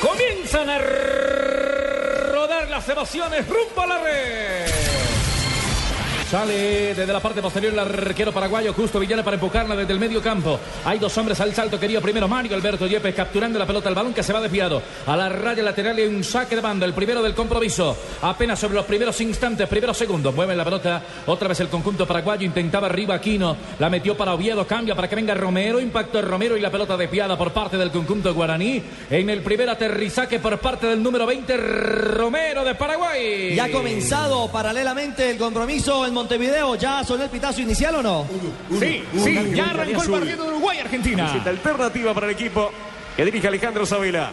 comienzan a rodar las emociones rumbo a la red. Sale desde la parte posterior el arquero paraguayo Justo Villana para empujarla desde el medio campo. Hay dos hombres al salto. Quería primero Mario Alberto Yepes capturando la pelota. El balón que se va desviado a la raya lateral y un saque de banda. El primero del compromiso. Apenas sobre los primeros instantes, primeros segundos. Mueve la pelota. Otra vez el conjunto paraguayo. Intentaba arriba Aquino. La metió para Oviedo. Cambia para que venga Romero. Impacto Romero y la pelota desviada por parte del conjunto guaraní. En el primer aterrizaje por parte del número 20, Romero de Paraguay. Ya ha comenzado paralelamente el compromiso en Montevideo. ¿Ya sonó el pitazo inicial o no? Sí, sí, ya arrancó el partido de Uruguay-Argentina. Alternativa para el equipo que dirige Alejandro Sabela.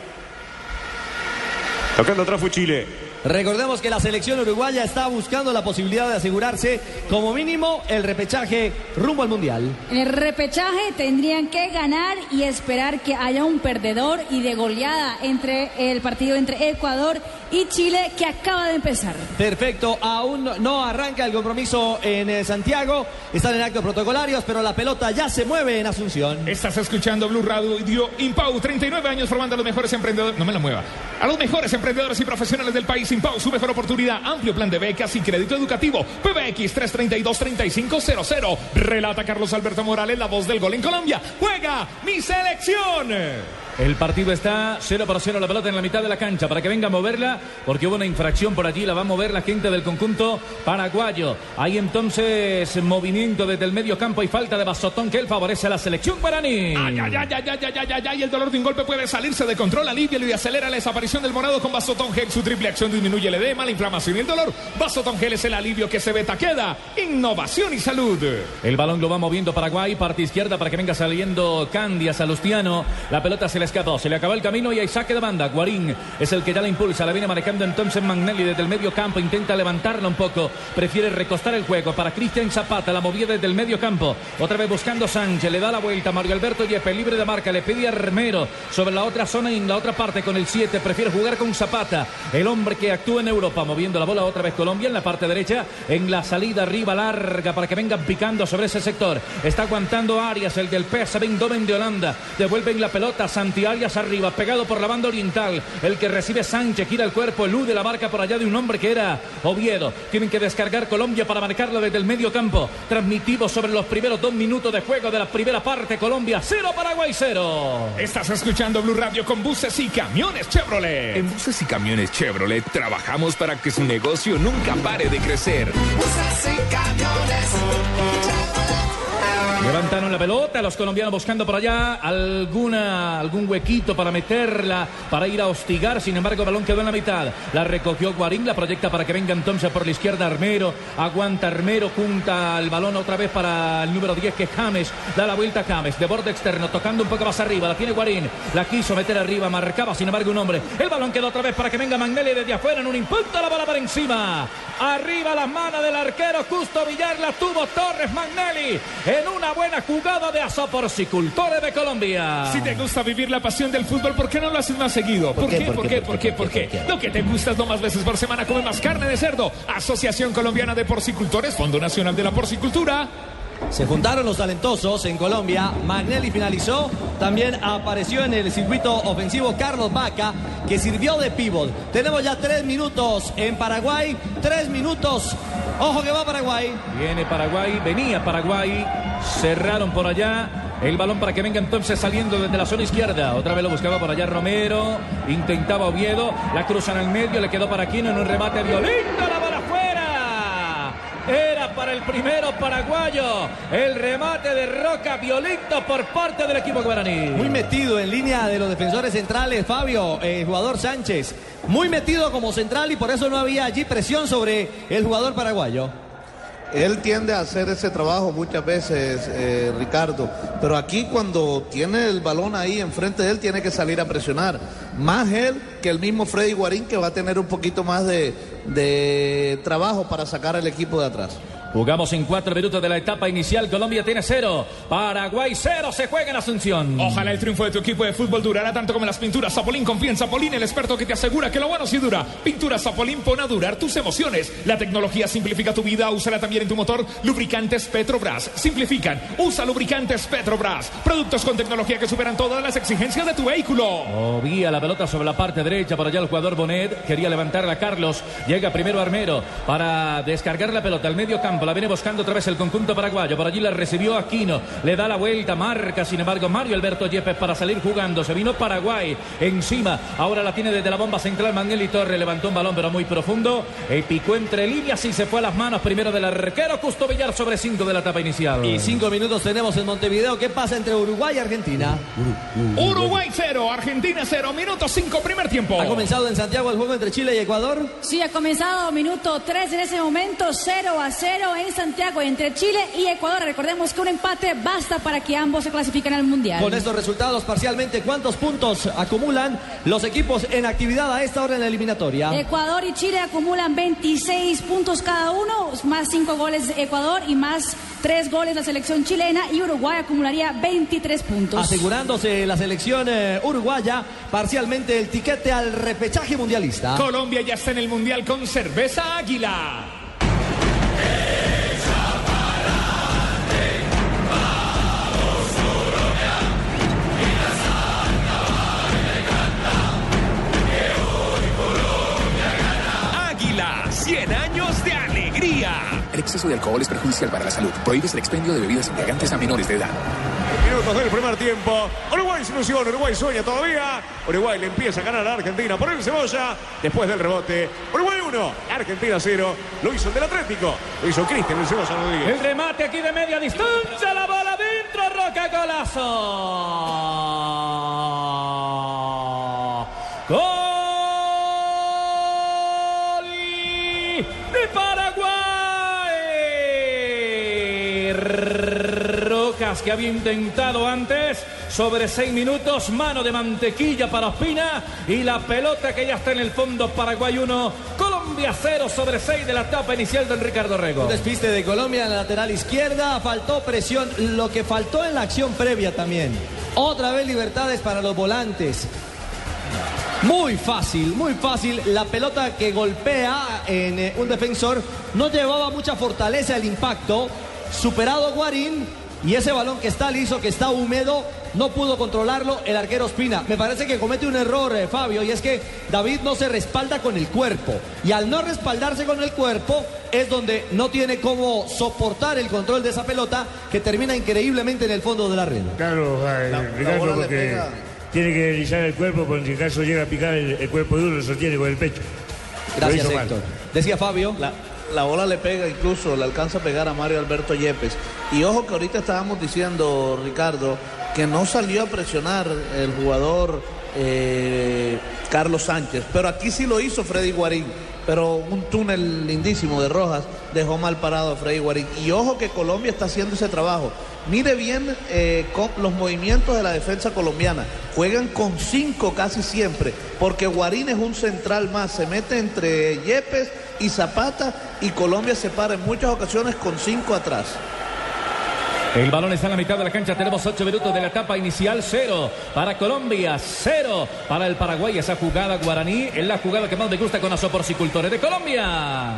Tocando atrás fue Chile. Recordemos que la selección uruguaya está buscando la posibilidad de asegurarse como mínimo el repechaje rumbo al Mundial. En el repechaje tendrían que ganar y esperar que haya un perdedor y de goleada entre el partido entre Ecuador y Chile que acaba de empezar. Perfecto, aún no arranca el compromiso en eh, Santiago. Están en actos protocolarios, pero la pelota ya se mueve en Asunción. Estás escuchando Blue Radio Impau, 39 años formando a los mejores emprendedores. No me la mueva. A los mejores emprendedores y profesionales del país. Impau, su mejor oportunidad. Amplio plan de becas y crédito educativo. PBX 332-3500. Relata Carlos Alberto Morales, la voz del gol en Colombia. Juega mi selección. El partido está 0 por 0 la pelota en la mitad de la cancha para que venga a moverla porque hubo una infracción por allí, la va a mover la gente del conjunto paraguayo. Hay entonces movimiento desde el medio campo y falta de Basotón que él favorece a la selección guaraní. Ay, ay, ay, ay, ay, ay, ay, ay, el dolor de un golpe puede salirse de control, alivia y acelera la desaparición del morado con Basotón Gel. Su triple acción disminuye el edema, la inflamación y el dolor. Basotón Gel es el alivio que se beta queda. Innovación y salud. El balón lo va moviendo Paraguay, parte izquierda para que venga saliendo Candia Salustiano. La pelota se le escapó, se le acabó el camino y hay saque de banda. Guarín es el que ya la impulsa, la viene manejando entonces Magnelli desde el medio campo, intenta levantarla un poco, prefiere recostar el juego para Cristian Zapata, la movía desde el medio campo, otra vez buscando Sánchez, le da la vuelta Mario Alberto Yepe, libre de marca, le pide a Armero sobre la otra zona y en la otra parte con el 7, prefiere jugar con Zapata, el hombre que actúa en Europa, moviendo la bola otra vez Colombia en la parte derecha, en la salida arriba larga para que vengan picando sobre ese sector, está aguantando Arias, el del PSV Eindhoven de Holanda, devuelven la pelota, Santi Arias arriba, pegado por la banda oriental, el que recibe Sánchez, gira el cuerpo, elude la marca por allá de un hombre que era Oviedo. Tienen que descargar Colombia para marcarlo desde el medio campo. Transmitivo sobre los primeros dos minutos de juego de la primera parte. Colombia 0, Paraguay 0. Estás escuchando Blue Radio con buses y camiones Chevrolet. En buses y camiones Chevrolet trabajamos para que su negocio nunca pare de crecer. Levantaron la pelota, los colombianos buscando por allá alguna, algún huequito para meterla, para ir a hostigar. Sin embargo, el balón quedó en la mitad. La recogió Guarín, la proyecta para que venga entonces por la izquierda Armero. Aguanta Armero, junta el balón otra vez para el número 10 que es James. Da la vuelta a James, de borde externo, tocando un poco más arriba. La tiene Guarín, la quiso meter arriba, marcaba sin embargo un hombre. El balón quedó otra vez para que venga Magnelli desde afuera en un impacto. La bola para encima. Arriba las manos del arquero Justo Villar, la tuvo Torres Magnelli en una buena jugada de Asoporcicultores de Colombia. Si te gusta vivir la pasión del fútbol, ¿por qué no lo haces más seguido? ¿Por, qué? ¿Por qué? ¿Por qué? ¿Por qué? Lo que te gusta es no más veces por semana, come más carne de cerdo. Asociación Colombiana de Porcicultores, Fondo Nacional de la Porcicultura. Se juntaron los talentosos en Colombia. Magnelli finalizó. También apareció en el circuito ofensivo Carlos Vaca, que sirvió de pívot. Tenemos ya tres minutos en Paraguay. Tres minutos. Ojo que va Paraguay. Viene Paraguay, venía Paraguay. Cerraron por allá. El balón para que venga entonces saliendo desde la zona izquierda. Otra vez lo buscaba por allá Romero. Intentaba Oviedo. La cruzan al medio. Le quedó para Aquino en un remate violento. La afuera. Era para el primero paraguayo. El remate de Roca violento por parte del equipo guaraní. Muy metido en línea de los defensores centrales, Fabio, el jugador Sánchez. Muy metido como central y por eso no había allí presión sobre el jugador paraguayo. Él tiende a hacer ese trabajo muchas veces, eh, Ricardo, pero aquí cuando tiene el balón ahí enfrente de él tiene que salir a presionar. Más él que el mismo Freddy Guarín que va a tener un poquito más de, de trabajo para sacar al equipo de atrás. Jugamos en cuatro minutos de la etapa inicial. Colombia tiene cero. Paraguay cero. Se juega en Asunción. Ojalá el triunfo de tu equipo de fútbol durara tanto como las pinturas Zapolín. Confía en Zapolín, el experto que te asegura que lo bueno sí dura. Pinturas Zapolín pone a durar tus emociones. La tecnología simplifica tu vida. Úsala también en tu motor. Lubricantes Petrobras. Simplifican. Usa lubricantes Petrobras. Productos con tecnología que superan todas las exigencias de tu vehículo. Movía la pelota sobre la parte derecha. Por allá el jugador Bonet. Quería levantarla a Carlos. Llega primero Armero para descargar la pelota al medio campo. La viene buscando otra vez el conjunto paraguayo. Por allí la recibió Aquino. Le da la vuelta. Marca, sin embargo, Mario Alberto Yepes para salir jugando. Se vino Paraguay encima. Ahora la tiene desde la bomba central Magnelli Torre. Levantó un balón, pero muy profundo. Y picó entre líneas y se fue a las manos primero del arquero Custo Villar sobre cinco de la etapa inicial. Y cinco minutos tenemos en Montevideo. ¿Qué pasa entre Uruguay y Argentina? Uruguay cero, Argentina cero, minuto cinco, primer tiempo. ¿Ha comenzado en Santiago el juego entre Chile y Ecuador? Sí, ha comenzado minuto 3 en ese momento, 0 a 0 en Santiago entre Chile y Ecuador. Recordemos que un empate basta para que ambos se clasifiquen al Mundial. Con estos resultados parcialmente, ¿cuántos puntos acumulan los equipos en actividad a esta hora en la eliminatoria? Ecuador y Chile acumulan 26 puntos cada uno, más 5 goles de Ecuador y más 3 goles la selección chilena y Uruguay acumularía 23 puntos. Asegurándose la selección eh, uruguaya parcialmente el tiquete al repechaje mundialista. Colombia ya está en el Mundial con cerveza águila. El exceso de alcohol es perjudicial para la salud. Prohíbes el expendio de bebidas embriagantes a menores de edad. Minutos del primer tiempo. Uruguay se ilusiona, Uruguay sueña todavía. Uruguay le empieza a ganar a Argentina por el cebolla. Después del rebote. Uruguay 1, Argentina 0. Lo hizo el del Atlético. Lo hizo Cristian el cebolla Rodríguez. El remate aquí de media distancia, la bola dentro, Roca Golazo. Que había intentado antes sobre seis minutos, mano de mantequilla para Ospina y la pelota que ya está en el fondo, Paraguay 1, Colombia 0 sobre 6 de la etapa inicial del Ricardo Rego. Un despiste de Colombia en la lateral izquierda, faltó presión, lo que faltó en la acción previa también. Otra vez libertades para los volantes. Muy fácil, muy fácil. La pelota que golpea en eh, un defensor no llevaba mucha fortaleza el impacto. Superado Guarín y ese balón que está liso, que está húmedo, no pudo controlarlo el arquero Espina. Me parece que comete un error, eh, Fabio, y es que David no se respalda con el cuerpo. Y al no respaldarse con el cuerpo es donde no tiene cómo soportar el control de esa pelota que termina increíblemente en el fondo de la red. Claro, eh, La- Ricardo, porque tiene que deslizar el cuerpo, porque si acaso llega a picar el, el cuerpo duro, lo sostiene con el pecho. Gracias. Héctor. Decía Fabio. La, la bola le pega, incluso le alcanza a pegar a Mario Alberto Yepes. Y ojo que ahorita estábamos diciendo, Ricardo, que no salió a presionar el jugador eh, Carlos Sánchez. Pero aquí sí lo hizo Freddy Guarín. Pero un túnel lindísimo de Rojas dejó mal parado a Freddy Guarín. Y ojo que Colombia está haciendo ese trabajo. Mire bien eh, los movimientos de la defensa colombiana. Juegan con cinco casi siempre. Porque Guarín es un central más. Se mete entre Yepes y Zapata. Y Colombia se para en muchas ocasiones con cinco atrás. El balón está en la mitad de la cancha. Tenemos ocho minutos de la etapa inicial. Cero para Colombia. Cero para el Paraguay. Esa jugada guaraní es la jugada que más me gusta con los porcicultores de Colombia.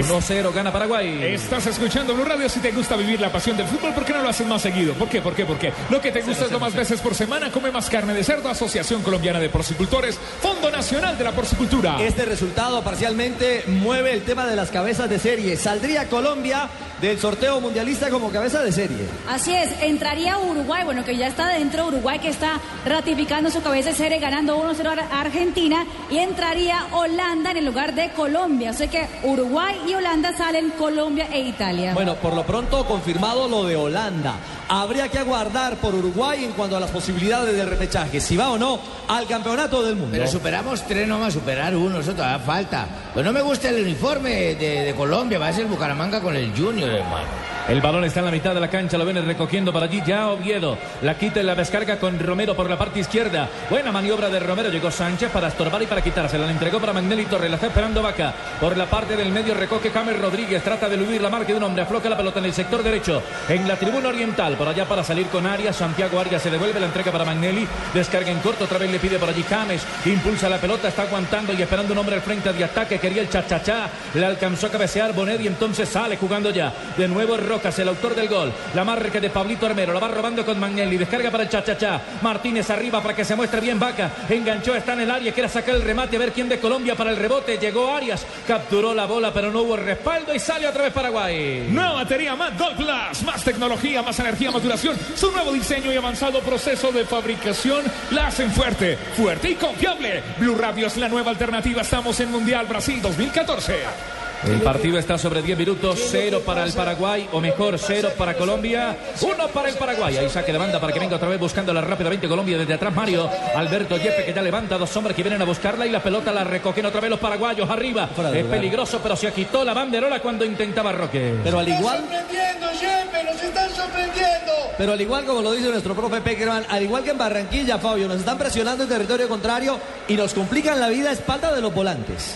1-0 gana Paraguay. Estás escuchando Blue Radio. Si te gusta vivir la pasión del fútbol, ¿por qué no lo haces más seguido? ¿Por qué? ¿Por qué? ¿Por qué? Lo que te gusta es lo más veces por semana. Come más carne de cerdo. Asociación Colombiana de Porcicultores. Fondo Nacional de la Porcicultura. Este resultado parcialmente mueve el tema de las cabezas de serie. Saldría Colombia del sorteo mundialista como cabeza de serie. Así es, entraría Uruguay, bueno, que ya está dentro, Uruguay que está ratificando su cabeza de serie, ganando 1-0 a Argentina, y entraría Holanda en el lugar de Colombia. O sea que Uruguay y Holanda salen Colombia e Italia. Bueno, por lo pronto confirmado lo de Holanda. Habría que aguardar por Uruguay en cuanto a las posibilidades de repechaje, si va o no al campeonato del mundo. Pero superamos tres, no más superar uno, eso todavía falta. Pues no me gusta el uniforme de, de Colombia, va a ser Bucaramanga con el Junior, hermano. El balón está en la mitad de la cancha, lo viene recogiendo para allí ya Oviedo. La quita y la descarga con Romero por la parte izquierda. Buena maniobra de Romero, llegó Sánchez para estorbar y para quitársela. La entregó para Magnelli Torres, la está esperando Vaca. Por la parte del medio recoge James Rodríguez, trata de eludir la marca de un hombre, afloca la pelota en el sector derecho, en la tribuna oriental, por allá para salir con Arias. Santiago Arias se devuelve la entrega para Magnelli, descarga en corto, otra vez le pide por allí James, impulsa la pelota, está aguantando y esperando un hombre al frente de ataque, quería el chachachá, le alcanzó a cabecear Bonet y entonces sale jugando ya. De nuevo Rocas, el autor del gol. La marca de Pablito Armero. La va robando con Magnelli. Descarga para el chachachá. Martínez arriba para que se muestre bien Vaca. Enganchó, está en el área. Quiere sacar el remate. A ver quién de Colombia para el rebote. Llegó Arias. Capturó la bola, pero no hubo respaldo y sale otra vez Paraguay. Nueva batería Gold Plus. Más tecnología, más energía, más duración. Su nuevo diseño y avanzado proceso de fabricación la hacen fuerte, fuerte y confiable. Blue Radio es la nueva alternativa. Estamos en Mundial Brasil 2014. El partido está sobre 10 minutos, 0 para el Paraguay, o mejor, 0 para Colombia, 1 para el Paraguay. Ahí saque de banda para que venga otra vez buscándola rápidamente Colombia desde atrás Mario. Alberto Yepe que ya levanta dos hombres que vienen a buscarla y la pelota la recogen otra vez los paraguayos arriba. Es peligroso, pero se quitó la banderola cuando intentaba Roque. Pero al igual, sorprendiendo, Yepe, nos están sorprendiendo. pero al igual como lo dice nuestro profe Peckerman, al igual que en Barranquilla, Fabio, nos están presionando en territorio contrario y nos complican la vida a espalda de los volantes.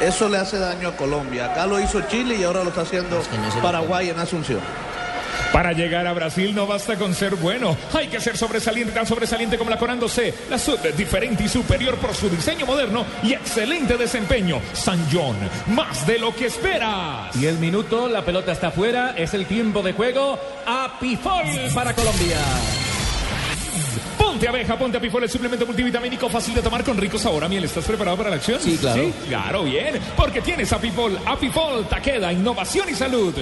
Eso le hace daño a Colombia. Acá lo hizo Chile y ahora lo está haciendo Paraguay en Asunción. Para llegar a Brasil no basta con ser bueno, hay que ser sobresaliente, tan sobresaliente como la Corando C. La sub diferente y superior por su diseño moderno y excelente desempeño. San John, más de lo que esperas. Y el minuto, la pelota está afuera, es el tiempo de juego. A Pifol para Colombia. Ponte abeja, ponte apifol, el suplemento multivitamínico fácil de tomar con rico sabor a miel. ¿Estás preparado para la acción? Sí, claro. Sí, claro, bien. Porque tienes apifol, apifol, taqueda, innovación y salud.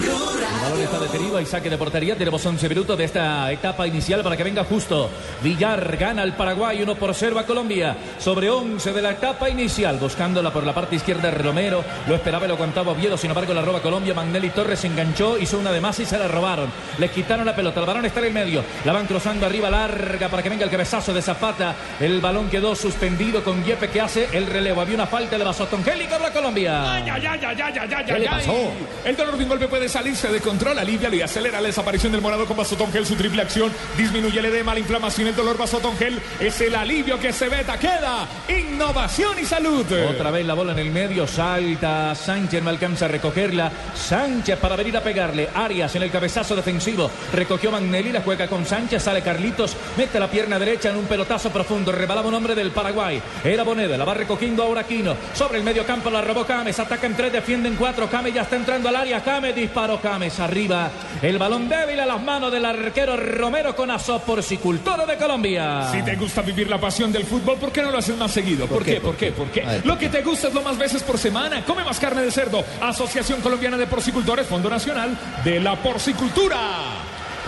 El balón está detenido, hay saque de portería. Tenemos 11 minutos de esta etapa inicial para que venga justo. Villar gana al Paraguay 1 por 0 a Colombia. Sobre 11 de la etapa inicial. Buscándola por la parte izquierda Romero. Lo esperaba y lo contaba Oviedo. Sin embargo, la roba Colombia. Magnelli Torres se enganchó, hizo una de más y se la robaron. Le quitaron la pelota. El balón está en el medio. La van cruzando arriba larga para que venga el cabezazo de Zapata. El balón quedó suspendido con Yepe que hace el relevo. Había una falta de Basotongeli por la Colombia. Ay, ay, ay, ¿Qué le pasó? El dolor de un golpe puede salirse de control, alivialo y acelera la desaparición del morado con Vasotongel, su triple acción. Disminuye el edema, la inflamación, el dolor Vasotongel. Es el alivio que se ve, queda. Innovación y salud. Otra vez la bola en el medio, salta Sánchez, no alcanza a recogerla. Sánchez para venir a pegarle. Arias en el cabezazo defensivo. Recogió Magnelli, la juega con Sánchez, sale Carlitos, mete la pierna derecha en un pelotazo profundo. Rebalaba un hombre del Paraguay. Era Boneda, la va recogiendo ahora Aquino. Sobre el medio campo la robó Cames, ataca en tres, defienden cuatro. Cames ya está entrando al área. Cames Cames arriba. El balón débil a las manos del arquero Romero con Aso porcicultor de Colombia. Si te gusta vivir la pasión del fútbol, ¿por qué no lo haces más seguido? ¿Por, qué? ¿Por qué? ¿Por qué? Ver, Lo que te gusta es lo más veces por semana. Come más carne de cerdo. Asociación Colombiana de Porcicultores, Fondo Nacional de la Porcicultura.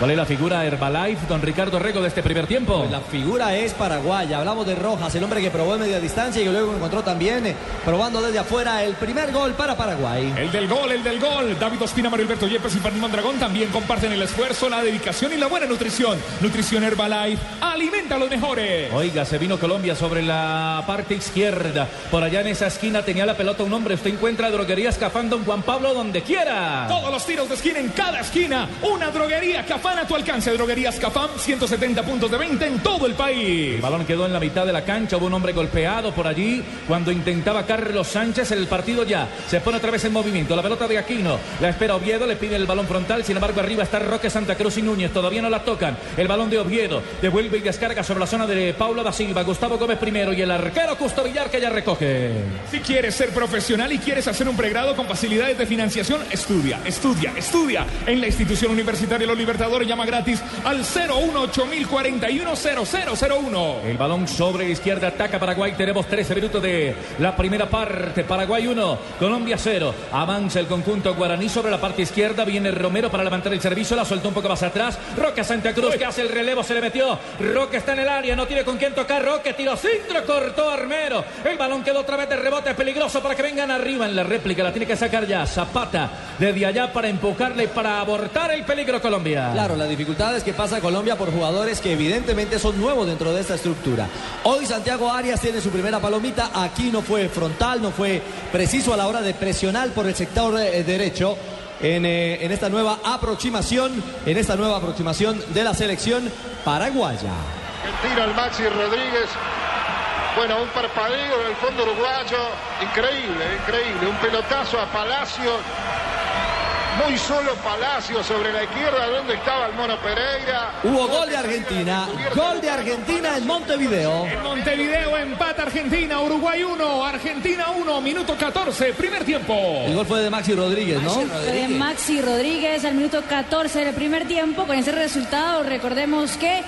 ¿Cuál es la figura Herbalife, don Ricardo Rego, de este primer tiempo? Pues la figura es paraguaya. Hablamos de Rojas, el hombre que probó en media distancia y que luego encontró también, eh, probando desde afuera, el primer gol para Paraguay. El del gol, el del gol. David Ospina, Mario Alberto Yepes y Fanny Mondragón también comparten el esfuerzo, la dedicación y la buena nutrición. Nutrición Herbalife alimenta a los mejores. Oiga, se vino Colombia sobre la parte izquierda. Por allá en esa esquina tenía la pelota un hombre. Usted encuentra droguería Escafán Don Juan Pablo donde quiera. Todos los tiros de esquina en cada esquina. Una droguería Cafán a tu alcance. Droguerías Cafán, 170 puntos de venta en todo el país. El balón quedó en la mitad de la cancha. Hubo un hombre golpeado por allí. Cuando intentaba Carlos Sánchez, el partido ya se pone otra vez en movimiento. La pelota de Aquino. La espera Oviedo. Le pide el balón frontal. Sin embargo, arriba está Roque Santa Cruz y Núñez. Todavía no la tocan. El balón de Oviedo. Devuelve y descarga sobre la zona de Paula da Silva. Gustavo Gómez primero. Y el arquero Custo Villar que ya recoge. Si quieres ser profesional y quieres hacer un pregrado con facilidades de financiación, estudia, estudia, estudia en la institución universitaria Los Libertadores. Llama gratis al 018-041-0001. El balón sobre izquierda ataca Paraguay. Tenemos 13 minutos de la primera parte. Paraguay 1, Colombia 0. Avanza el conjunto guaraní sobre la parte izquierda. Viene Romero para levantar el servicio. La suelta un poco más atrás. Roque Santa Cruz que hace el relevo. Se le metió. Roque está en el área. No tiene con quién tocar. Roque tiró centro. Cortó Armero. El balón quedó otra vez de rebote. Peligroso para que vengan arriba en la réplica. La tiene que sacar ya Zapata desde allá para empujarle y para abortar el peligro Colombia. Claro, la dificultad es que pasa Colombia por jugadores que evidentemente son nuevos dentro de esta estructura. Hoy Santiago Arias tiene su primera palomita, aquí no fue frontal, no fue preciso a la hora de presionar por el sector eh, derecho. En, eh, en esta nueva aproximación, en esta nueva aproximación de la selección paraguaya. El tiro al Maxi Rodríguez. Bueno, un parpadeo en el fondo uruguayo. Increíble, increíble. Un pelotazo a Palacio. Muy solo Palacio sobre la izquierda, donde estaba el Mono Pereira. Hubo gol de Argentina, gol de Argentina en Montevideo. En Montevideo empata Argentina, Uruguay 1, Argentina 1, minuto 14, primer tiempo. El gol fue de Maxi Rodríguez, ¿no? Fue de Maxi Rodríguez al minuto 14 del primer tiempo. Con ese resultado, recordemos que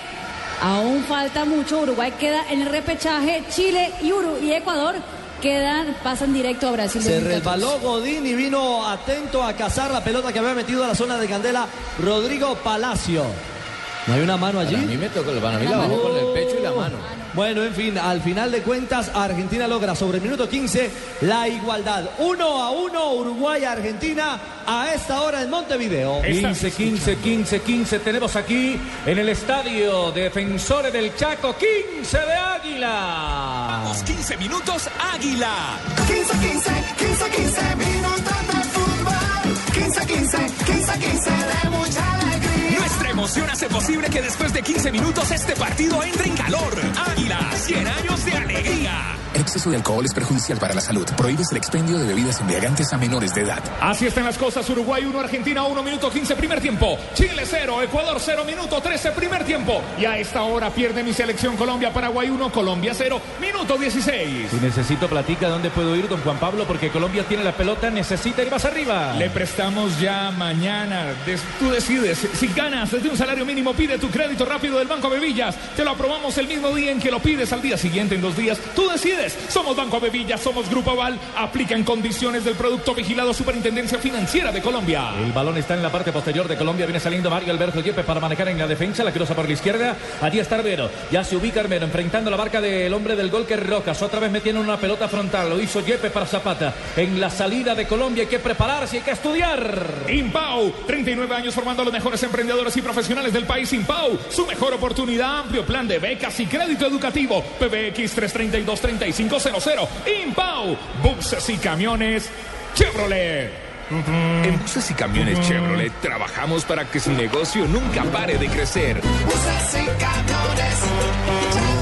aún falta mucho. Uruguay queda en el repechaje. Chile y, Uru y Ecuador quedan, pasan directo a Brasil. Se 2014. resbaló Godín y vino atento a cazar la pelota que había metido a la zona de Candela Rodrigo Palacio. ¿No hay una mano allí? A mí me tocó la mano, a mí la bajó con el pecho y la mano. Bueno, en fin, al final de cuentas, Argentina logra sobre el minuto 15 la igualdad. 1 a 1, Uruguay-Argentina a esta hora en Montevideo. 15, 15, 15, 15. Tenemos aquí en el estadio Defensores del Chaco 15 de Águila. Vamos, 15 minutos, Águila. 15, 15, 15, 15 minutos de fútbol. 15, 15, 15, 15 de hace posible que después de 15 minutos este partido entre en calor. Águila, 100 años de alegría. El exceso de alcohol es perjudicial para la salud. Prohíbes el expendio de bebidas embriagantes a menores de edad. Así están las cosas. Uruguay 1, Argentina 1, minuto 15, primer tiempo. Chile 0, Ecuador 0, minuto 13, primer tiempo. Y a esta hora pierde mi selección Colombia, Paraguay 1, Colombia 0, minuto 16. Si necesito platica dónde puedo ir, don Juan Pablo, porque Colombia tiene la pelota, necesita ir más arriba. Le prestamos ya mañana. Des- tú decides. Si ganas desde un salario mínimo, pide tu crédito rápido del Banco Bevillas. Te lo aprobamos el mismo día en que lo pides, al día siguiente, en dos días. Tú decides. Somos Banco Bevillas, somos Grupo Aval. Aplican condiciones del producto vigilado Superintendencia Financiera de Colombia. El balón está en la parte posterior de Colombia. Viene saliendo Mario Alberto Yepes para manejar en la defensa. La cruza por la izquierda. Allí está Armero. Ya se ubica Armero enfrentando la barca del hombre del gol que es Rocas. Otra vez metiendo una pelota frontal. Lo hizo Yepes para Zapata. En la salida de Colombia hay que prepararse, hay que estudiar. Impau, 39 años formando a los mejores emprendedores y profesionales del país. Impau, su mejor oportunidad, amplio plan de becas y crédito educativo. PBX 332-3500. Impau, buses y camiones. Chevrolet. En buses y camiones Chevrolet trabajamos para que su negocio nunca pare de crecer. Buses y camiones.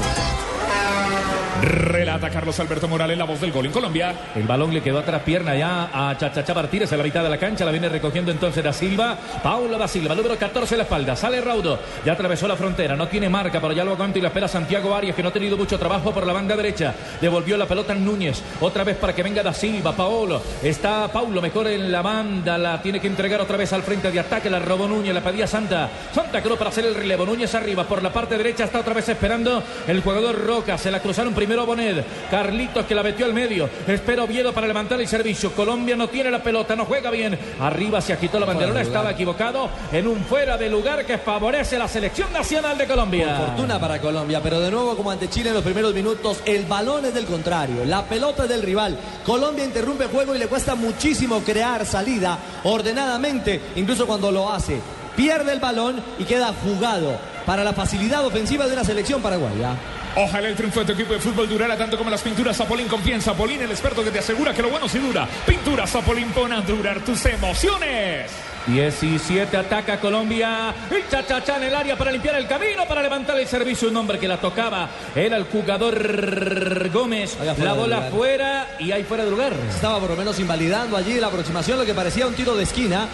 Relata Carlos Alberto Morales, la voz del gol en Colombia. El balón le quedó atrás pierna ya a Chachachá Martínez en la mitad de la cancha. La viene recogiendo entonces da Silva. Paula da Silva, número 14 en la espalda. Sale Raudo. Ya atravesó la frontera. No tiene marca, pero ya lo aguanta y la espera Santiago Arias, que no ha tenido mucho trabajo por la banda derecha. Devolvió la pelota a Núñez. Otra vez para que venga da Silva. Paolo. Está Paulo mejor en la banda. La tiene que entregar otra vez al frente de ataque. La robó Núñez. La pedía Santa. Santa Cruz para hacer el relevo. Núñez arriba. Por la parte derecha está otra vez esperando el jugador Roca. Se la cruzaron primero Bonet. Carlitos que la metió al medio. Espera Oviedo para levantar el servicio. Colombia no tiene la pelota, no juega bien. Arriba se agitó la banderola, estaba equivocado en un fuera de lugar que favorece la selección nacional de Colombia. Fortuna para Colombia, pero de nuevo como ante Chile en los primeros minutos, el balón es del contrario, la pelota es del rival. Colombia interrumpe el juego y le cuesta muchísimo crear salida ordenadamente, incluso cuando lo hace. Pierde el balón y queda jugado para la facilidad ofensiva de una selección paraguaya. Ojalá el triunfo de tu equipo de fútbol durara tanto como las pinturas Zapolín. Confía en Zapolín, el experto que te asegura que lo bueno sí dura. Pintura Zapolín pone a durar tus emociones. 17 ataca Colombia. El chachachá en el área para limpiar el camino, para levantar el servicio. Un hombre que la tocaba era el jugador Gómez. La bola fuera y ahí fuera de lugar. Estaba por lo menos invalidando allí la aproximación, lo que parecía un tiro de esquina.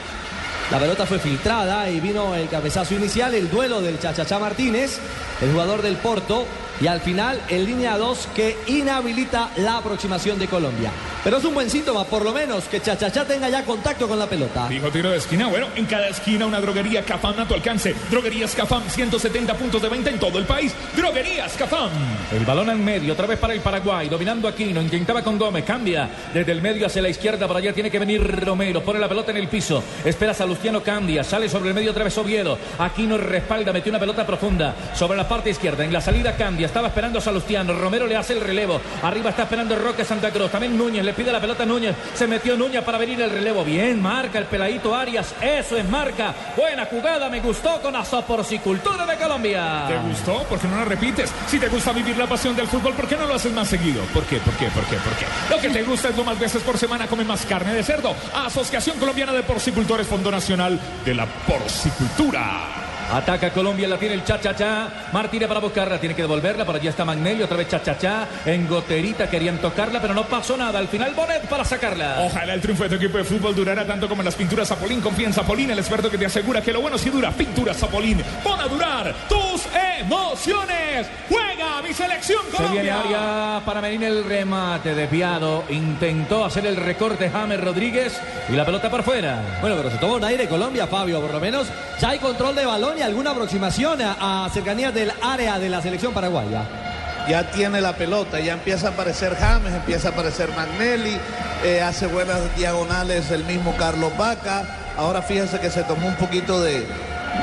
La pelota fue filtrada y vino el cabezazo inicial, el duelo del Chachachá Martínez, el jugador del Porto, y al final en línea 2 que inhabilita la aproximación de Colombia. Pero es un buen síntoma, por lo menos, que Chachachá tenga ya contacto con la pelota. Dijo tiro de esquina. Bueno, en cada esquina una droguería Cafam a tu alcance. Droguerías Cafam, 170 puntos de venta en todo el país. Droguerías Cafam. El balón en medio, otra vez para el Paraguay, dominando Aquino, intentaba con Gómez, cambia desde el medio hacia la izquierda, para allá tiene que venir Romero, pone la pelota en el piso, espera Salustiano, cambia, sale sobre el medio otra vez Oviedo, Aquino respalda, metió una pelota profunda sobre la parte izquierda, en la salida cambia, estaba esperando a Salustiano, Romero le hace el relevo, arriba está esperando Roque Santa Cruz, también Núñez, le pide la pelota a Núñez, se metió Núñez para venir el relevo, bien, marca el peladito Arias, eso es marca, buena jugada, me gustó con la Soporcicultura de Colombia. ¿Te gustó? ¿Por qué no la repites? Si te gusta vivir la pasión del fútbol, ¿por qué no lo haces más seguido? ¿Por qué? ¿Por qué? ¿Por qué? ¿Por qué? Lo que te gusta es lo más veces por semana come más carne de cerdo. Asociación Colombiana de Porcicultores, Fondo Nacional de la Porcicultura. Ataca Colombia, la tiene el cha-cha-cha. Martínez para buscarla, tiene que devolverla. Por allí está Magnelli, otra vez cha-cha-cha. En goterita querían tocarla, pero no pasó nada. Al final Bonet para sacarla. Ojalá el triunfo de tu equipo de fútbol durara tanto como en las pinturas Zapolín. Confía en Zapolín, el experto que te asegura que lo bueno sí dura. Pinturas Zapolín. Pon a durar tus emociones. Juega mi selección Se viene Colombia. área para Medina el remate desviado. Intentó hacer el recorte James Rodríguez y la pelota por fuera. Bueno, pero se tomó un aire Colombia, Fabio, por lo menos. Ya hay control de balón alguna aproximación a, a cercanías del área de la selección paraguaya. Ya tiene la pelota, ya empieza a aparecer James, empieza a aparecer Magnelli, eh, hace buenas diagonales el mismo Carlos Vaca. Ahora fíjense que se tomó un poquito de,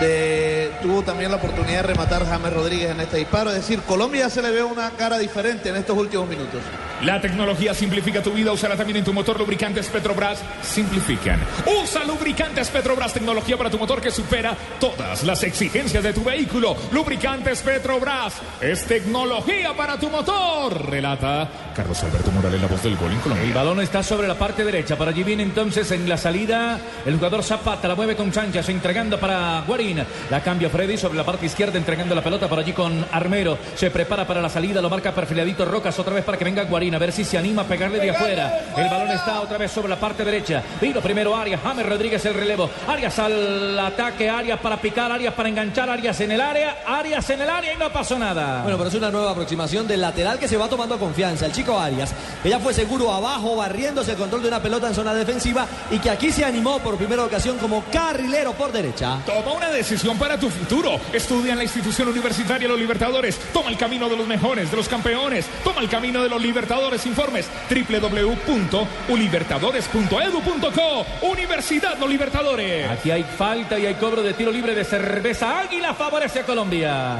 de- Tuvo también la oportunidad de rematar James Rodríguez en este disparo. Es decir, Colombia se le ve una cara diferente en estos últimos minutos. La tecnología simplifica tu vida. Úsala también en tu motor. Lubricantes Petrobras simplifican. Usa lubricantes Petrobras, tecnología para tu motor que supera todas las exigencias de tu vehículo. Lubricantes Petrobras es tecnología para tu motor. Relata Carlos Alberto Morales, la voz del gol en El Colombia. balón está sobre la parte derecha. Para allí viene entonces en la salida el jugador Zapata. La mueve con Sánchez entregando para Guarín. La cambia Freddy sobre la parte izquierda entregando la pelota para allí con Armero. Se prepara para la salida. Lo marca perfiladito Rocas otra vez para que venga Guarín. A ver si se anima a pegarle de afuera. El balón está otra vez sobre la parte derecha. Vino primero Arias. James Rodríguez el relevo. Arias al ataque. Arias para picar. Arias para enganchar. Arias en el área. Arias en el área y no pasó nada. Bueno, pero es una nueva aproximación del lateral que se va tomando confianza. El chico Arias, que ya fue seguro abajo, barriéndose el control de una pelota en zona defensiva y que aquí se animó por primera ocasión como carrilero por derecha. Toma una decisión para tu futuro. Estudia en la institución universitaria Los Libertadores. Toma el camino de los mejores, de los campeones. Toma el camino de los Libertadores. Informes www.ulibertadores.edu.co. Universidad Los Libertadores. Aquí hay falta y hay cobro de tiro libre de cerveza. Águila favorece a Colombia.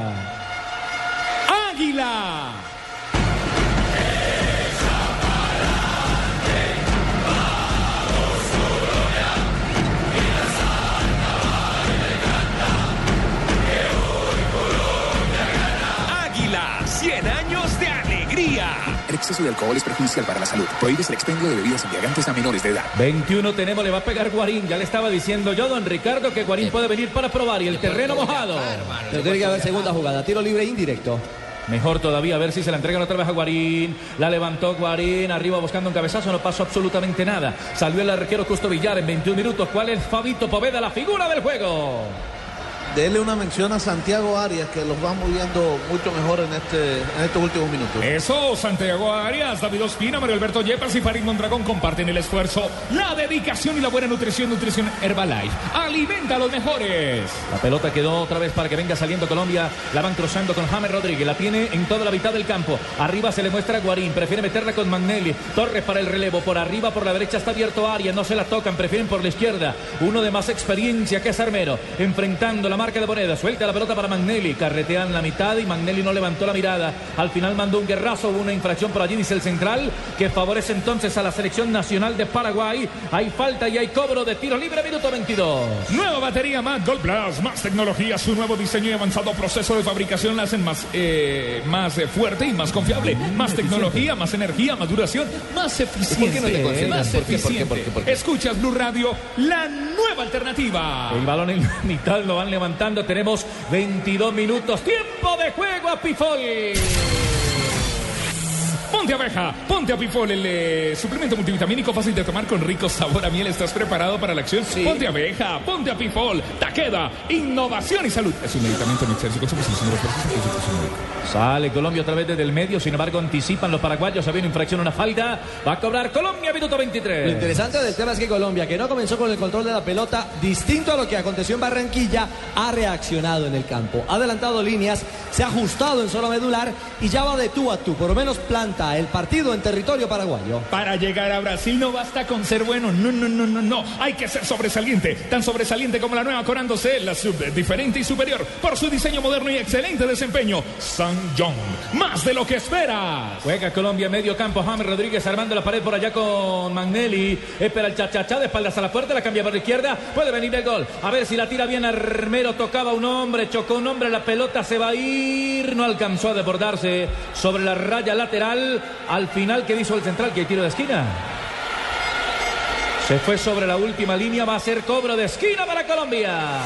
Águila. Águila, exceso de alcohol es perjudicial para la salud. Prohíbes el expendio de bebidas embriagantes a menores de edad. 21 tenemos, le va a pegar Guarín. Ya le estaba diciendo yo, don Ricardo, que Guarín puede venir para probar y el terreno mojado. Pero tiene que haber segunda jugada, tiro libre indirecto. Mejor todavía, a ver si se la entregan otra vez a Guarín. La levantó Guarín, arriba buscando un cabezazo, no pasó absolutamente nada. Salió el arquero Custo Villar en 21 minutos. ¿Cuál es Fabito Poveda, la figura del juego? Dele una mención a Santiago Arias, que los va moviendo mucho mejor en, este, en estos últimos minutos. Eso, Santiago Arias, David Ospina, Mario Alberto Yepes y Farid Mondragón comparten el esfuerzo, la dedicación y la buena nutrición. Nutrición Herbalife. Alimenta a los mejores. La pelota quedó otra vez para que venga saliendo Colombia. La van cruzando con James Rodríguez. La tiene en toda la mitad del campo. Arriba se le muestra a Guarín. Prefiere meterla con Magnelli. Torres para el relevo. Por arriba, por la derecha está abierto Arias. No se la tocan. Prefieren por la izquierda. Uno de más experiencia que es Armero. Enfrentando la marca de moneda. Suelta la pelota para Magnelli. Carretean la mitad y Magnelli no levantó la mirada. Al final mandó un guerrazo. Hubo una infracción por allí, dice el central, que favorece entonces a la selección nacional de Paraguay. Hay falta y hay cobro de tiro libre. Minuto 22. Nueva batería Mac Gold Plus, más tecnología, su nuevo diseño y avanzado proceso de fabricación la hacen más, eh, más eh, fuerte y más confiable. Más tecnología, más energía, más duración, más eficiente. no te? Más ¿Por qué, por qué, eficiente. por qué, por qué? Escuchas Blue Radio, la nueva alternativa. El balón en la mitad lo van levantando. Tenemos 22 minutos. Tiempo de juego a Pifol. Ponte abeja, ponte apifol, el eh, suplemento multivitamínico fácil de tomar con rico sabor a miel. ¿Estás preparado para la acción? Ponte abeja, ponte apifol, Taqueda, innovación y salud. Es un medicamento en exceso. A. Sale Colombia otra vez desde el medio, sin embargo anticipan los paraguayos, había una infracción, una falta. Va a cobrar Colombia, minuto Lo 23. interesante del tema es que Colombia, que no comenzó con el control de la pelota, distinto a lo que aconteció en Barranquilla, ha reaccionado en el campo. Ha adelantado líneas, se ha ajustado en zona medular y ya va de tú a tú. Por lo menos el partido en territorio paraguayo. Para llegar a Brasil no basta con ser bueno, no, no, no, no, no. Hay que ser sobresaliente, tan sobresaliente como la nueva Corando C, la sub diferente y superior por su diseño moderno y excelente desempeño. San John, más de lo que esperas. Juega Colombia, medio campo, James Rodríguez armando la pared por allá con Magnelli. Espera el chachachá, de espaldas a la puerta, la cambia por la izquierda. Puede venir el gol. A ver si la tira bien Armero. Tocaba un hombre, chocó un hombre, la pelota se va a ir. No alcanzó a desbordarse sobre la raya lateral. Al final, ¿qué hizo el central? Que tiro de esquina. Se fue sobre la última línea, va a ser cobro de esquina para Colombia.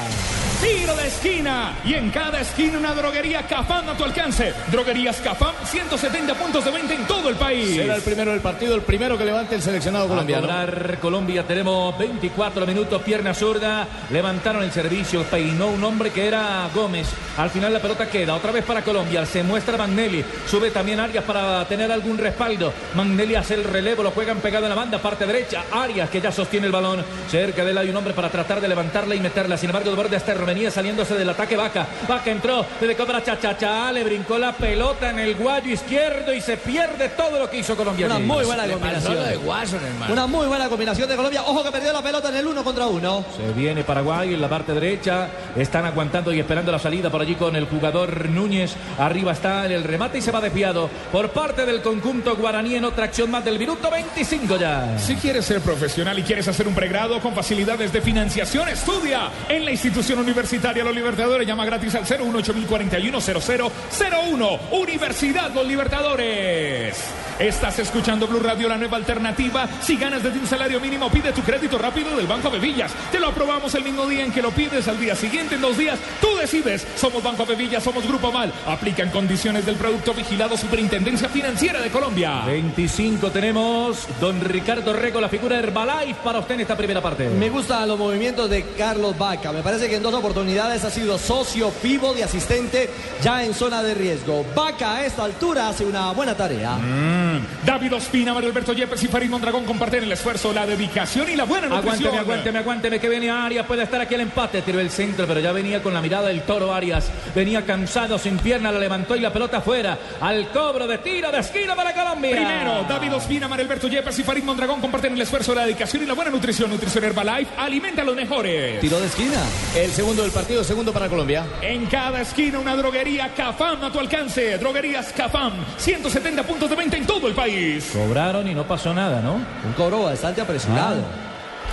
Tiro de esquina. Y en cada esquina una droguería Cafam a tu alcance. Droguerías Cafam, 170 puntos de venta en todo el país. Será el primero del partido, el primero que levante el seleccionado A colombiano. cobrar Colombia, tenemos 24 minutos, pierna zurda, levantaron el servicio, peinó un hombre que era Gómez, al final la pelota queda, otra vez para Colombia, se muestra Magnelli, sube también Arias para tener algún respaldo, Magnelli hace el relevo, lo juegan pegado en la banda, parte derecha, Arias que ya sostiene el balón, cerca de él hay un hombre para tratar de levantarla y meterla, sin embargo de borde hasta venía saliéndose del ataque Vaca, Vaca entró, le cobra Chachachá, le brincó la pelota en el guayo izquierdo y se pierde todo lo que hizo Colombia. Una muy buena combinación. de Watson, hermano. Una muy buena combinación de Colombia. Ojo que perdió la pelota en el uno contra uno. Se viene Paraguay en la parte derecha. Están aguantando y esperando la salida por allí con el jugador Núñez. Arriba está en el remate y se va desviado por parte del conjunto guaraní en otra acción más del minuto 25 ya. Si quieres ser profesional y quieres hacer un pregrado con facilidades de financiación, estudia en la institución universitaria Los Libertadores. Llama gratis al 018410001. Universidad Los Libertadores. Estás escuchando Blue Radio, la nueva alternativa. Si ganas desde un salario mínimo, pide tu crédito rápido del Banco Bevillas. Te lo aprobamos el mismo día en que lo pides, al día siguiente, en dos días. Tú decides. Somos Banco Bevillas, somos Grupo Mal. Aplican condiciones del producto vigilado Superintendencia Financiera de Colombia. 25 tenemos don Ricardo Rego, la figura Herbalife para usted en esta primera parte. Me gustan los movimientos de Carlos Vaca. Me parece que en dos oportunidades ha sido socio, pívot y asistente ya en zona de riesgo. Vaca a esta altura hace una buena tarea. Mm. David Ospina, Mario Alberto Yepes y Farid Mondragón comparten el esfuerzo, la dedicación y la buena nutrición. Aguánteme, aguánteme, aguánteme, que viene Arias, puede estar aquí el empate, tiró el centro, pero ya venía con la mirada del toro Arias, venía cansado, sin pierna, la levantó y la pelota afuera, al cobro de tiro de esquina para Colombia. Primero, David Ospina, Mario Alberto Yepes y Farid Mondragón comparten el esfuerzo, la dedicación y la buena nutrición. Nutrición Herbalife alimenta a los mejores. Tiro de esquina. El segundo del partido, segundo para Colombia. En cada esquina una droguería Cafam a tu alcance. Droguerías Cafam, 170 puntos de venta en todo el país. Cobraron y no pasó nada, ¿no? Un cobro bastante apresurado.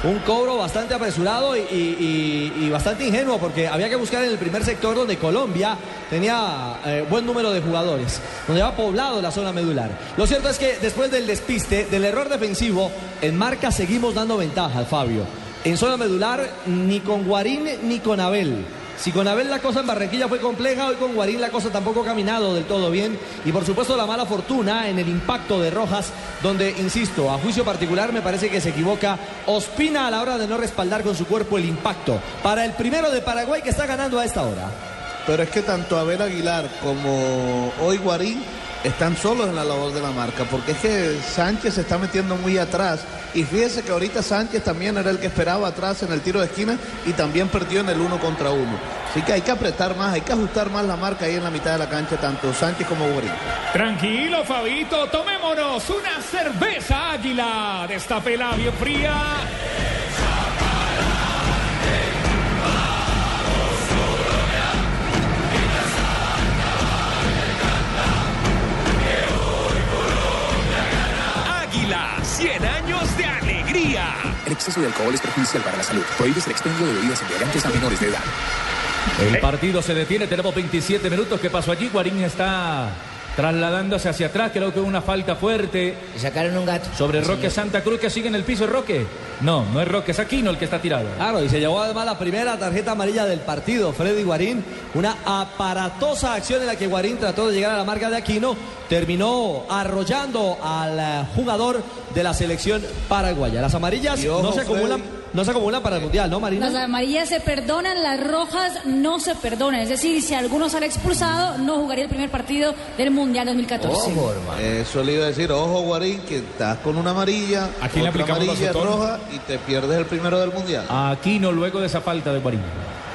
Un cobro bastante apresurado y, y- y- y bastante ingenuo porque había que buscar en el primer sector donde Colombia tenía eh, buen número de jugadores, donde había poblado la zona medular. Lo cierto es que después del despiste, del error defensivo, en marca seguimos dando ventaja al Fabio. En zona medular, ni con Guarín ni con Abel. Si con Abel la cosa en Barranquilla fue compleja, hoy con Guarín la cosa tampoco ha caminado del todo bien. Y por supuesto la mala fortuna en el impacto de Rojas, donde, insisto, a juicio particular me parece que se equivoca Ospina a la hora de no respaldar con su cuerpo el impacto. Para el primero de Paraguay que está ganando a esta hora. Pero es que tanto Abel Aguilar como hoy Guarín están solos en la labor de la marca, porque es que Sánchez se está metiendo muy atrás. Y fíjese que ahorita Sánchez también era el que esperaba atrás en el tiro de esquina y también perdió en el uno contra uno. Así que hay que apretar más, hay que ajustar más la marca ahí en la mitad de la cancha, tanto Sánchez como Guarín. Tranquilo, Fabito, tomémonos una cerveza águila. Destapela bien fría. Exceso de alcohol es perjudicial para la salud. Prohíbes el expendio de bebidas embriagantes a menores de edad. El partido se detiene, tenemos 27 minutos. ¿Qué pasó allí? Guarín está trasladándose hacia atrás, creo que una falta fuerte. Sacaron un gato. Sobre Roque Santa Cruz que sigue en el piso, Roque. No, no es Roque, es Aquino el que está tirado. Claro, y se llevó además la primera tarjeta amarilla del partido, Freddy Guarín. Una aparatosa acción en la que Guarín trató de llegar a la marca de Aquino. Terminó arrollando al eh, jugador de la selección paraguaya. Las amarillas ojo, no, se acumulan, Freddy. No se acumulan para el Mundial, ¿no, Marina? Las amarillas se perdonan, las rojas no se perdonan. Es decir, si alguno sale expulsado, no jugaría el primer partido del Mundial 2014. Eso le iba a decir, ojo Guarín, que estás con una amarilla, Aquí le otra aplicamos amarilla roja y te pierdes el primero del mundial. Aquino luego de esa falta de Guarín.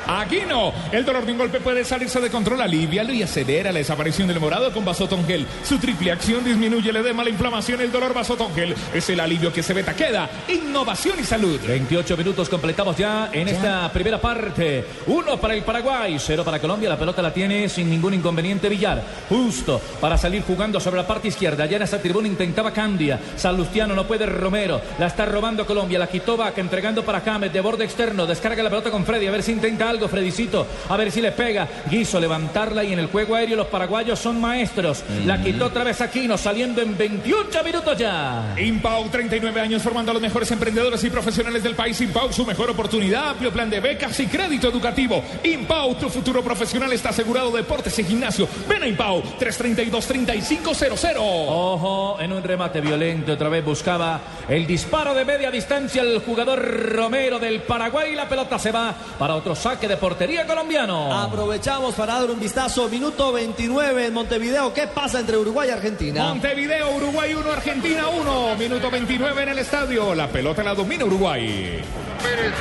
Aquí no. El dolor de un golpe puede salirse de control. Alivialo y acelera la desaparición del morado con Vasotón Gel. Su triple acción disminuye el edema, la inflamación, el dolor. Vasotón Gel es el alivio que se beta queda. Innovación y salud. 28 minutos completamos ya en esta primera parte. Uno para el Paraguay, cero para Colombia. La pelota la tiene sin ningún inconveniente Villar. Justo para salir jugando sobre la parte izquierda. Ya en esa tribuna intentaba Candia. Salustiano no puede Romero. La está robando Colombia. La quitó Vaca entregando para James de borde externo. Descarga la pelota con Freddy. A ver si intenta algo Fredicito. A ver si le pega. Quiso levantarla y en el juego aéreo los paraguayos son maestros. La quitó otra vez Aquino saliendo en 28 minutos ya. Impau, 39 años formando a los mejores emprendedores y profesionales del país. Impau, su mejor oportunidad, amplio plan de becas y crédito educativo. Impau, tu futuro profesional está asegurado deportes y gimnasio. Ven a Impau, 332-3500. Ojo, en un remate violento, otra vez buscaba el disparo de media distancia el jugador Romero del Paraguay. La pelota se va para otro saque de portería colombiano. Aprovechamos para dar un vistazo. Minuto 29 en Montevideo. ¿Qué pasa entre Uruguay y Argentina? Montevideo, Uruguay 1, Argentina 1. Minuto 29 en el estadio. La pelota la domina Uruguay. Pérez,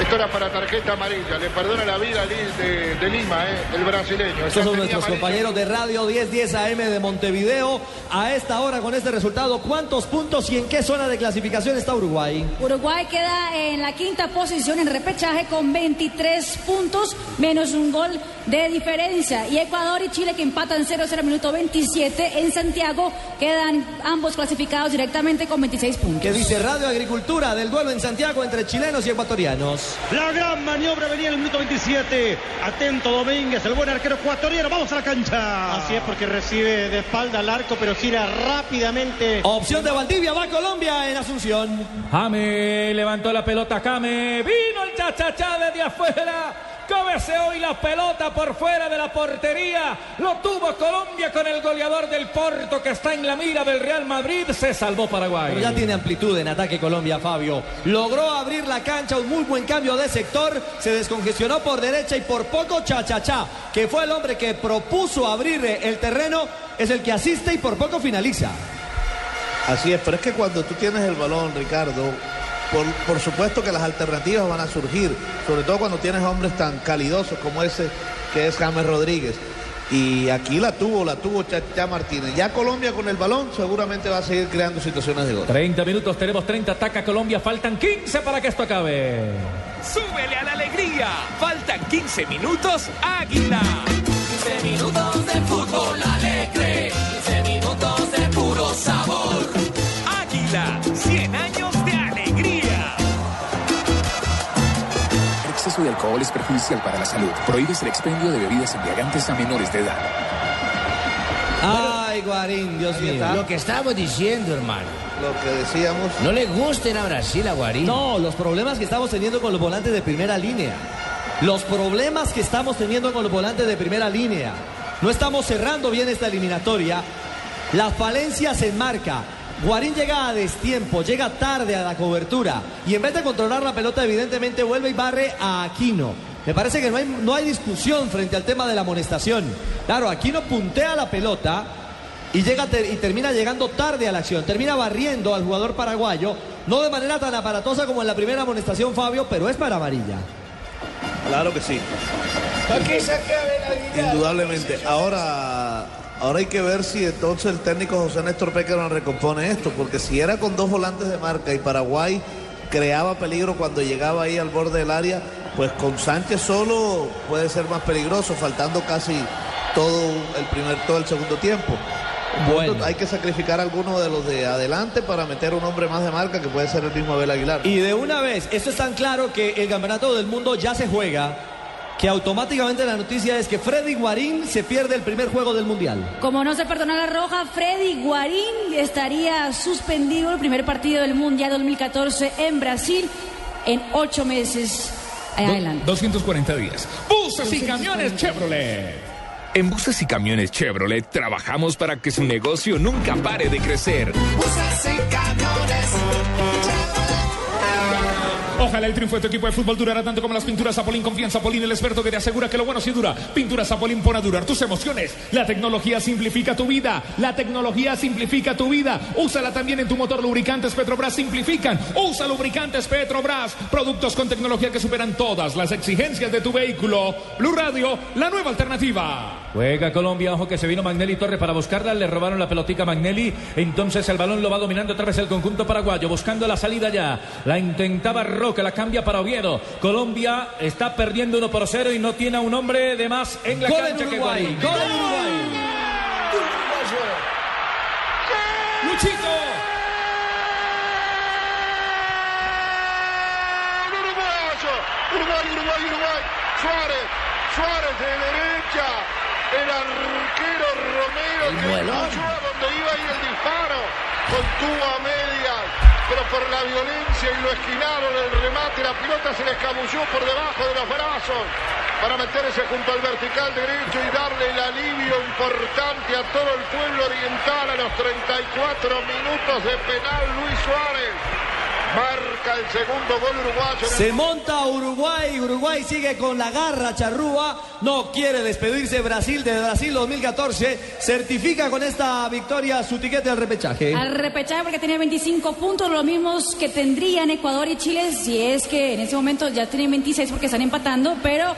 esto era para tarjeta amarilla. Le perdona la vida a Liz de, de Lima, eh, el brasileño. Estos son nuestros amarilla. compañeros de Radio 1010 AM de Montevideo. A esta hora, con este resultado, ¿cuántos puntos y en qué zona de clasificación está Uruguay? Uruguay queda en la quinta posición en repechaje con 23 puntos, menos un gol de diferencia. Y Ecuador y Chile que empatan 0-0 minuto 27 en Santiago, quedan ambos clasificados directamente con 26 puntos. ¿Qué dice Radio Agricultura del duelo en Santiago entre chilenos y ecuatorianos? La gran maniobra venía en el minuto 27. Atento Domínguez, el buen arquero ecuatoriano. Vamos a la cancha. Así es porque recibe de espalda al arco, pero gira rápidamente. Opción de Valdivia, va Colombia en Asunción. Jame levantó la pelota, Jame. Vino el chachachá desde afuera. Cómese hoy la pelota por fuera de la portería. Lo tuvo Colombia con el goleador del Porto que está en la mira del Real Madrid. Se salvó Paraguay. Pero ya tiene amplitud en ataque Colombia, Fabio. Logró abrir la cancha, un muy buen cambio de sector. Se descongestionó por derecha y por poco Chachachá, que fue el hombre que propuso abrir el terreno, es el que asiste y por poco finaliza. Así es, pero es que cuando tú tienes el balón, Ricardo, por, por supuesto que las alternativas van a surgir, sobre todo cuando tienes hombres tan calidosos como ese que es James Rodríguez. Y aquí la tuvo, la tuvo Chacha Martínez. Ya Colombia con el balón seguramente va a seguir creando situaciones de gol. 30 minutos, tenemos 30, ataca Colombia, faltan 15 para que esto acabe. Súbele a la alegría. Faltan 15 minutos, Águila. 15 minutos de fútbol exceso de alcohol es perjudicial para la salud. Prohíbes el expendio de bebidas embriagantes a menores de edad. Ay, Guarín, Dios mío. Lo que estábamos diciendo, hermano. Lo que decíamos. No le gusten a Brasil a Guarín. No, los problemas que estamos teniendo con los volantes de primera línea. Los problemas que estamos teniendo con los volantes de primera línea. No estamos cerrando bien esta eliminatoria. La falencia se enmarca. Guarín llega a destiempo, llega tarde a la cobertura y en vez de controlar la pelota evidentemente vuelve y barre a Aquino. Me parece que no hay, no hay discusión frente al tema de la amonestación. Claro, Aquino puntea la pelota y, llega ter- y termina llegando tarde a la acción. Termina barriendo al jugador paraguayo, no de manera tan aparatosa como en la primera amonestación Fabio, pero es para amarilla. Claro que sí. Indudablemente. Ahora, ahora hay que ver si entonces el técnico José Néstor Pécaro recompone esto, porque si era con dos volantes de marca y Paraguay creaba peligro cuando llegaba ahí al borde del área, pues con Sánchez solo puede ser más peligroso, faltando casi todo el primer, todo el segundo tiempo. Bueno. Hay que sacrificar a alguno de los de adelante para meter un hombre más de marca que puede ser el mismo Abel Aguilar. Y de una vez, esto es tan claro que el campeonato del mundo ya se juega, que automáticamente la noticia es que Freddy Guarín se pierde el primer juego del Mundial. Como no se perdona la roja, Freddy Guarín estaría suspendido el primer partido del Mundial 2014 en Brasil en ocho meses adelante. 240 días. Buses y camiones Chevrolet. En Buses y Camiones Chevrolet trabajamos para que su negocio nunca pare de crecer. Buses y camiones. Ojalá el triunfo de tu equipo de fútbol durara tanto como las pinturas Zapolín. Confía en Zapolín, el experto que te asegura que lo bueno sí dura. Pintura Zapolín pone a durar tus emociones. La tecnología simplifica tu vida. La tecnología simplifica tu vida. Úsala también en tu motor. Lubricantes Petrobras simplifican. Usa lubricantes Petrobras. Productos con tecnología que superan todas las exigencias de tu vehículo. Blue Radio, la nueva alternativa. Juega Colombia, ojo que se vino Magnelli Torre para buscarla, le robaron la pelotica a Magnelli, entonces el balón lo va dominando otra vez el conjunto paraguayo, buscando la salida ya, la intentaba Roque, la cambia para Oviedo, Colombia está perdiendo 1 por 0 y no tiene a un hombre de más en la Gol en cancha que Uruguay, gol en Uruguay. Luchito. uruguayo. Uruguay, Uruguay, Uruguay. Suárez, Suárez de derecha. El arquero Romero que escuchó a donde iba a ir el disparo. Contuvo a medias, pero por la violencia y lo esquinaron el remate, la pelota se le escabulló por debajo de los brazos para meterse junto al vertical derecho y darle el alivio importante a todo el pueblo oriental a los 34 minutos de penal Luis Suárez. Marca el segundo gol uruguayo. Se monta Uruguay, Uruguay sigue con la garra charrúa, no quiere despedirse Brasil de Brasil 2014, certifica con esta victoria su tiquete al repechaje. Al repechaje porque tiene 25 puntos, los mismos que tendrían Ecuador y Chile, si es que en ese momento ya tienen 26 porque están empatando, pero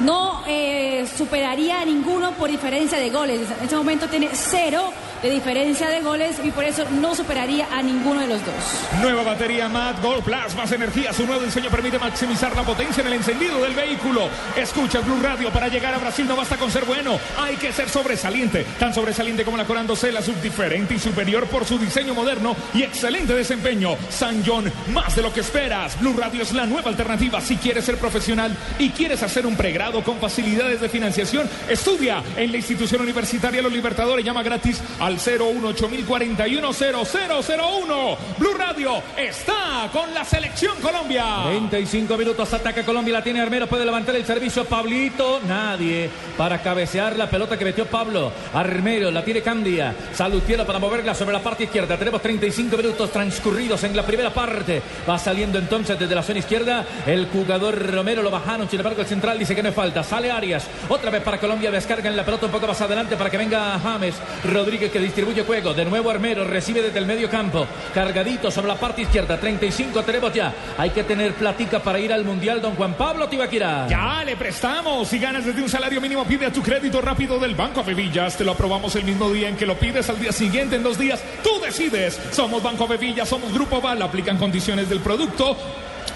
no eh, superaría a ninguno por diferencia de goles. En ese momento tiene cero de diferencia de goles y por eso no superaría a ninguno de los dos. Nueva batería Mad Gold Plus, más energía. Su nuevo diseño permite maximizar la potencia en el encendido del vehículo. Escucha Blue Radio para llegar a Brasil. No basta con ser bueno, hay que ser sobresaliente. Tan sobresaliente como la Corando C, la subdiferente y superior por su diseño moderno y excelente desempeño. San John, más de lo que esperas. Blue Radio es la nueva alternativa. Si quieres ser profesional y quieres hacer un pregrado con facilidades de financiación, estudia en la institución universitaria Los Libertadores. Llama gratis al 018410001. Blue Radio está con la selección Colombia. 35 minutos, ataca Colombia, la tiene Armero, puede levantar el servicio, Pablito, nadie para cabecear la pelota que metió Pablo. Armero, la tiene Candia, Salutiero para moverla sobre la parte izquierda. Tenemos 35 minutos transcurridos en la primera parte. Va saliendo entonces desde la zona izquierda el jugador Romero, lo bajaron, sin embargo el central dice que no es falta. Sale Arias, otra vez para Colombia, descargan la pelota un poco más adelante para que venga James Rodríguez que distribuye juego. De nuevo Armero, recibe desde el medio campo, cargadito sobre la parte izquierda. 35 tenemos ya. Hay que tener platica para ir al Mundial, don Juan Pablo Tibaquira. Ya le prestamos. Si ganas desde un salario mínimo, pide a tu crédito rápido del Banco Bevillas. Te lo aprobamos el mismo día en que lo pides, al día siguiente, en dos días. Tú decides. Somos Banco Bevillas, somos Grupo Val. Aplican condiciones del producto.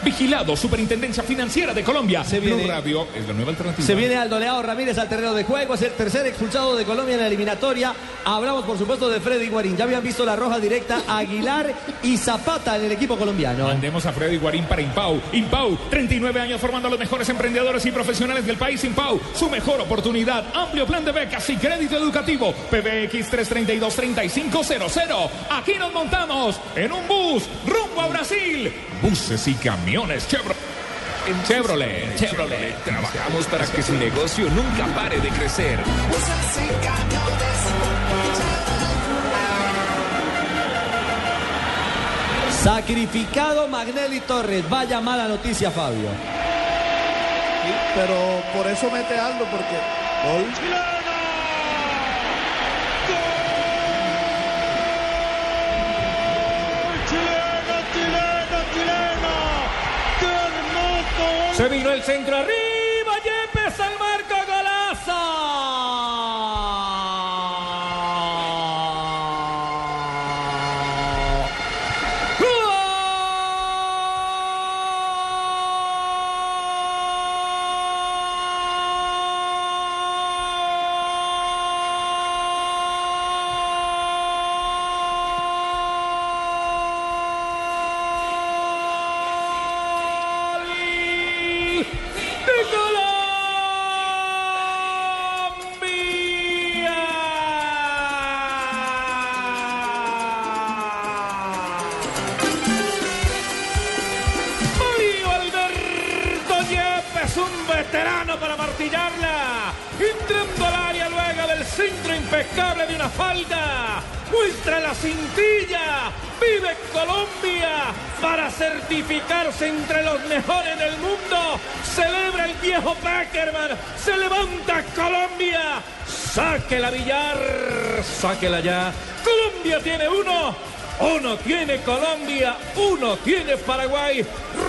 Vigilado, Superintendencia Financiera de Colombia. Se viene- Blue Radio es la nueva alternativa. Se viene Aldo Leao Ramírez al terreno de juego, es el tercer expulsado de Colombia en la eliminatoria. Hablamos, por supuesto, de Freddy Guarín. Ya habían visto la roja directa Aguilar y Zapata en el equipo colombiano. Mandemos a Freddy Guarín para Impau. Impau, 39 años formando a los mejores emprendedores y profesionales del país. Impau, su mejor oportunidad. Amplio plan de becas y crédito educativo. PBX 332-3500. Aquí nos montamos en un bus rumbo a Brasil. Buses y camiones Chevrolet. En Chevrolet, Chevrolet trabajamos para que su negocio nunca pare de crecer. Sacrificado Magnelli Torres. Vaya mala noticia, Fabio. Pero por eso mete Aldo, porque gol. Se vino el centro arriba, Entrando al área luego del centro impecable de una falda. Muestra la cintilla. Vive Colombia para certificarse entre los mejores del mundo. Celebra el viejo Peckerman. Se levanta Colombia. Sáquela Villar. Sáquela ya. Colombia tiene uno. Uno tiene Colombia, uno tiene Paraguay.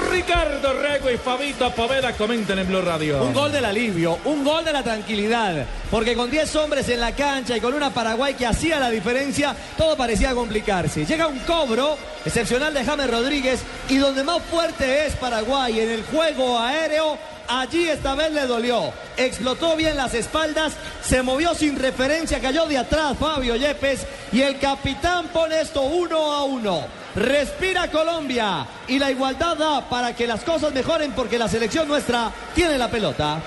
Ricardo Rego y Fabito Poveda comenten en Blue Radio. Un gol del alivio, un gol de la tranquilidad. Porque con 10 hombres en la cancha y con una Paraguay que hacía la diferencia, todo parecía complicarse. Llega un cobro excepcional de James Rodríguez y donde más fuerte es Paraguay en el juego aéreo, allí esta vez le dolió. Explotó bien las espaldas, se movió sin referencia, cayó de atrás Fabio Yepes y el capitán pone esto uno a uno. Respira Colombia y la igualdad da para que las cosas mejoren porque la selección nuestra tiene la pelota.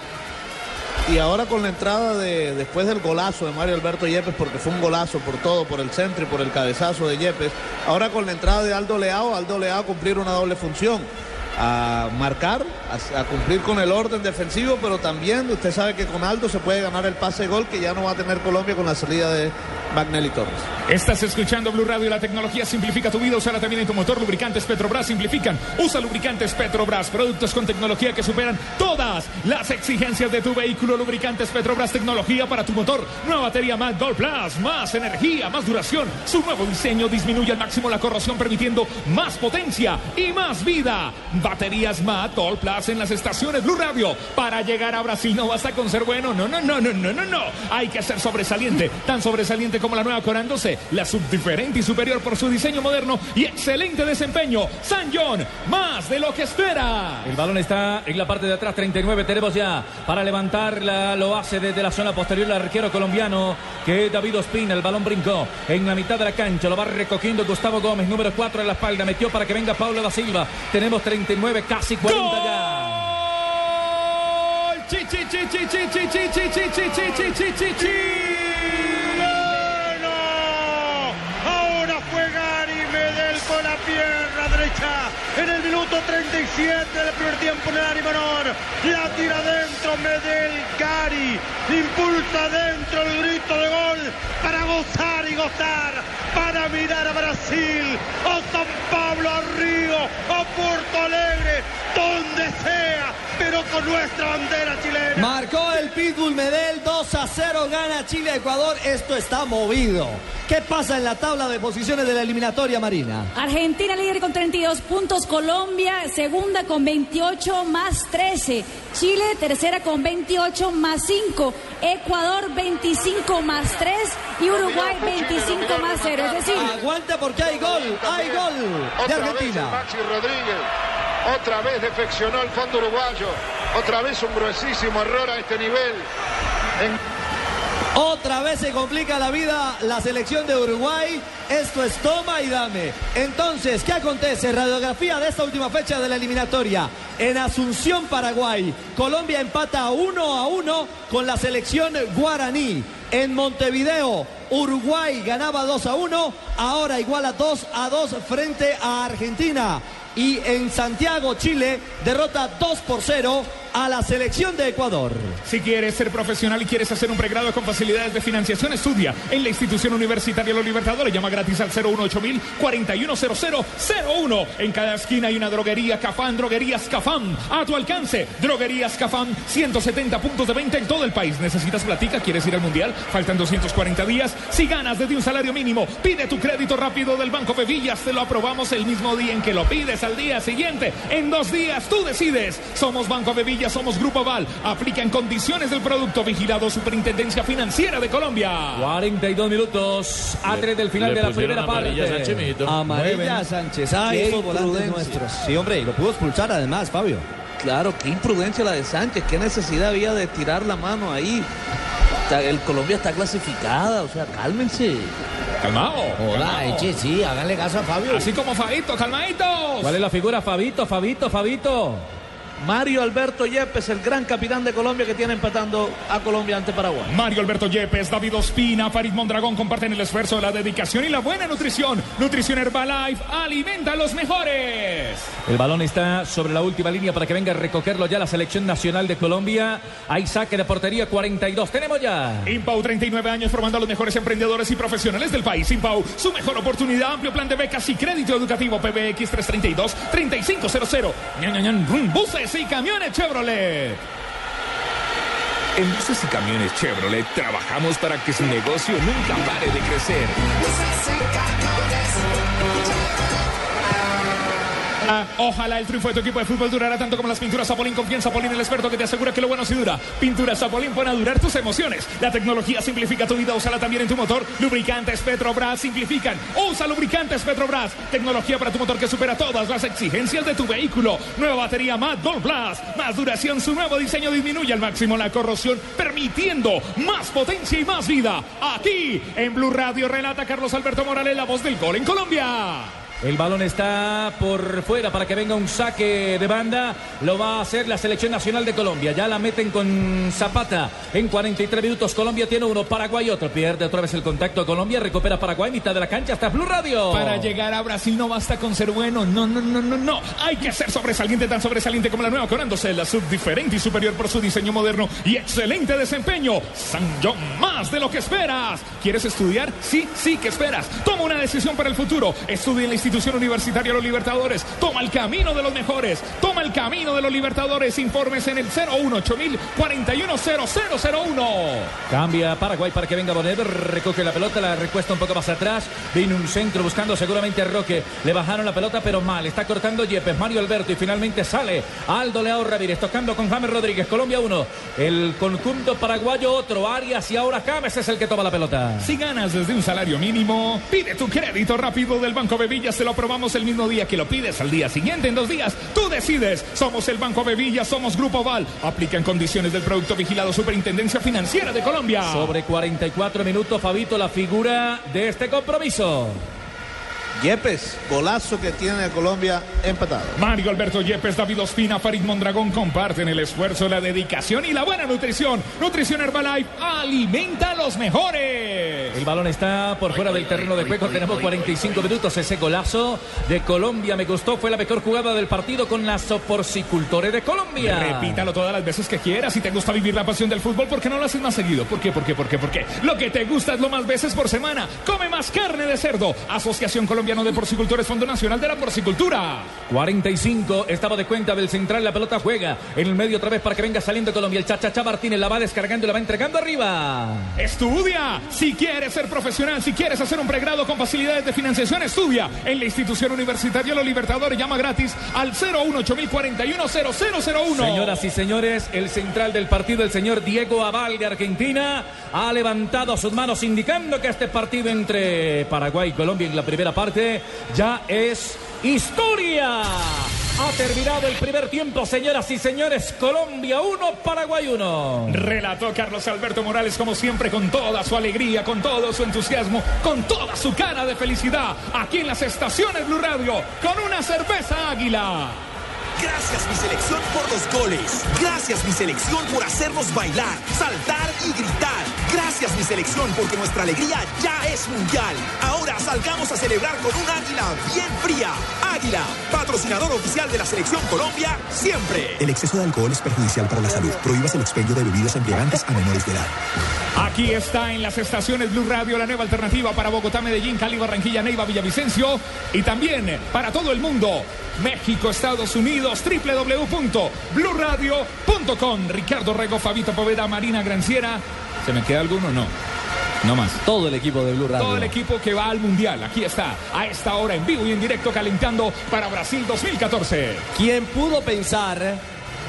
Y ahora con la entrada de, después del golazo de Mario Alberto Yepes, porque fue un golazo por todo, por el centro y por el cabezazo de Yepes, ahora con la entrada de Aldo Leao, Aldo Leao cumplir una doble función a marcar, a, cumplir con el orden defensivo, pero también usted sabe que con Aldo se puede ganar el pase de gol que ya no va a tener Colombia con la salida de Magnelli Torres. Estás escuchando Blue Radio, la tecnología simplifica tu vida, usala también en tu motor, lubricantes Petrobras simplifican, usa lubricantes Petrobras, productos con tecnología que superan todas las exigencias de tu vehículo, lubricantes Petrobras, tecnología para tu motor, nueva batería Mac Gold Plus, más energía, más duración, su nuevo diseño disminuye al máximo la corrosión permitiendo más potencia y más vida. Baterías MAT All Plus en las estaciones Blue Radio. Para llegar a Brasil no basta con ser bueno. No, no, no, no, no, no, no. Hay que ser sobresaliente. Tan sobresaliente como la nueva Coran 12. La subdiferente y superior por su diseño moderno y excelente desempeño. San John, más de lo que espera. El balón está en la parte de atrás, 39 tenemos ya para levantarla, lo hace desde la zona posterior el arquero colombiano que es David Ospina, el balón brincó en la mitad de la cancha, lo va recogiendo Gustavo Gómez, número 4 en la espalda, metió para que venga Pablo da Silva, tenemos 39, casi 40 ya. Chi, chi, chi, chi, chi, chi, chi, chi, chi, chi, chi, chi, chi, chi, chi. Ahora fue Gary Medel con la pierna derecha en el minuto 37 del primer tiempo en el área menor. La tira adentro Medel Gary. Impulsa adentro el grito de gol para gozar y gozar. Para mirar a Brasil, a San Pablo, a Río, a Puerto Alegre, donde sea, pero con nuestra bandera chilena. Marcó el Pitbull Medel 2 a 0, gana Chile Ecuador. Esto está movido. ¿Qué pasa en la tabla de posiciones de la eliminatoria marina? Líder con 32 puntos, Colombia segunda con 28 más 13, Chile tercera con 28 más 5, Ecuador 25 más 3 y Uruguay 25 más 0. Es decir, aguanta porque hay gol, hay gol de Otra vez Argentina. Maxi Rodríguez. Otra vez defeccionó el fondo uruguayo. Otra vez un gruesísimo error a este nivel. En- Otra vez se complica la vida la selección de Uruguay. Esto es toma y dame. Entonces, ¿qué acontece? Radiografía de esta última fecha de la eliminatoria. En Asunción, Paraguay, Colombia empata uno a uno con la selección guaraní. En Montevideo, Uruguay ganaba 2 a 1, ahora iguala 2 a 2 frente a Argentina. Y en Santiago, Chile, derrota 2 por 0 a la selección de Ecuador. Si quieres ser profesional y quieres hacer un pregrado con facilidades de financiación, estudia en la institución universitaria Los Libertadores. Llama gratis al 018 410001. En cada esquina hay una droguería Cafán, Droguerías Cafán. A tu alcance, Droguerías Cafán, 170 puntos de venta en todo el país. ¿Necesitas platica? ¿Quieres ir al mundial? Faltan 240 días. Si ganas desde un salario mínimo, pide tu crédito rápido del Banco Bevillas. Te lo aprobamos el mismo día en que lo pides al día siguiente. En dos días tú decides. Somos Banco Bevillas, somos Grupo Aval. Aplica en condiciones del producto vigilado Superintendencia Financiera de Colombia. 42 minutos a 3 del final le de la primera amarilla parte. Sánchez. Amarilla Mueven. a Sánchez. Ay, esos volantes nuestros. Sí, hombre, y lo pudo expulsar además, Fabio. Claro, qué imprudencia la de Sánchez, qué necesidad había de tirar la mano ahí. El Colombia está clasificada, o sea, cálmense. Calmado. Hola, eche, sí, háganle caso a Fabio. Así como Fabito, calmadito. ¿Cuál es la figura? Fabito, Fabito, Fabito. Mario Alberto Yepes, el gran capitán de Colombia que tiene empatando a Colombia ante Paraguay. Mario Alberto Yepes, David Ospina, Farid Mondragón comparten el esfuerzo, la dedicación y la buena nutrición. Nutrición Herbalife alimenta a los mejores. El balón está sobre la última línea para que venga a recogerlo ya la selección nacional de Colombia. Hay saque de portería 42. Tenemos ya. Impau, 39 años formando a los mejores emprendedores y profesionales del país. Impau, su mejor oportunidad, amplio plan de becas y crédito educativo PBX 332-3500. Ñan, ñan, ñan, rum, Buses y camiones Chevrolet. En buses y camiones Chevrolet trabajamos para que su negocio nunca pare de crecer. Ojalá el triunfo de tu equipo de fútbol durara tanto como las pinturas Zapolín. Confía en Zapolín, el experto que te asegura que lo bueno sí dura. Pinturas Zapolín pone a durar tus emociones. La tecnología simplifica tu vida, úsala también en tu motor. Lubricantes Petrobras simplifican. Usa lubricantes Petrobras. Tecnología para tu motor que supera todas las exigencias de tu vehículo. Nueva batería Mad Gold Plus. Más duración, su nuevo diseño disminuye al máximo la corrosión, permitiendo más potencia y más vida. Aquí, en Blue Radio, relata Carlos Alberto Morales, la voz del gol en Colombia. El balón está por fuera para que venga un saque de banda. Lo va a hacer la selección nacional de Colombia. Ya la meten con Zapata. En 43 minutos Colombia tiene uno, Paraguay otro. Pierde otra vez el contacto Colombia. Recupera Paraguay, mitad de la cancha. Hasta Blue Radio. Para llegar a Brasil no basta con ser bueno. No, no, no, no, no. Hay que ser sobresaliente, tan sobresaliente como la nueva Corándose. La sub diferente y superior por su diseño moderno y excelente desempeño. San John, más de lo que esperas. ¿Quieres estudiar? Sí, sí, ¿qué esperas? Toma una decisión para el futuro. Estudia en la institución universitaria Los Libertadores. Toma el camino de los mejores. Toma el camino de los Libertadores. Informes en el 018 410001. Cambia Paraguay para que venga Bonet. Recoge la pelota, la recuesta un poco más atrás. Viene un centro buscando seguramente a Roque. Le bajaron la pelota, pero mal. Está cortando Yepes, Mario Alberto y finalmente sale Aldo Leao Ramírez tocando con James Rodríguez. Colombia 1. El conjunto paraguayo otro. Arias y ahora James es el que toma la pelota. Si ganas desde un salario mínimo, pide tu crédito rápido del Banco Bevilla. Se lo aprobamos el mismo día que lo pides. Al día siguiente, en dos días, tú decides. Somos el Banco Bevilla, somos Grupo Val. Aplica en condiciones del producto vigilado Superintendencia Financiera de Colombia. Sobre 44 minutos, Fabito, la figura de este compromiso. Yepes, golazo que tiene Colombia empatado. Mario Alberto Yepes, David Ospina, Farid Mondragón comparten el esfuerzo, la dedicación y la buena nutrición. Nutrición Herbalife alimenta a los mejores. El balón está por fuera del terreno de juego. Tenemos 45 minutos. Ese golazo de Colombia me gustó. Fue la mejor jugada del partido con la porcicultores de Colombia. Repítalo todas las veces que quieras. Si te gusta vivir la pasión del fútbol, ¿por qué no lo haces más seguido? ¿Por qué? ¿Por qué? ¿Por qué? ¿Por qué? Lo que te gusta es lo más veces por semana. Come más carne de cerdo. Asociación Colombiano de Porcicultores, Fondo Nacional de la Porcicultura. 45. Estaba de cuenta del central. La pelota juega en el medio otra vez para que venga saliendo Colombia. El Chachacha Martínez la va descargando y la va entregando arriba. Estudia. Si quieres ser profesional, si quieres hacer un pregrado con facilidades de financiación, estudia en la institución universitaria Los Libertadores. Llama gratis al 018 0001 Señoras y señores, el central del partido, el señor Diego Aval de Argentina, ha levantado sus manos indicando que este partido entre Paraguay y Colombia en la primera parte ya es historia. Ha terminado el primer tiempo, señoras y señores. Colombia 1, Paraguay 1. Relató Carlos Alberto Morales, como siempre, con toda su alegría, con todo su entusiasmo, con toda su cara de felicidad, aquí en las estaciones Blue Radio, con una cerveza águila. Gracias mi selección por los goles. Gracias mi selección por hacernos bailar, saltar y gritar. Gracias mi selección porque nuestra alegría ya es mundial. Ahora salgamos a celebrar con un águila bien fría. Águila, patrocinador oficial de la selección Colombia, siempre. El exceso de alcohol es perjudicial para la salud. Prohíbas el expendio de bebidas embriagantes a menores de edad. Aquí está en las estaciones Blue Radio la nueva alternativa para Bogotá, Medellín, Cali, Barranquilla, Neiva, Villavicencio y también para todo el mundo. México, Estados Unidos, www.bluradio.com. Ricardo Rego, Fabito Poveda, Marina Granciera. ¿Se me queda alguno? No. No más. Todo el equipo de Blue Radio. Todo el equipo que va al Mundial. Aquí está, a esta hora en vivo y en directo calentando para Brasil 2014. Quien pudo pensar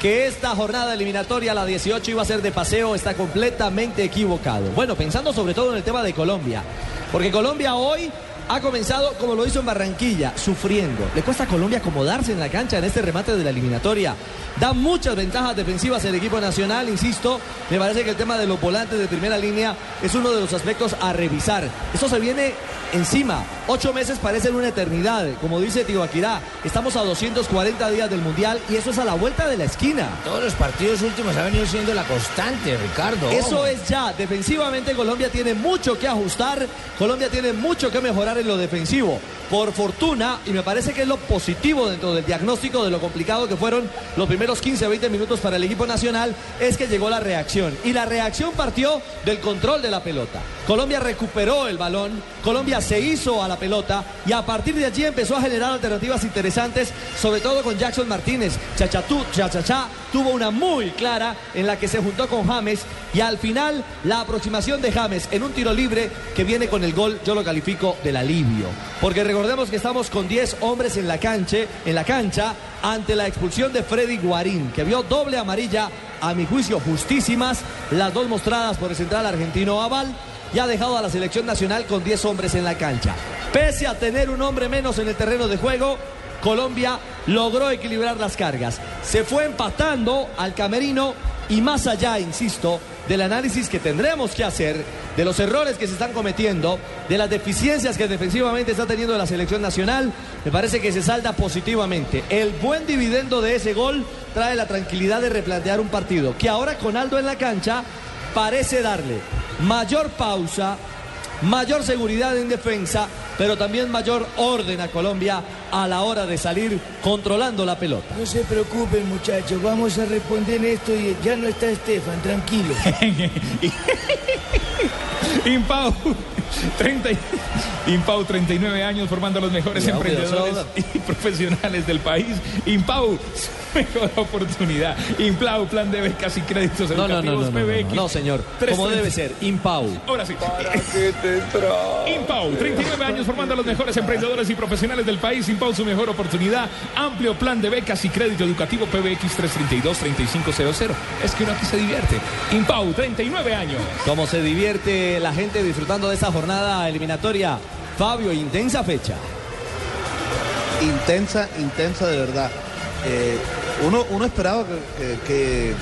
que esta jornada eliminatoria, la 18, iba a ser de paseo, está completamente equivocado. Bueno, pensando sobre todo en el tema de Colombia. Porque Colombia hoy ha comenzado como lo hizo en Barranquilla, sufriendo. Le cuesta a Colombia acomodarse en la cancha en este remate de la eliminatoria. Da muchas ventajas defensivas el equipo nacional, insisto. Me parece que el tema de los volantes de primera línea es uno de los aspectos a revisar. Eso se viene encima. Ocho meses parecen una eternidad. Como dice Tibaquirá, estamos a 240 días del Mundial y eso es a la vuelta de la esquina. Todos los partidos últimos han venido siendo la constante, Ricardo. Eso es ya. Defensivamente Colombia tiene mucho que ajustar. Colombia tiene mucho que en lo defensivo. Por fortuna, y me parece que es lo positivo dentro del diagnóstico de lo complicado que fueron los primeros 15 o 20 minutos para el equipo nacional, es que llegó la reacción. Y la reacción partió del control de la pelota. Colombia recuperó el balón, Colombia se hizo a la pelota y a partir de allí empezó a generar alternativas interesantes, sobre todo con Jackson Martínez. Chachatú, Chachachá tuvo una muy clara en la que se juntó con James y al final la aproximación de James en un tiro libre que viene con el gol, yo lo califico del alivio. Porque recordemos que estamos con 10 hombres en la cancha, en la cancha ante la expulsión de Freddy Guarín, que vio doble amarilla, a mi juicio justísimas, las dos mostradas por el central argentino Aval y ha dejado a la selección nacional con 10 hombres en la cancha. Pese a tener un hombre menos en el terreno de juego, Colombia logró equilibrar las cargas. Se fue empatando al camerino y más allá, insisto, del análisis que tendremos que hacer, de los errores que se están cometiendo, de las deficiencias que defensivamente está teniendo la selección nacional, me parece que se salda positivamente. El buen dividendo de ese gol trae la tranquilidad de replantear un partido que ahora con Aldo en la cancha parece darle mayor pausa, mayor seguridad en defensa, pero también mayor orden a Colombia a la hora de salir controlando la pelota. No se preocupen, muchachos, vamos a responder esto y ya no está Estefan, tranquilo. Impau, 30, y- Impau, 39 años formando a los mejores Cuidado, emprendedores y profesionales del país. Impau, mejor oportunidad. Implau, plan de becas y créditos No, no, no, educativos no, no, no, PBX. no, señor. Como debe ser, Impau. Ahora sí. Impau, 39 años formando a los mejores emprendedores y profesionales del país. Impau, su mejor oportunidad. Amplio plan de becas y crédito educativo PBX 332-3500. Es que uno aquí se divierte. Impau, 39 años. Cómo se divierte la gente disfrutando de esta jornada eliminatoria. Fabio, intensa fecha. intensa, intensa de verdad. Eh, uno, uno esperaba que,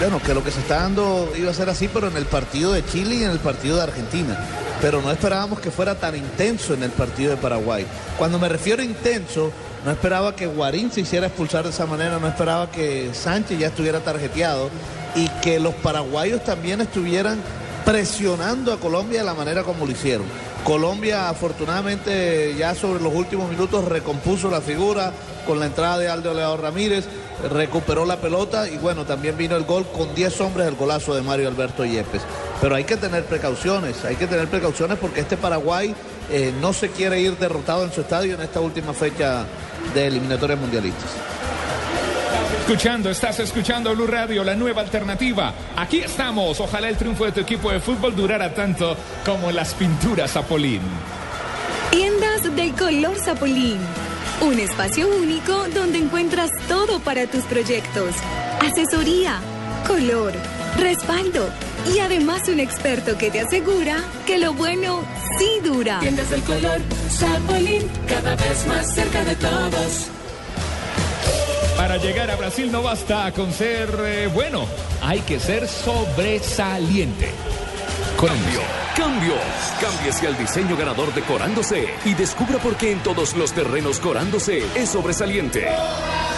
bueno, que lo que se está dando iba a ser así, pero en el partido de Chile y en el partido de Argentina. Pero no esperábamos que fuera tan intenso en el partido de Paraguay. Cuando me refiero a intenso, no esperaba que Guarín se hiciera expulsar de esa manera, no esperaba que Sánchez ya estuviera tarjeteado y que los paraguayos también estuvieran presionando a Colombia de la manera como lo hicieron. Colombia afortunadamente ya sobre los últimos minutos recompuso la figura con la entrada de Aldo Leao Ramírez, recuperó la pelota y bueno, también vino el gol con 10 hombres el golazo de Mario Alberto Yepes. Pero hay que tener precauciones, hay que tener precauciones porque este Paraguay eh, no se quiere ir derrotado en su estadio en esta última fecha de eliminatorias mundialistas. Escuchando, estás escuchando Blue Radio, la nueva alternativa. Aquí estamos. Ojalá el triunfo de tu equipo de fútbol durara tanto como las pinturas Zapolín. Tiendas de color Zapolín. Un espacio único donde encuentras todo para tus proyectos. Asesoría, color, respaldo y además un experto que te asegura que lo bueno sí dura. Tiendas del color Zapolín, cada vez más cerca de todos. Para llegar a Brasil no basta con ser eh, bueno, hay que ser sobresaliente. Cambio, cambios. Cámbiese al diseño ganador de Corándose y descubra por qué en todos los terrenos Corándose es sobresaliente.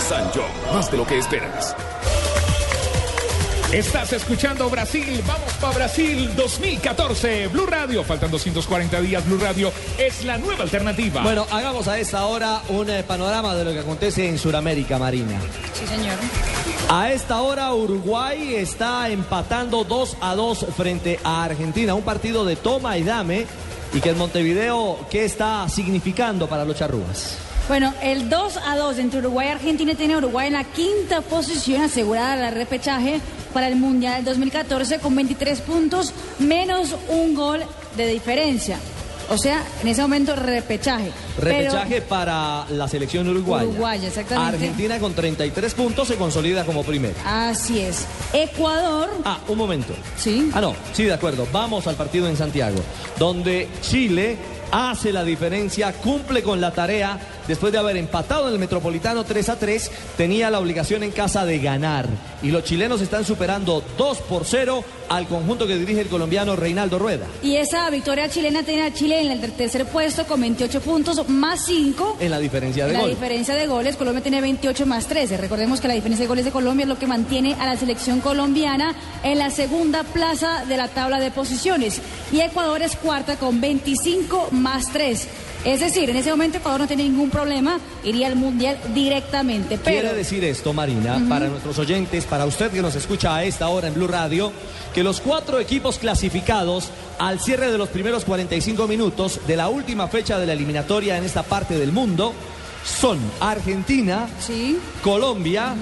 San John, más de lo que esperas. Estás escuchando Brasil, vamos para Brasil 2014. Blue Radio, faltan 240 días. Blue Radio es la nueva alternativa. Bueno, hagamos a esta hora un eh, panorama de lo que acontece en Sudamérica, Marina. Sí, señor. A esta hora Uruguay está empatando 2 a 2 frente a Argentina, un partido de toma y dame y que en Montevideo, ¿qué está significando para los charrúas? Bueno, el 2 a 2 entre Uruguay y Argentina tiene a Uruguay en la quinta posición asegurada la repechaje para el Mundial 2014 con 23 puntos menos un gol de diferencia. O sea, en ese momento repechaje. Repechaje para la selección uruguaya. Uruguaya, exactamente. Argentina con 33 puntos se consolida como primera. Así es. Ecuador. Ah, un momento. Sí. Ah, no, sí, de acuerdo. Vamos al partido en Santiago, donde Chile hace la diferencia, cumple con la tarea. Después de haber empatado en el Metropolitano 3 a 3, tenía la obligación en casa de ganar. Y los chilenos están superando 2 por 0 al conjunto que dirige el colombiano Reinaldo Rueda. Y esa victoria chilena tiene a Chile en el tercer puesto con 28 puntos más 5. En la diferencia de La gol. diferencia de goles, Colombia tiene 28 más 13. Recordemos que la diferencia de goles de Colombia es lo que mantiene a la selección colombiana en la segunda plaza de la tabla de posiciones. Y Ecuador es cuarta con 25 más 3. Es decir, en ese momento Ecuador no tiene ningún problema, iría al Mundial directamente. Pero Quiere decir esto, Marina, para nuestros oyentes, para usted que nos escucha a esta hora en Blue Radio, que los cuatro equipos clasificados al cierre de los primeros 45 minutos de la última fecha de la eliminatoria en esta parte del mundo son Argentina, Colombia,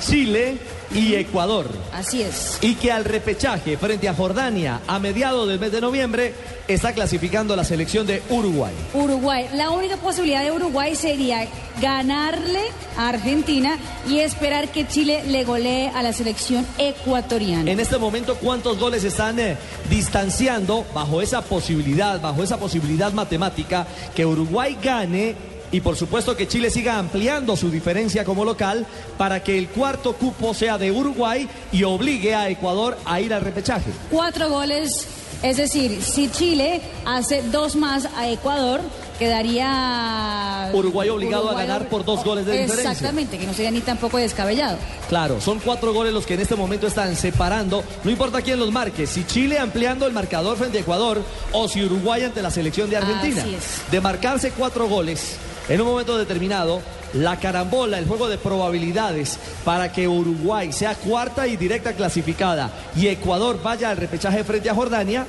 Chile y Ecuador. así es. Y que al repechaje frente a Jordania a mediados del mes de noviembre está clasificando la selección de Uruguay. Uruguay. La única posibilidad de Uruguay sería ganarle a Argentina y esperar que Chile le golee a la selección ecuatoriana. En este momento, ¿cuántos goles están eh, distanciando bajo esa posibilidad, bajo esa posibilidad matemática que Uruguay gane? Y por supuesto que Chile siga ampliando su diferencia como local para que el cuarto cupo sea de Uruguay y obligue a Ecuador a ir al repechaje. Cuatro goles, es decir, si Chile hace dos más a Ecuador, quedaría... Uruguay obligado a ganar por dos goles de diferencia. Exactamente, que no sería ni tampoco descabellado. Claro, son cuatro goles los que en este momento están separando, no importa quién los marque, si Chile ampliando el marcador frente a Ecuador o si Uruguay ante la selección de Argentina. Así es. De marcarse cuatro goles en un momento determinado, la carambola, el juego de probabilidades para que Uruguay sea cuarta y directa clasificada y Ecuador vaya al repechaje frente a Jordania,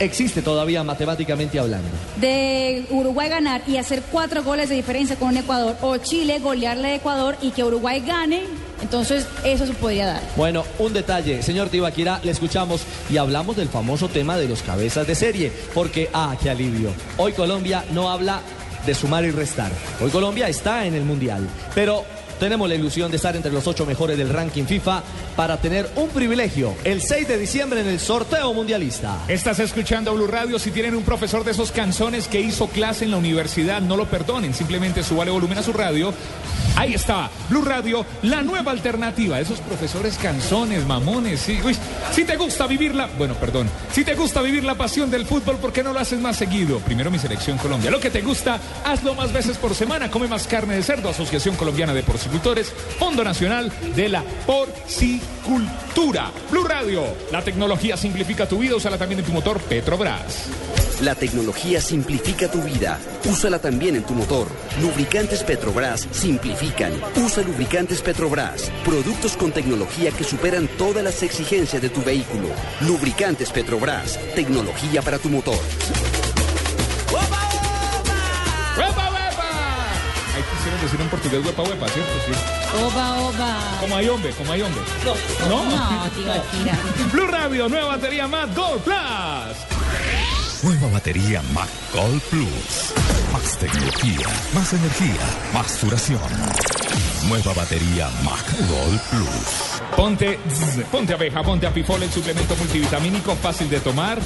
existe todavía matemáticamente hablando. De Uruguay ganar y hacer cuatro goles de diferencia con Ecuador, o Chile golearle a Ecuador y que Uruguay gane, entonces eso se podría dar. Bueno, un detalle, señor Tibaquira, le escuchamos y hablamos del famoso tema de los cabezas de serie, porque, ah, qué alivio. Hoy Colombia no habla de sumar y restar. Hoy Colombia está en el Mundial, pero tenemos la ilusión de estar entre los ocho mejores del ranking FIFA para tener un privilegio el 6 de diciembre en el sorteo mundialista. Estás escuchando Blue Radio. Si tienen un profesor de esos canzones que hizo clase en la universidad, no lo perdonen. Simplemente subale volumen a su radio. Ahí está, Blue Radio, la nueva alternativa. Esos profesores canzones, mamones. Sí. Uy, si te gusta vivir la. Bueno, perdón. Si te gusta vivir la pasión del fútbol, ¿por qué no lo haces más seguido? Primero mi selección Colombia. Lo que te gusta, hazlo más veces por semana. Come más carne de cerdo. Asociación Colombiana de Porcicultores. Fondo Nacional de la Porcicultura. Blue Radio, la tecnología simplifica tu vida. Úsala también en tu motor Petrobras. La tecnología simplifica tu vida. Úsala también en tu motor. Lubricantes Petrobras simplifican. Usa lubricantes Petrobras. Productos con tecnología que superan todas las exigencias de tu vehículo. Lubricantes Petrobras. Tecnología para tu motor. Decir en portugués huepa, huepa, ¿cierto? Sí. Oba, oba. Como hay hombre, como hay hombre. No. ¿No? No, tío Akira. Blue Radio, nueva batería más Gold Plus. Nueva batería Mac Gold Plus. Más tecnología, más energía, más duración. Nueva batería Mac Gold Plus. Ponte, zzz, ponte abeja, ponte apifol, el suplemento multivitamínico fácil de tomar.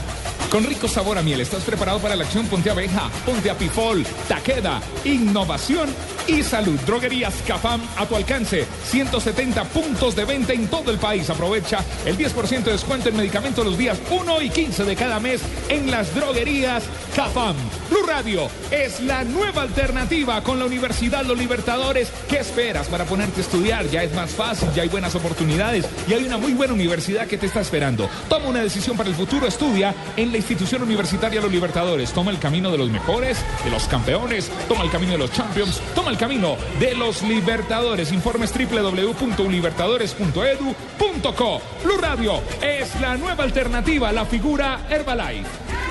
Con rico sabor a miel, ¿estás preparado para la acción? Ponte abeja, ponte apifol, taqueda, innovación y salud. Droguerías Cafam a tu alcance. 170 puntos de venta en todo el país. Aprovecha el 10% de descuento en medicamentos los días 1 y 15 de cada mes en las droguerías Cafam. Blue Radio es la nueva alternativa con la Universidad Los Libertadores. ¿Qué esperas para ponerte a estudiar? Ya es más fácil, ya hay buenas oportunidades y hay una muy buena universidad que te está esperando. Toma una decisión para el futuro, estudia en la institución universitaria Los Libertadores. Toma el camino de los mejores, de los campeones, toma el camino de los champions, toma el camino de los Libertadores. Informes www.libertadores.edu.co. Blue Radio es la nueva alternativa, la figura Herbalife.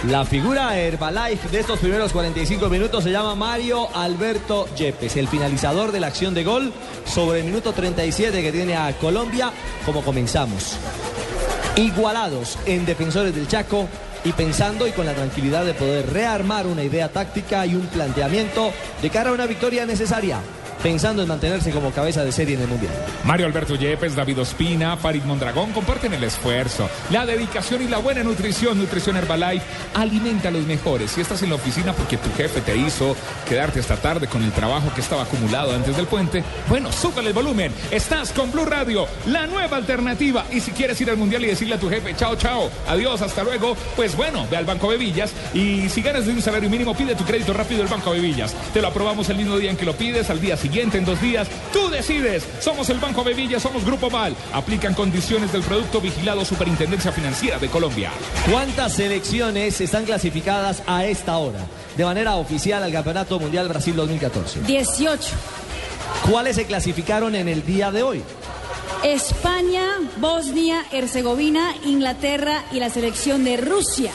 La figura Herbalife de estos primeros 45 minutos se llama Mario Alberto Yepes, el finalizador de la acción de gol sobre el minuto 37 que tiene a Colombia como comenzamos. Igualados en defensores del Chaco y pensando y con la tranquilidad de poder rearmar una idea táctica y un planteamiento de cara a una victoria necesaria. Pensando en mantenerse como cabeza de serie en el Mundial. Mario Alberto Yepes, David Ospina, Farid Mondragón comparten el esfuerzo, la dedicación y la buena nutrición. Nutrición Herbalife alimenta a los mejores. Si estás en la oficina porque tu jefe te hizo quedarte hasta tarde con el trabajo que estaba acumulado antes del puente, bueno, súbale el volumen. Estás con Blue Radio, la nueva alternativa. Y si quieres ir al Mundial y decirle a tu jefe, chao, chao, adiós, hasta luego, pues bueno, ve al Banco de Villas y si ganas de un salario mínimo, pide tu crédito rápido del Banco de Villas. Te lo aprobamos el mismo día en que lo pides, al día siguiente, en dos días. Tú decides. Somos el Banco de Villas, somos Grupo Val. Aplican condiciones del producto vigilado Superintendencia Financiera de Colombia. ¿Cuántas selecciones están clasificadas a esta hora de manera oficial al Campeonato Mundial Brasil 2014? 18. ¿Cuáles se clasificaron en el día de hoy? España, Bosnia, Herzegovina, Inglaterra y la selección de Rusia.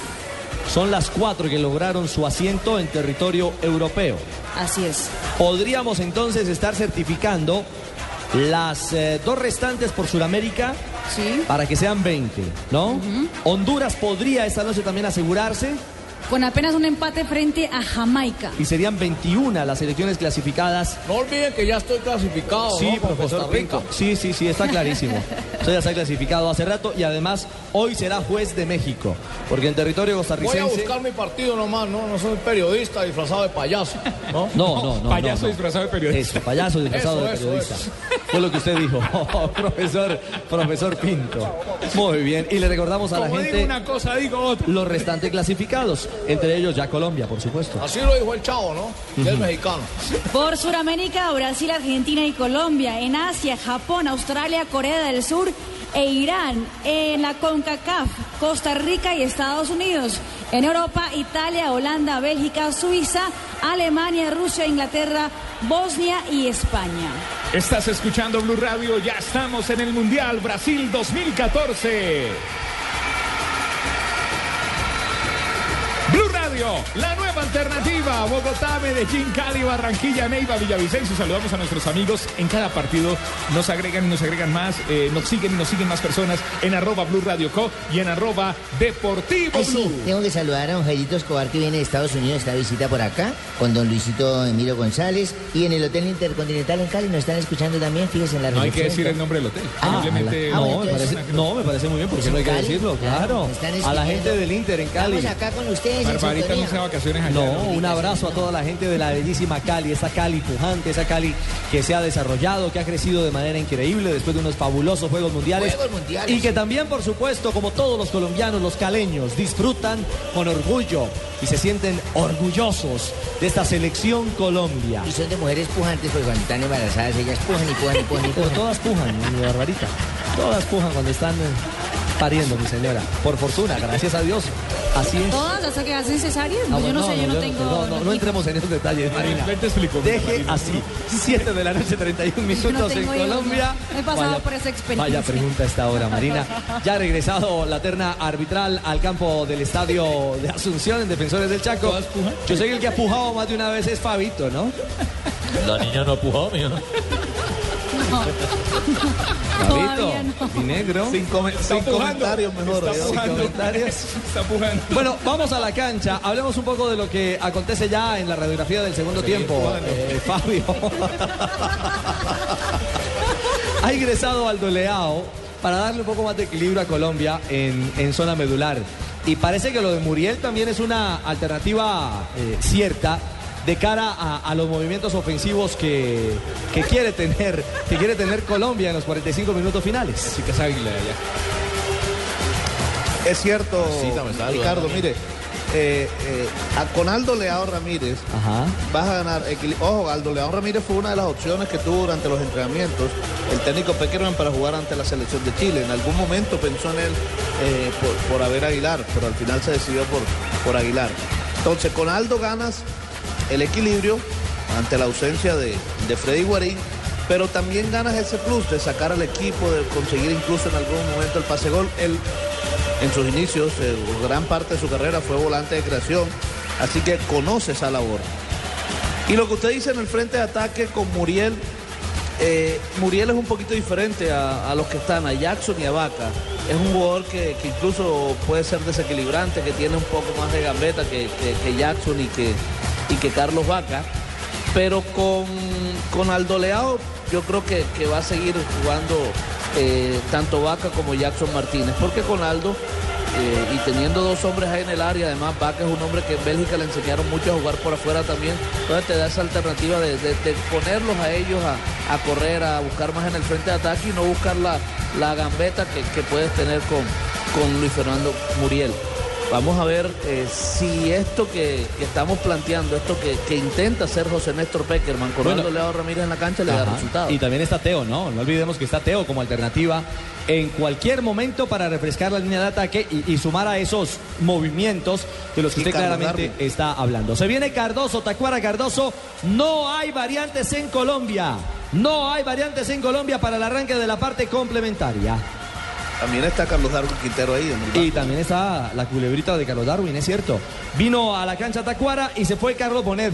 Son las cuatro que lograron su asiento en territorio europeo. Así es. Podríamos entonces estar certificando las eh, dos restantes por Sudamérica para que sean 20, ¿no? Honduras podría esta noche también asegurarse Con apenas un empate frente a Jamaica. y serían 21 las selecciones clasificadas. No olviden que ya estoy clasificado, Sí, profesor Costa Rica. Pinto. Sí, sí, sí, está clarísimo. Usted ya está clasificado hace rato y además hoy será juez de México, porque en territorio Voy a costarricense... buscar mi partido nomás, ¿no? No soy periodista disfrazado de payaso, ¿no? No, no, no. Payaso no, no. disfrazado de periodista. Eso, payaso disfrazado Eso, de periodista. eso. Fue lo que usted dijo, profesor, profesor Pinto. Muy bien. Y le recordamos a la Como digo gente una cosa, digo otra. los restantes clasificados, entre ellos ya Colombia, por supuesto. Así lo dijo el chavo, ¿no? Que es mexicano. Por Sudamérica, Brasil, Argentina y Colombia. En Asia, Japón, Australia, Corea del Sur e Irán. En la CONCACAF, Costa Rica y Estados Unidos. En Europa, Italia, Holanda, Bélgica, Suiza, Alemania, Rusia, Inglaterra, Bosnia y España. Estás escuchando Blue Radio, ya estamos en el Mundial Brasil 2014. Radio, la nueva alternativa. Bogotá, Medellín, Cali, Barranquilla, Neiva, Villavicencio. Saludamos a nuestros amigos. En cada partido nos agregan y nos agregan más. eh, nos siguen y nos siguen más personas en arroba Blue Radio Co y en arroba Deportivo Ay, sí, Blue. tengo que saludar a don Jairito Escobar que viene de Estados Unidos, está visita por acá, con don Luisito Emilio González y en el Hotel Intercontinental en Cali nos están escuchando también, fíjese en la No hay que decir el nombre del hotel. Ah, Simplemente. ah, bueno, No, me parece, no, me parece muy bien, porque Pues no hay que Cali, decirlo, claro, A la gente del Inter en Cali. Estamos acá con ustedes Barbarita vacaciones allá. No, un abrazo a toda la gente de la bellísima Cali, esa Cali pujante, esa Cali que se ha desarrollado, que ha crecido de manera increíble después de unos fabulosos Juegos Mundiales. Juegos Mundiales. Y que también, por supuesto, como todos los colombianos, los caleños, disfrutan con orgullo y se sienten orgullosos de esta selección Colombia. Y son de mujeres pujantes, porque cuando están embarazadas ellas pujan y pujan y pujan y Pero pujan. todas pujan, mi barbarita. Todas pujan cuando están eh, pariendo, mi señora. Por fortuna, gracias a Dios. Así es. Todas hasta que hacen cesáreas. Ah, Pues yo no, sé, yo no tengo. No, no, no entremos en esos detalles, Marina. Te explico, Deje Marina. así. 7 de la noche, 31 minutos no en Colombia. He pasado por esa experiencia. Vaya pregunta a esta hora, Marina. Ya ha regresado la terna arbitral al campo del estadio de Asunción en Defensores del Chaco. Yo sé que el que ha pujado más de una vez es Fabito, ¿no? La niña no pujó, mijo. Fabito, Todavía no. mi negro. Sin, come- sin comentarios mejor. Comentarios. Está pujando. Bueno, vamos a la cancha. Hablemos un poco de lo que acontece ya en la radiografía del segundo tiempo. Eh, Fabio. ha ingresado Aldo Leao para darle un poco más de equilibrio a Colombia en, en zona medular. Y parece que lo de Muriel también es una alternativa eh, cierta de cara a, a los movimientos ofensivos que, que quiere tener que quiere tener Colombia en los 45 minutos finales. Así que es águila. Es cierto, Ricardo, mire, eh, eh, a- con Aldo Leao Ramírez Ajá. vas a ganar Ojo, Aldo Leao Ramírez fue una de las opciones que tuvo durante los entrenamientos el técnico Peckerman para jugar ante la selección de Chile. En algún momento pensó en él eh, por, por haber Aguilar, pero al final se decidió por, por Aguilar. Entonces, con Aldo ganas el equilibrio ante la ausencia de, de Freddy Guarín, pero también ganas ese plus de sacar al equipo, de conseguir incluso en algún momento el pase gol. Él, en sus inicios, eh, gran parte de su carrera fue volante de creación, así que conoce esa labor. Y lo que usted dice en el frente de ataque con Muriel, eh, Muriel es un poquito diferente a, los que están, a Jackson y a Vaca. Es un jugador que, incluso puede ser desequilibrante, que tiene un poco más de gambeta que- que Jackson y que, y que Carlos Vaca. Pero con, con Aldo Leao yo creo que, que va a seguir jugando eh, tanto Vaca como Jackson Martínez, porque con Aldo eh, y teniendo dos hombres ahí en el área, además Vaca es un hombre que en Bélgica le enseñaron mucho a jugar por afuera también, entonces te da esa alternativa de, de- de ponerlos a ellos a, a correr, a buscar más en el frente de ataque y no buscar la, la gambeta que, que puedes tener con, con Luis Fernando Muriel. Vamos a ver eh, si esto que, que estamos planteando, esto que, que intenta hacer José Néstor Peckerman con Bueno. Leao Ramírez en la cancha le da Ajá. resultados. Y también está Teo, ¿no? No olvidemos que está Teo como alternativa en cualquier momento para refrescar la línea de ataque y, y sumar a esos movimientos de los que Y usted Carlos claramente Darwin. está hablando. Se viene Cardoso, Tacuara Cardoso. No hay variantes en Colombia. No hay variantes en Colombia para el arranque de la parte complementaria. También está Carlos Darwin Quintero ahí. en. Y también está la culebrita de Carlos Darwin, es cierto. Vino a la cancha Tacuara y se fue Carlos Bonet.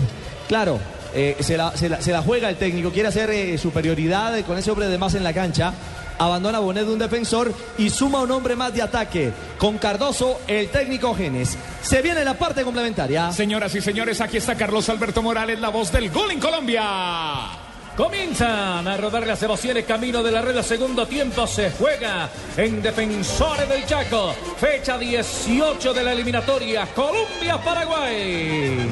Claro, eh, se, la, se la- se la juega el técnico, quiere hacer eh, superioridad con ese hombre de más en la cancha. Abandona Bonet de un defensor y suma un hombre más de ataque. Con Cardoso, el técnico Genes. Se viene la parte complementaria. Señoras y señores, aquí está Carlos Alberto Morales, la voz del gol en Colombia. Comienzan a rodar las emociones camino de la red. Segundo tiempo se juega en Defensores del Chaco. Fecha 18 de la eliminatoria. Colombia-Paraguay.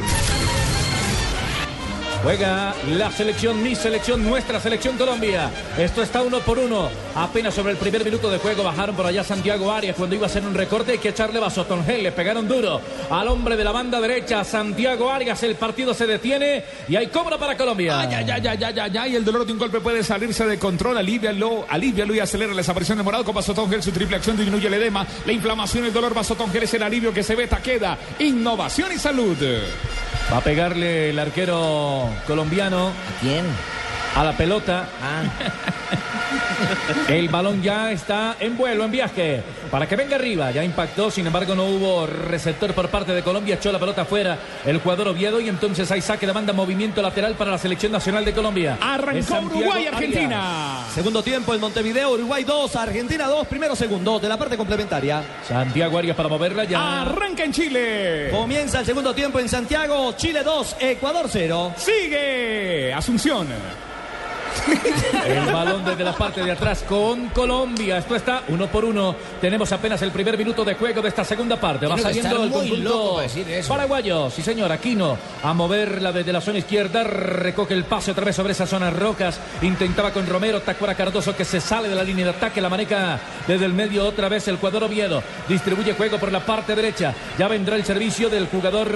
Juega la selección, mi selección, nuestra selección Colombia. Esto está uno por uno. Apenas sobre el primer minuto de juego bajaron por allá Santiago Arias cuando iba a hacer un recorte. Hay que echarle vaso. Le pegaron duro al hombre de la banda derecha, Santiago Arias. El partido se detiene y hay cobra para Colombia. Ay, ay, ay, ay, ay, ay, el dolor de un golpe puede salirse de control. Alivialo, alivialo y acelera la desaparición de morado con Gel. Su triple acción disminuye el edema, la inflamación el dolor. Vasotón Gel es el alivio que se ve, queda. Innovación y salud. Va a pegarle el arquero colombiano. ¿A quién? A la pelota. Ah. El balón ya está en vuelo, en viaje, para que venga arriba. Ya impactó, sin embargo no hubo receptor por parte de Colombia. Echó la pelota afuera el jugador Oviedo y entonces hay saque de banda, movimiento lateral para la selección nacional de Colombia. Arrancó Uruguay, Arias. Argentina. Segundo tiempo en Montevideo, Uruguay 2, Argentina 2, primero segundo de la parte complementaria. Santiago Arias para moverla ya. Arranca en Chile. Comienza el segundo tiempo en Santiago, Chile 2, Ecuador 0. Sigue Asunción. El balón desde la parte de atrás con Colombia. Esto está uno por uno. Tenemos apenas el primer minuto de juego de esta segunda parte. Va saliendo el conjunto paraguayo. Sí, señor. Aquino a moverla desde la zona izquierda. Recoge el pase otra vez sobre esa zona rocas. Intentaba con Romero. Tacuara Cardoso que se sale de la línea de ataque. La maneja desde el medio otra vez el jugador Oviedo. Distribuye juego por la parte derecha. Ya vendrá el servicio del jugador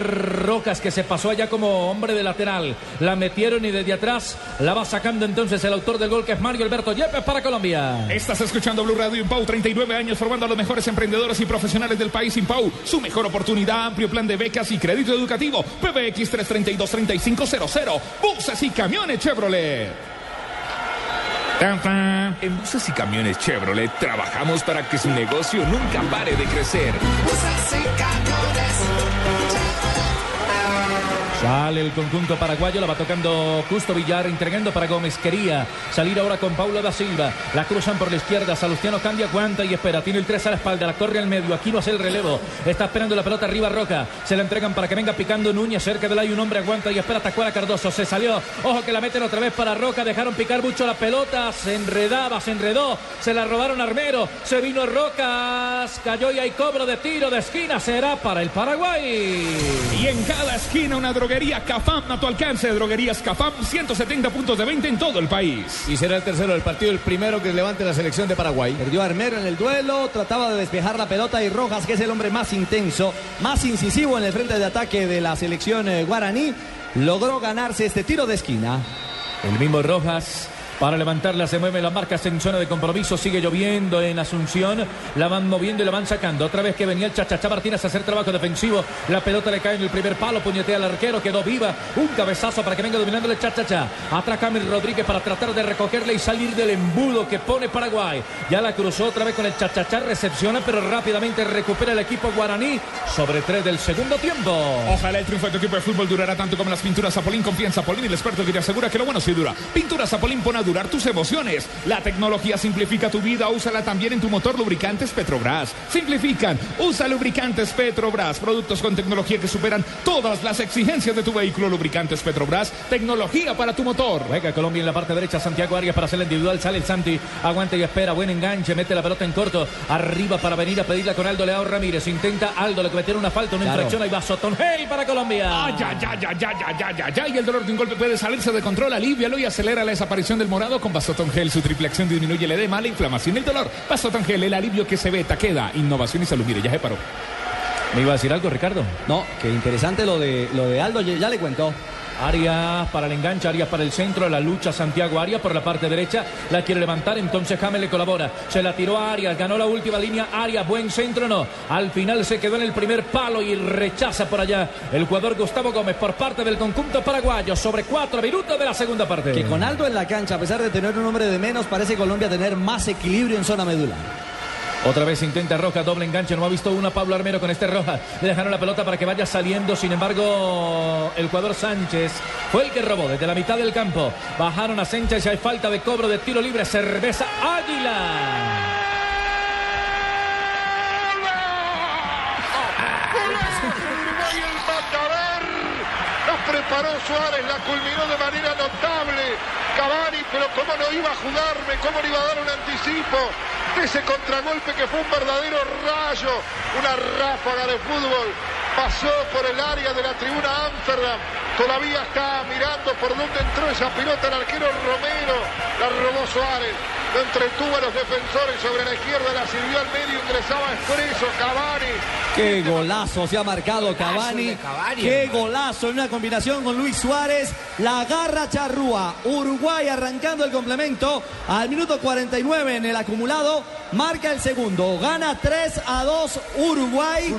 Rocas que se pasó allá como hombre de lateral. La metieron y desde atrás la va sacando entonces el autor del gol que es Mario Alberto Yepes para Colombia. Estás escuchando Blue Radio Impau, 39 años formando a los mejores emprendedores y profesionales del país. Impau, su mejor oportunidad, amplio plan de becas y crédito educativo. PBX 332-3500. Buses y camiones Chevrolet. En buses y camiones Chevrolet trabajamos para que su negocio nunca pare de crecer. Sale el conjunto paraguayo, la va tocando Justo Villar, entregando para Gómez. Quería salir ahora con Paulo da Silva. La cruzan por la izquierda. Salustiano cambia, aguanta y espera. Tiene el 3 a la espalda, la corre al medio. Aquí no hace el relevo. Está esperando la pelota arriba Roca. Se la entregan para que venga picando Núñez. Cerca del hay un hombre, aguanta y espera. Tacuara Cardoso. Se salió. Ojo que la meten otra vez para Roca. Dejaron picar mucho la pelota. Se enredaba, se enredó. Se la robaron Armero. Se vino Rocas. Cayó y hay cobro de tiro de esquina. Será para el Paraguay. Y en cada esquina una droguería Cafam a tu alcance. Droguerías Cafam, 170 puntos de venta en todo el país. Y será el tercero del partido, el primero que levante la selección de Paraguay. Perdió Armero en el duelo, trataba de despejar la pelota y Rojas, que es el hombre más intenso, más incisivo en el frente de ataque de la selección eh, guaraní, logró ganarse este tiro de esquina. El mismo Rojas. Para levantarla se mueven las marcas en zona de compromiso. Sigue lloviendo en Asunción. La van moviendo y la van sacando. Otra vez que venía el Chachachá Martínez a hacer trabajo defensivo. La pelota le cae en el primer palo. Puñetea al arquero. Quedó viva. Un cabezazo para que venga dominando el Chachachá. Atrás Camil Rodríguez para tratar de recogerla y salir del embudo que pone Paraguay. Ya la cruzó otra vez con el Chachachá. Recepciona, pero rápidamente recupera el equipo guaraní. Sobre tres del segundo tiempo. Ojalá el triunfo de tu equipo de fútbol durará tanto como las pinturas Zapolín. Confía en Zapolín, el experto que te asegura que lo bueno sí dura. Pinturas Zapolín pone madurar tus emociones. La tecnología simplifica tu vida, úsala también en tu motor lubricantes Petrobras. Simplifican, usa lubricantes Petrobras, productos con tecnología que superan todas las exigencias de tu vehículo. Lubricantes Petrobras, tecnología para tu motor. Venga, Colombia en la parte derecha, Santiago Arias para hacer el individual, sale el Santi, aguanta y espera, buen enganche, mete la pelota en corto, arriba para venir a pedirla con Aldo Leao Ramírez, intenta Aldo, le cometieron una falta, una Claro. infracción, ahí va Sotonhey para Colombia. Ay, ya, ya, ya, ya, ya, ya, ya, ya. Y el dolor de un golpe puede salirse de control. Alivialo y acelera la desaparición del morado con Vasotón Gel. Su triple acción disminuye el edema, la inflamación y el dolor. Vasotón Gel, el alivio que se ve, queda, innovación y salud. Mire, ya se paró. ¿Me iba a decir algo, Ricardo? No, que interesante lo de, lo de Aldo, ya ya le cuento. Arias para el enganche, Arias para el centro, la lucha Santiago Arias por la parte derecha, la quiere levantar, entonces James le colabora, se la tiró a Arias, ganó la última línea, Arias, buen centro, no, al final se quedó en el primer palo y rechaza por allá el jugador Gustavo Gómez por parte del conjunto paraguayo sobre cuatro minutos de la segunda parte. Que con Aldo en la cancha, a pesar de tener un hombre de menos, parece Colombia tener más equilibrio en zona medular. Otra vez intenta Roja, doble enganche, no ha visto una Pablo Armero con este Roja. Le dejaron la pelota para que vaya saliendo, sin embargo, el jugador Sánchez fue el que robó desde la mitad del campo. Bajaron a Sánchez y hay falta de cobro de tiro libre, cerveza Águila. Preparó Suárez, la culminó de manera notable. Cavani, pero cómo no iba a jugarme, cómo no iba a dar un anticipo ese contragolpe que fue un verdadero rayo, una ráfaga de fútbol. Pasó por el área de la tribuna Amsterdam. Todavía está mirando por dónde entró esa pelota el arquero Romero. La robó Suárez. Lo entretuvo a los defensores sobre la izquierda, la sirvió al medio, ingresaba expreso Cavani. Qué golazo se ha marcado Cavani. Qué hermano. golazo en una combinación con Luis Suárez. La garra charrúa. Uruguay arrancando el complemento. Al minuto 49 en el acumulado. Marca el segundo. Gana 3 a 2 Uruguay.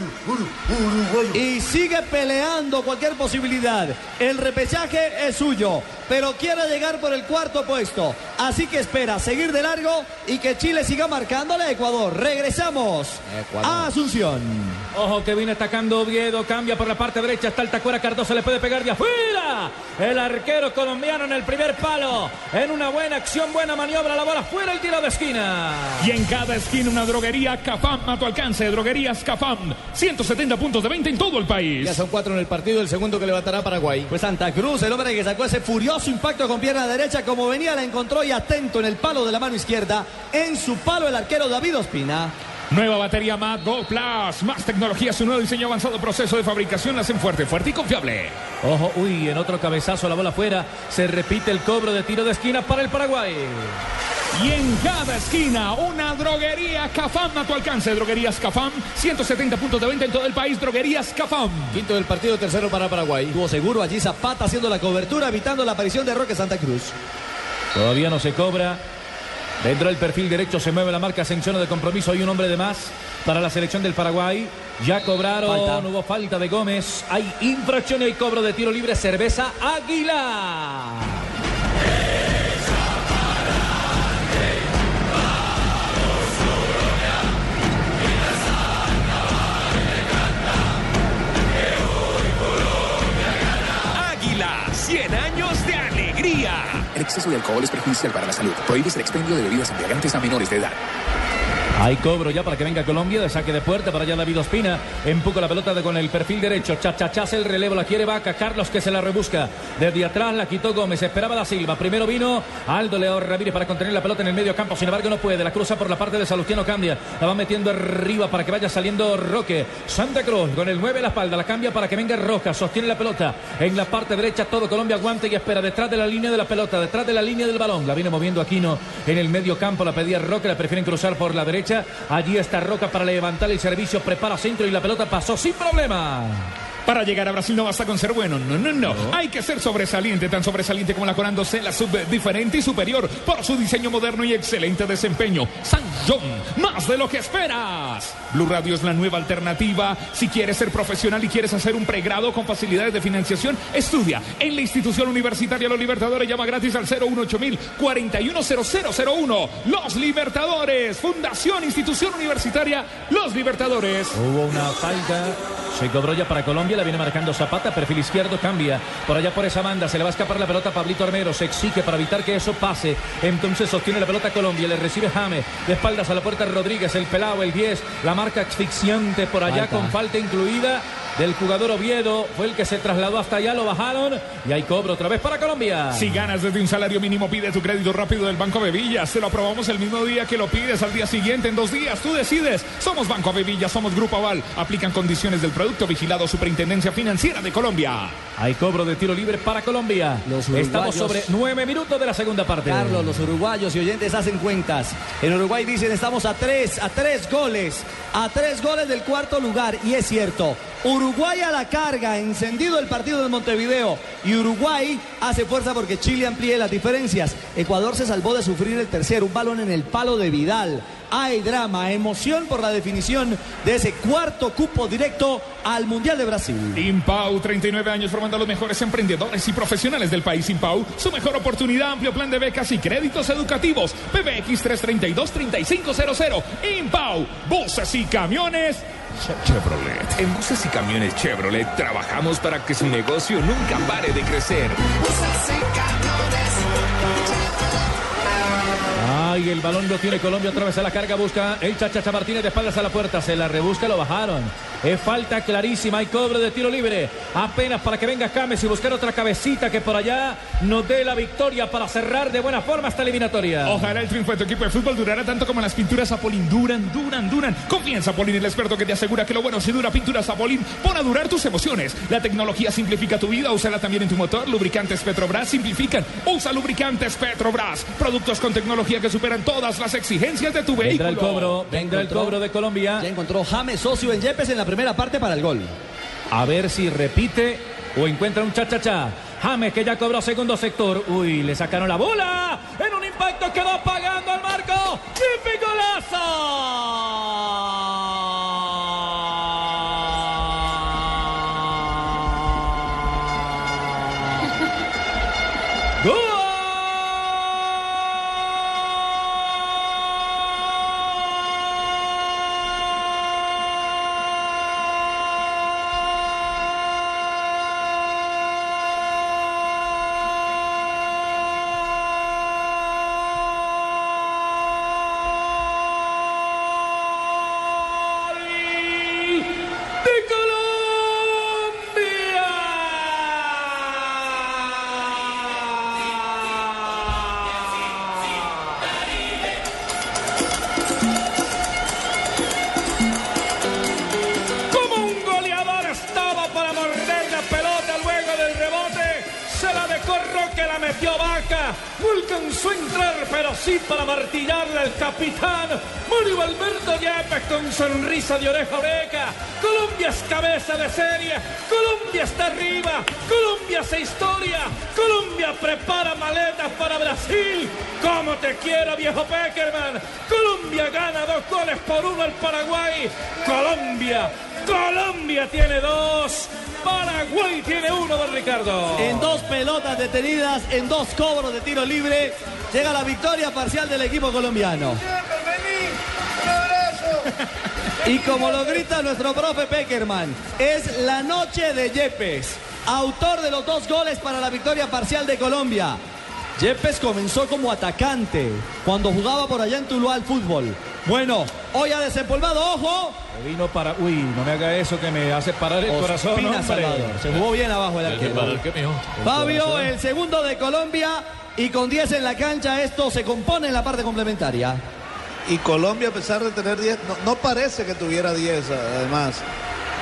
Y sigue peleando cualquier posibilidad. El repechaje es suyo. Pero quiere llegar por el cuarto puesto. Así que espera seguir de largo y que Chile siga marcándole a Ecuador. Regresamos a Asunción. Ojo que viene atacando Oviedo, cambia por la parte derecha, está el Tacuera Cardoso, le puede pegar de afuera. El arquero colombiano en el primer palo, en una buena acción, buena maniobra, la bola fuera, el tiro de esquina. Y en cada esquina una droguería Cafam a tu alcance. Droguerías Cafam. 170 puntos de 20 en todo el país. Ya son cuatro en el partido, el segundo que levantará Paraguay. Pues Santa Cruz, el hombre que sacó ese furioso impacto con pierna derecha, como venía, la encontró y atento en el palo de la mano izquierda. En su palo el arquero David Ospina. Nueva batería Mac Go Plus. Más tecnología, su nuevo diseño avanzado proceso de fabricación la hacen fuerte, fuerte y confiable. Ojo, uy, en otro cabezazo la bola fuera, se repite el cobro de tiro de esquina para el Paraguay. Y en cada esquina, una droguería Cafam a tu alcance. Droguerías Cafam, 170 puntos de venta en todo el país. Droguerías Cafam. Quinto del partido, tercero para Paraguay. Estuvo seguro allí Zapata haciendo la cobertura, evitando la aparición de Roque Santa Cruz. Todavía no se cobra. Dentro del perfil derecho se mueve la marca Ascensión de compromiso. Hay un hombre de más para la selección del Paraguay. Ya cobraron, Falta. hubo falta de Gómez. Hay infracción y hay cobro de tiro libre. Cerveza. Águila, exceso de alcohol es perjudicial para la salud. Prohíbes el expendio de bebidas embriagantes a menores de edad. Hay cobro ya para que venga Colombia de saque de puerta para allá David Ospina. Empuja la pelota de- con el perfil derecho. Chachachas el relevo, la quiere Vaca. Carlos que se la rebusca. Desde atrás la quitó Gómez. Esperaba da Silva. Primero vino Aldo León Ramírez para contener la pelota en el medio campo. Sin embargo, no puede. La cruza por la parte de Salustiano Cambia. La va metiendo arriba para que vaya saliendo Roque. Santa Cruz con el 9 a la espalda. La cambia para que venga Rojas. Sostiene la pelota en la parte derecha. Todo Colombia aguanta y espera detrás de la línea de la pelota. Detrás de la línea del balón. La viene moviendo Aquino en el medio campo. La pedía Roque. La prefieren cruzar por la derecha. Allí está Roca para levantar el servicio. Prepara centro y la pelota pasó sin problema. Para llegar a Brasil no basta con ser bueno, no, no, no. Hay que ser sobresaliente, tan sobresaliente como la Corándose, la sub diferente y superior por su diseño moderno y excelente desempeño. San John, más de lo que esperas. Blue Radio es la nueva alternativa. Si quieres ser profesional y quieres hacer un pregrado con facilidades de financiación, estudia en la institución universitaria Los Libertadores. Llama gratis al 018 410001. Los Libertadores. Fundación Institución Universitaria Los Libertadores. Hubo una falta. Se cobró ya para Colombia, la viene marcando Zapata, perfil izquierdo, cambia. Por allá por esa banda, se le va a escapar la pelota a Pablito Armero, se exige para evitar que eso pase. Entonces sostiene la pelota Colombia, le recibe Jame, de espaldas a la puerta Rodríguez, el pelado, el 10, la marca asfixiante por allá Falta. con falta incluida del jugador Oviedo. Fue el que se trasladó hasta allá, lo bajaron y hay cobro otra vez para Colombia. Si ganas desde un salario mínimo, pide tu crédito rápido del Banco Bevillas. Te lo aprobamos el mismo día que lo pides, al día siguiente, en dos días. Tú decides. Somos Banco Bevillas, somos Grupo Aval. Aplican condiciones del producto vigilado Superintendencia Financiera de Colombia. Hay cobro de tiro libre para Colombia. Estamos uruguayos- sobre nueve minutos de la segunda parte. Carlos, los uruguayos y oyentes hacen cuentas. En Uruguay dicen estamos a tres, a tres goles, a tres goles del cuarto lugar. Y es cierto, Uruguay a la carga, encendido el partido de Montevideo. Y Uruguay hace fuerza porque Chile amplíe las diferencias. Ecuador se salvó de sufrir el tercero, un balón en el palo de Vidal. Hay drama, emoción por la definición de ese cuarto cupo directo al Mundial de Brasil. Impau, 39 años formando a los mejores emprendedores y profesionales del país. Impau, su mejor oportunidad, amplio plan de becas y créditos educativos. PBX 332-3500. Impau, buses y camiones. Chevrolet. En buses y camiones Chevrolet trabajamos para que su negocio nunca pare de crecer. Ay, el balón lo tiene Colombia otra vez a la carga, busca el Chachacha Martínez de espaldas a la puerta, se la rebusca, lo bajaron. Es falta clarísima, hay cobro de tiro libre. Apenas para que venga James y buscar otra cabecita que por allá nos dé la victoria para cerrar de buena forma esta eliminatoria. Ojalá el triunfo de tu equipo de fútbol durara tanto como las pinturas Zapolín. Duran, duran, duran. Confía en Zapolín, el experto que te asegura que lo bueno si dura. Pinturas Zapolín, pon a durar tus emociones. La tecnología simplifica tu vida, úsala también en tu motor. Lubricantes Petrobras simplifican. Usa lubricantes Petrobras. Productos con tecnología que superan todas las exigencias de tu vehículo. Vendrá el cobro, vendrá el cobro de Colombia. Ya encontró James socio en Yepes en la primera parte para el gol. A ver si repite o encuentra un cha-cha-cha. James que ya cobró segundo sector. Uy, le sacaron la bola. En un impacto quedó pagando al marco. ¡Chipi golazo! Entrar, pero sí para martillarle al capitán. Mario Alberto Yepes con sonrisa de oreja a oreja. Colombia es cabeza de serie. Colombia está arriba. Colombia hace historia. Colombia prepara maletas para Brasil. Como te quiero, viejo Peckerman. Colombia gana dos goles por uno al Paraguay. Colombia. Colombia tiene dos. Paraguay tiene uno, don Ricardo. En dos pelotas detenidas, en dos cobros de tiro libre, llega la victoria parcial del equipo colombiano. Y como lo grita nuestro profe Peckerman, es la noche de Yepes, autor de los dos goles para la victoria parcial de Colombia. Yepes comenzó como atacante cuando jugaba por allá en Tuluá al fútbol. Bueno, hoy ha desempolvado, ojo. Vino para. Uy, no me haga eso que me hace parar el corazón. Ospina hombre. Salvador. Se jugó bien abajo el arquero. Fabio, el segundo de Colombia y con 10 en la cancha, esto se compone en la parte complementaria. Y Colombia, a pesar de tener 10, no, parece que tuviera 10, además.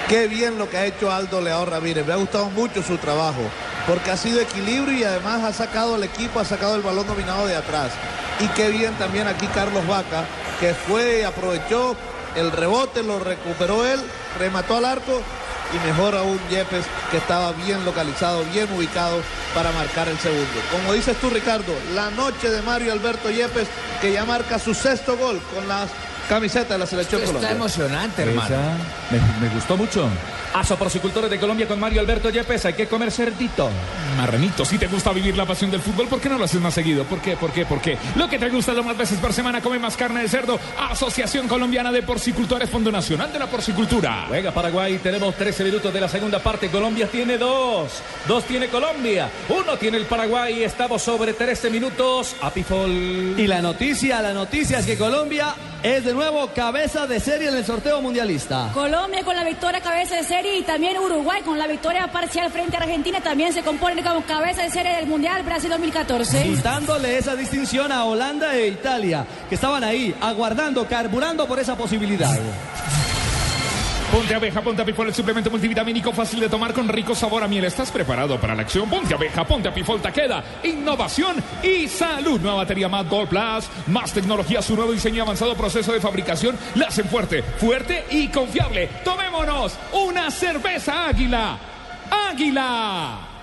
Qué bien lo que ha hecho Aldo Leao Ramírez. Me ha gustado mucho su trabajo. Porque ha sido equilibrio y además ha sacado el equipo, ha sacado el balón dominado de atrás. Y qué bien también aquí Carlos Vaca, que fue, aprovechó el rebote, lo recuperó él, remató al arco y mejor aún Yepes, que estaba bien localizado, bien ubicado para marcar el segundo. Como dices tú, Ricardo, la noche de Mario Alberto Yepes, que ya marca su sexto gol con las Camiseta de la selección Esto está colombiana. emocionante, hermano. Esa me, me gustó mucho. Aso Porcicultores de Colombia con Mario Alberto Yepes. Hay que comer cerdito. Marranito, si te gusta vivir la pasión del fútbol, ¿por qué no lo haces más seguido? ¿Por qué? ¿Por qué? ¿Por qué? Lo que te gusta lo más veces por semana, come más carne de cerdo. Asociación Colombiana de Porcicultores, Fondo Nacional de la Porcicultura. Juega Paraguay, tenemos 13 minutos de la segunda parte. Colombia tiene dos. Dos tiene Colombia. Uno tiene el Paraguay. Estamos sobre 13 minutos. Apifol. Y la noticia, la noticia es que Colombia es de nuevo cabeza de serie en el sorteo mundialista. Colombia con la victoria cabeza de serie y también Uruguay con la victoria parcial frente a Argentina también se componen como cabeza de serie del Mundial Brasil 2014. Quitándole esa distinción a Holanda e Italia, que estaban ahí aguardando, carburando por esa posibilidad. Ponte abeja, ponte apifol, el suplemento multivitamínico fácil de tomar con rico sabor a miel. ¿Estás preparado para la acción? Ponte abeja, ponte apifol, queda innovación y salud. Nueva batería Mad Gold Plus, más tecnología, su nuevo diseño y avanzado proceso de fabricación la hacen fuerte, fuerte y confiable. Tomémonos una cerveza águila. ¡Águila! Águila,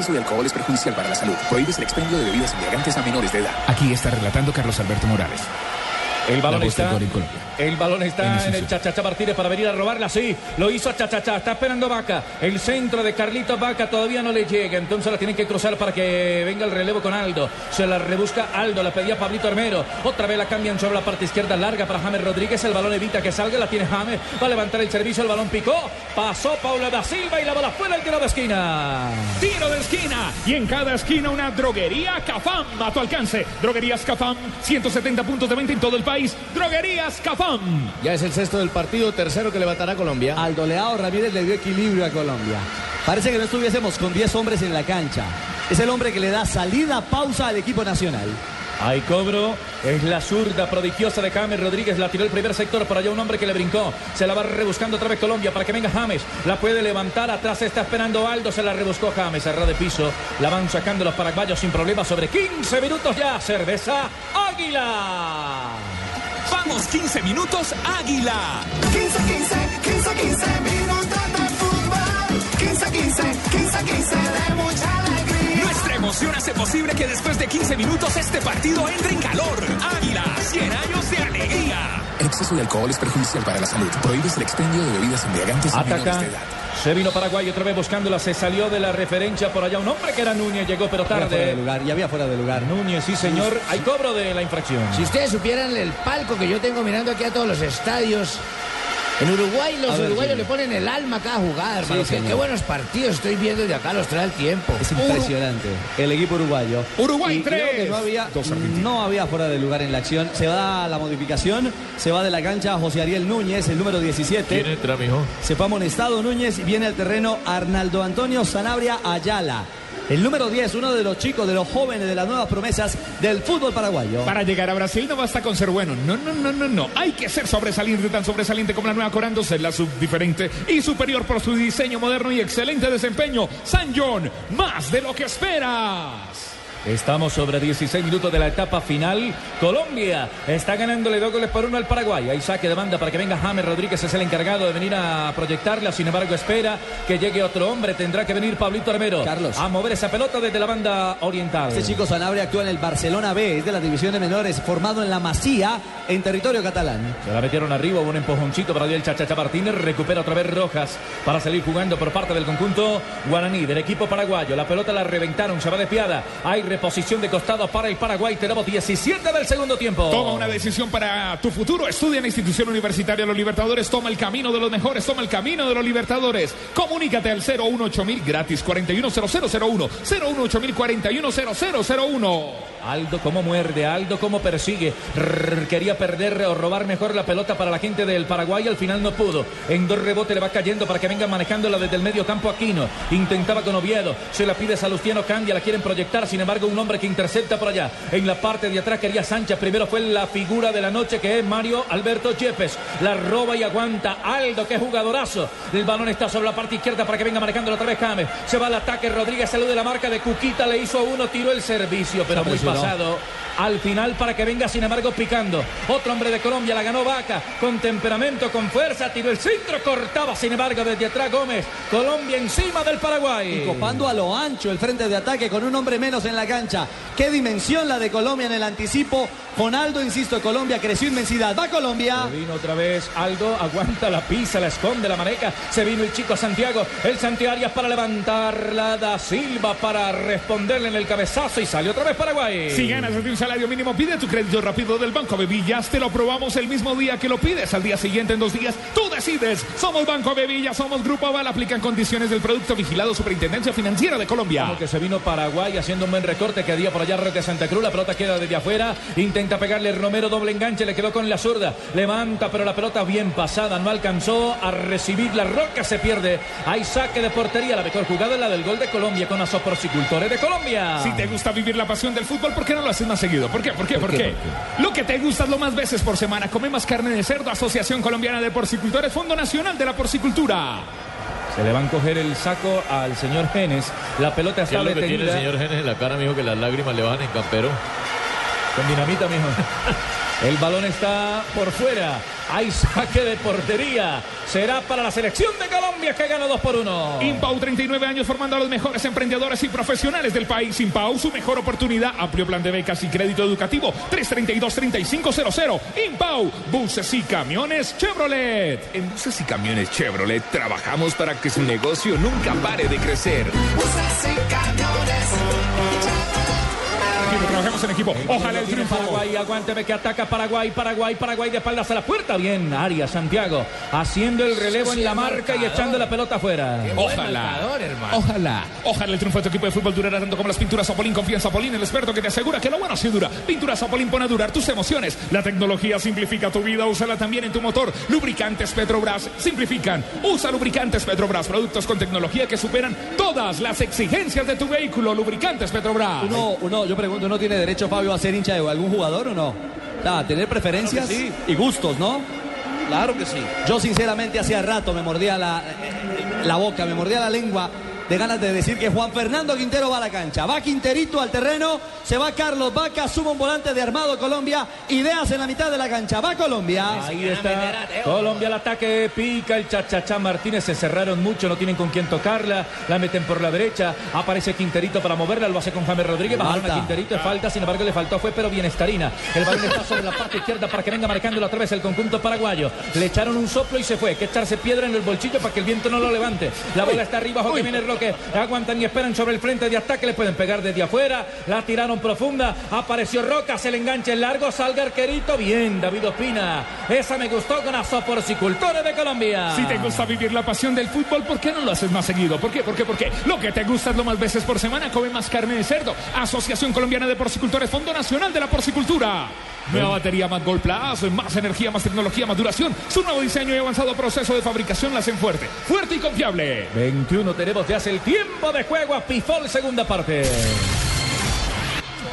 exceso de alcohol es perjudicial para la salud. Prohíbes el expendio de bebidas embriagantes a menores de edad. Aquí está relatando Carlos Alberto Morales. El balón está. El balón está en el Chachacha Martínez para venir a robarla. Sí, lo hizo Chachacha. Está esperando Vaca. El centro de Carlitos Vaca todavía no le llega. Entonces la tienen que cruzar para que venga el relevo con Aldo. Se la rebusca Aldo. La pedía Pablito Armero. Otra vez la cambian sobre la parte izquierda larga para James Rodríguez. El balón evita que salga. La tiene James. Va a levantar el servicio. El balón picó. Pasó Paula da Silva y la bola fuera el tiro de esquina. Tiro de esquina y en cada esquina una droguería Cafam a tu alcance. Droguerías Cafam, 170 puntos de venta en todo el país. Droguerías Cafam. Ya es el sexto del partido, tercero que levantará Colombia. Aldo Leao Ramírez le dio equilibrio a Colombia. Parece que no estuviésemos con 10 hombres en la cancha. Es el hombre que le da salida, pausa al equipo nacional. Hay cobro, es la zurda prodigiosa de James Rodríguez, la tiró el primer sector, por allá un hombre que le brincó, se la va rebuscando otra vez Colombia para que venga James, la puede levantar, atrás está esperando Aldo, se la rebuscó James, cerró de piso, la van sacando los paraguayos sin problema sobre 15 minutos ya, cerveza Águila. Vamos, 15 minutos, Águila. 15, 15, 15, 15 minutos de fútbol. 15, 15, 15, 15 de mucha alegría. Nuestra emoción hace posible que después de 15 minutos este partido entre en calor. Águila, 100 años de alegría. El exceso de alcohol es perjudicial para la salud. Prohíbes el expendio de bebidas embriagantes a menores de edad. Se vino Paraguay otra vez buscándola, se salió de la referencia por allá un hombre que era Núñez, llegó pero Había fuera de tarde. lugar, ya había fuera de lugar. Núñez, sí señor, hay cobro de la infracción. Si ustedes supieran el palco que yo tengo mirando aquí a todos los estadios. En Uruguay los ver, uruguayos Jimmy. le ponen el alma a cada jugada, hermano. Sí, qué, buenos partidos estoy viendo de acá, los trae el tiempo. Es impresionante. El equipo uruguayo. Uruguay, Y creo tres. que no había, no había fuera de lugar en la acción. Se va a la modificación. Se va de la cancha José Ariel Núñez, el número 17. ¿Quién entra, mijo? Se fue amonestado Núñez y viene al terreno Arnaldo Antonio Sanabria Ayala. El número 10, uno de los chicos, de los jóvenes, de las nuevas promesas del fútbol paraguayo. Para llegar a Brasil no basta con ser bueno. No, no, no, no, no. Hay que ser sobresaliente, tan sobresaliente como la nueva Corando, ser la subdiferente y superior por su diseño moderno y excelente desempeño. San John, más de lo que esperas. Estamos sobre 16 minutos de la etapa final. Colombia está ganándole dos goles por uno al Paraguay. Hay saque de banda para que venga James Rodríguez, es el encargado de venir a proyectarla. Sin embargo, espera que llegue otro hombre. Tendrá que venir Pablito Armero Carlos. a mover esa pelota desde la banda oriental. Este chico Sanabria actúa en el Barcelona B, es de la división de menores, formado en la Masía, en territorio catalán. Se la metieron arriba, un empujoncito para el Chachacha Martínez. Recupera otra vez Rojas para salir jugando por parte del conjunto guaraní, del equipo paraguayo. La pelota la reventaron, se va de piada. Hay reposición de costado para el Paraguay. Tenemos 17 del segundo tiempo. Toma una decisión para tu futuro. Estudia en la institución universitaria de los Libertadores. Toma el camino de los mejores. Toma el camino de los Libertadores. Comunícate al 018000 gratis 410001. 018000 410001. Aldo como muerde, Aldo como persigue. Rrr, quería perder o robar mejor la pelota para la gente del Paraguay, al final no pudo. En dos rebotes le va cayendo para que venga manejándola desde el medio campo Aquino. Intentaba con Oviedo, se la pide Salustiano Candia, la quieren proyectar, sin embargo un hombre que intercepta por allá. En la parte de atrás quería Sánchez, primero fue la figura de la noche que es Mario Alberto Yepes. La roba y aguanta Aldo, que es jugadorazo. El balón está sobre la parte izquierda para que venga manejándola otra vez James. Se va al ataque, Rodríguez saluda la marca de Cuquita, le hizo uno, tiró el servicio, pero muy pasado. al final para que venga sin embargo picando. Otro hombre de Colombia la ganó Vaca con temperamento, con fuerza, tiró el centro, cortaba sin embargo desde atrás Gómez. Colombia encima del Paraguay. Y copando a lo ancho el frente de ataque con un hombre menos en la cancha. Qué dimensión la de Colombia en el anticipo. Con Aldo, insisto, Colombia creció inmensidad. Va Colombia. Se vino otra vez Aldo, aguanta la pisa, la esconde la maneca. Se vino el chico Santiago, el Santiago Arias para levantarla, da Silva para responderle en el cabezazo y salió otra vez Paraguay. Si ganas desde un salario mínimo, pide tu crédito rápido del Banco Bevillas. Te lo aprobamos el mismo día que lo pides. Al día siguiente, en dos días, tú decides. Somos Banco Bevillas, somos Grupo Aval. Aplican condiciones del producto vigilado Superintendencia Financiera de Colombia. Como que se vino Paraguay haciendo un buen recorte que día por allá Roque Santa Cruz. La pelota queda desde afuera. Intenta pegarle Romero, doble enganche. Le quedó con la zurda. Levanta, pero la pelota bien pasada. No alcanzó a recibir. La roca se pierde. Hay saque de portería. La mejor jugada es la del gol de Colombia con los porcicultores de Colombia. Si te gusta vivir la pasión del fútbol, ¿por qué no lo haces más seguido? ¿Por qué? ¿Por qué? ¿Por, qué? Lo que te gusta es lo más veces por semana. Come más carne de cerdo. Asociación Colombiana de Porcicultores, Fondo Nacional de la Porcicultura. Se le van a coger el saco al señor Genes. La pelota ¿Qué está es lo que tiene el señor Genes en la cara, mijo, que las lágrimas le bajan en campero? Con dinamita, mijo. El balón está por fuera. Hay saque de portería. Será para la selección de Colombia que gana 2 por 1. Impau, 39 años formando a los mejores emprendedores y profesionales del país. Impau, su mejor oportunidad. Amplio plan de becas y crédito educativo. 332-3500. Impau, buses y camiones Chevrolet. En buses y camiones Chevrolet trabajamos para que su negocio nunca pare de crecer. Buses y camiones. Equipo, trabajemos en equipo. Ojalá el triunfo. Paraguay, aguánteme que ataca Paraguay, Paraguay, Paraguay de espaldas a la puerta. Bien, Arias, Santiago, haciendo el relevo en la marca y echando la pelota afuera. Ojalá. Ojalá. Ojalá el triunfo de tu equipo de fútbol durara tanto como las pinturas Zapolín. Confía en Zapolín, el experto que te asegura que lo bueno sí dura. Pintura Zapolín pone a durar tus emociones. La tecnología simplifica tu vida. Úsala también en tu motor. Lubricantes Petrobras simplifican. Usa lubricantes Petrobras. Productos con tecnología que superan todas las exigencias de tu vehículo. Lubricantes Petrobras. Uno, uno, yo pregunto, ¿uno tiene derecho, Fabio, a ser hincha de algún jugador o no? A tener preferencias Claro que sí. y gustos, ¿no? Claro que sí. Yo sinceramente hacía rato me mordía la, la boca, me mordía la lengua de ganas de decir que Juan Fernando Quintero va a la cancha. Va Quinterito al terreno, se va Carlos Vaca, suma un volante de Armado Colombia, ideas en la mitad de la cancha. Va Colombia. Ahí está Colombia al ataque, pica el chachachá Martínez, se cerraron mucho, no tienen con quién tocarla, la meten por la derecha, aparece Quinterito para moverla, lo hace con James Rodríguez, bajaron a. Quinterito, es falta, sin embargo le faltó fue pero bienestarina. El balón está sobre la parte izquierda para que venga marcándolo otra vez el conjunto paraguayo. Le echaron un soplo y se fue, que echarse piedra en el bolsillo para que el viento no lo levante. La bola está arriba, ojo que viene Roque, aguantan y esperan sobre el frente de ataque, le pueden pegar desde afuera, la tiraron profunda, apareció Roca, se le engancha el largo, salga arquerito, bien David Ospina. Esa me gustó con Asoporcicultores de Colombia. Si te gusta vivir la pasión del fútbol, ¿por qué no lo haces más seguido? ¿Por qué? ¿Por qué? ¿Por qué? Lo que te gusta es lo más veces por semana, come más carne de cerdo. Asociación Colombiana de Porcicultores, Fondo Nacional de la Porcicultura. Nueva batería más Gol Plus, más energía, más tecnología, más duración. Su nuevo diseño y avanzado proceso de fabricación la hacen fuerte, fuerte y confiable. 21 tenemos de hace el tiempo de juego a Pifol, segunda parte.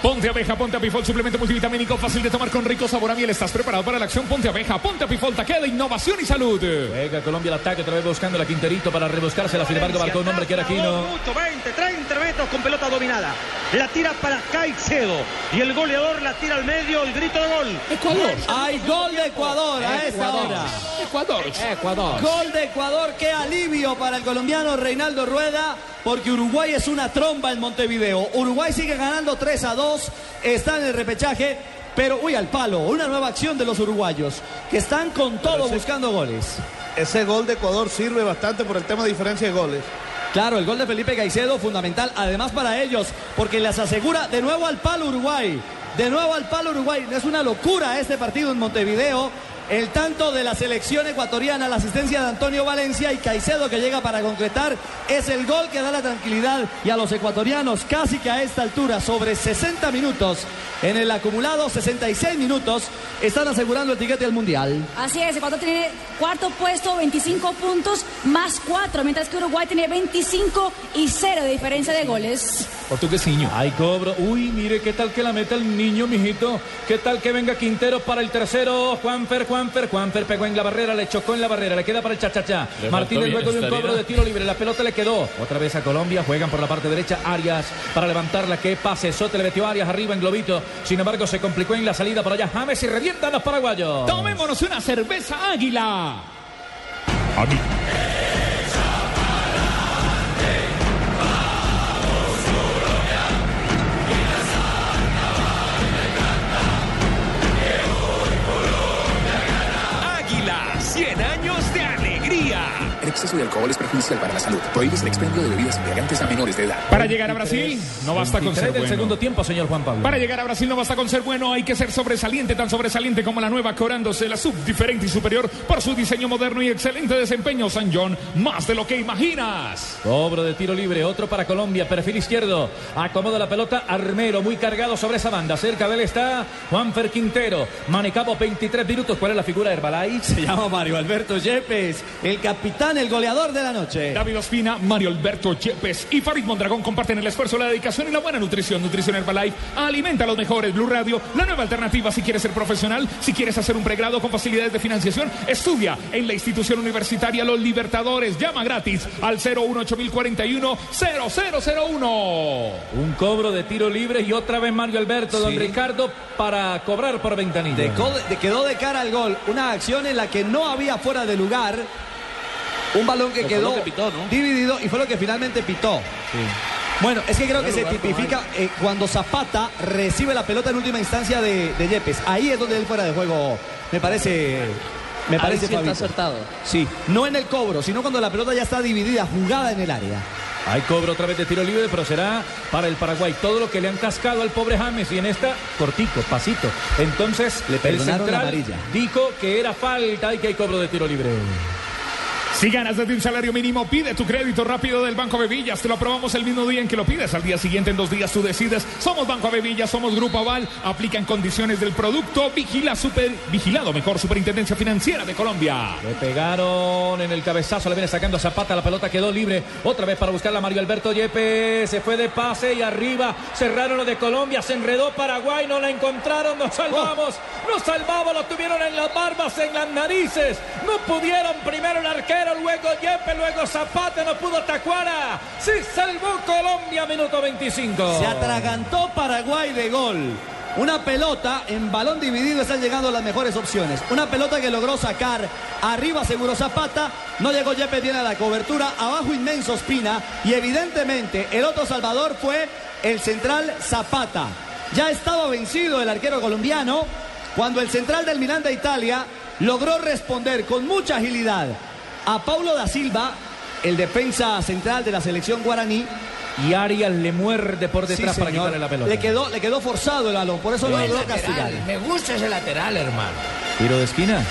Ponte abeja, ponte apifol, suplemento multivitamínico fácil de tomar con rico sabor a miel. ¿Estás preparado para la acción? Ponte abeja, ponte apifol, taqueda innovación y salud. Juega Colombia el ataque, otra vez buscando la Quinterito para rebuscársela. Sin embargo, marcó un hombre que era Aquino. Minuto 20, 30 metros con pelota dominada. La tira para Caicedo. Y el goleador la tira al medio. El grito de gol. Ecuador. Hay gol de Ecuador a esta hora. Ecuador. Ecuador. Gol de Ecuador, qué alivio para el colombiano Reinaldo Rueda, porque Uruguay es una tromba en Montevideo. Uruguay sigue ganando 3 a 2, está en el repechaje, pero uy, al palo, una nueva acción de los uruguayos, que están con todo buscando goles. Ese gol de Ecuador sirve bastante por el tema de diferencia de goles. Claro, el gol de Felipe Caicedo fundamental, además para ellos, porque les asegura de nuevo al palo Uruguay. De nuevo al palo Uruguay. Es una locura este partido en Montevideo. El tanto de la selección ecuatoriana, la asistencia de Antonio Valencia y Caicedo que llega para concretar, es el gol que da la tranquilidad y a los ecuatorianos casi que a esta altura, sobre 60 minutos, en el acumulado 66 minutos, están asegurando el tiquete al Mundial. Así es, Ecuador tiene cuarto puesto, 25 puntos más 4, mientras que Uruguay tiene 25 y 0 de diferencia de goles. Portuguesiño. Hay cobro. Uy, mire qué tal que la meta el niño, mijito. Qué tal que venga Quintero para el tercero. Juanfer, Juanfer. Juanfer pegó en la barrera, le chocó en la barrera, le queda para el chachachá. Martínez luego de un cobro de tiro libre. La pelota le quedó. Otra vez a Colombia. Juegan por la parte derecha. Arias para levantarla. Que pase. Sote le metió a Arias arriba en globito. Sin embargo, se complicó en la salida por allá. James y revientan los paraguayos. Tomémonos una cerveza águila. Águila, exceso de alcohol es perjudicial para la salud. Prohíbes el expendio de bebidas embriagantes a menores de edad. Para llegar a Brasil, no basta con 23 ser bueno. segundo tiempo, señor Juan Pablo. Para llegar a Brasil no basta con ser bueno, hay que ser sobresaliente, tan sobresaliente como la nueva Corándose, la sub diferente y superior por su diseño moderno y excelente desempeño. San John, más de lo que imaginas. Cobro de tiro libre, otro para Colombia, perfil izquierdo. Acomoda la pelota, Armero, muy cargado sobre esa banda. Cerca de él está Juanfer Quintero. Manejamos 23 minutos. ¿Cuál es la figura de Herbalife? Se llama Mario Alberto Yepes, el capitán, el goleador de la noche. David Ospina, Mario Alberto Yepes y Farid Mondragón comparten el esfuerzo, la dedicación y la buena nutrición. Nutrición Herbalife alimenta a los mejores. Blue Radio, la nueva alternativa si quieres ser profesional, si quieres hacer un pregrado con facilidades de financiación, estudia en la institución universitaria Los Libertadores. Llama gratis al 018041 0001. Un cobro de tiro libre y otra vez Mario Alberto, don. Ricardo, para cobrar por ventanilla. De- quedó de cara al gol. Una acción en la que no había fuera de lugar. Un balón que quedó lo que pitó, ¿no? dividido y fue lo que finalmente pitó. Bueno, es que creo que se tipifica eh, cuando Zapata recibe la pelota en última instancia de, de Yepes. Ahí es donde él fuera de juego. Me parece. Me parece sí está acertado. Sí, no en el cobro, sino cuando la pelota ya está dividida, jugada en el área. Hay cobro otra vez de tiro libre, pero será para el Paraguay. Todo lo que le han cascado al pobre James y en esta, cortico, pasito. Entonces, Le el perdonaron la central amarilla. dijo que era falta y que hay cobro de tiro libre. Si ganas desde un salario mínimo, pide tu crédito rápido del Banco Bevillas. Te lo aprobamos el mismo día en que lo pides. Al día siguiente, en dos días, tú decides. Somos Banco Bevillas, somos Grupo Aval. Aplican condiciones del producto. Vigila super, vigilado mejor Superintendencia Financiera de Colombia. Le pegaron en el cabezazo, le viene sacando a Zapata, la pelota quedó libre. Otra vez para buscarla Mario Alberto Yepes, se fue de pase y arriba cerraron lo de Colombia, se enredó Paraguay, no la encontraron, nos salvamos, nos salvamos, lo tuvieron en las barbas, en las narices. No pudieron primero el arquero, luego Yepes, luego Zapata, no pudo Tacuara. Se salvó Colombia, minuto 25. Se atragantó Paraguay de gol. Una pelota en balón dividido están llegando las mejores opciones. Una pelota que logró sacar arriba seguro Zapata. No llegó Yepes bien a la cobertura. Abajo inmenso Espina. Y evidentemente el otro salvador fue el central Zapata. Ya estaba vencido el arquero colombiano cuando el central del Milán de Italia logró responder con mucha agilidad a Paulo da Silva, el defensa central de la selección guaraní, Y Arias le muerde por detrás Sí, para quitarle la pelota. Le quedó, le quedó forzado el balón, por eso lo Buen logró castigar. Me gusta ese lateral, hermano. Tiro de esquina.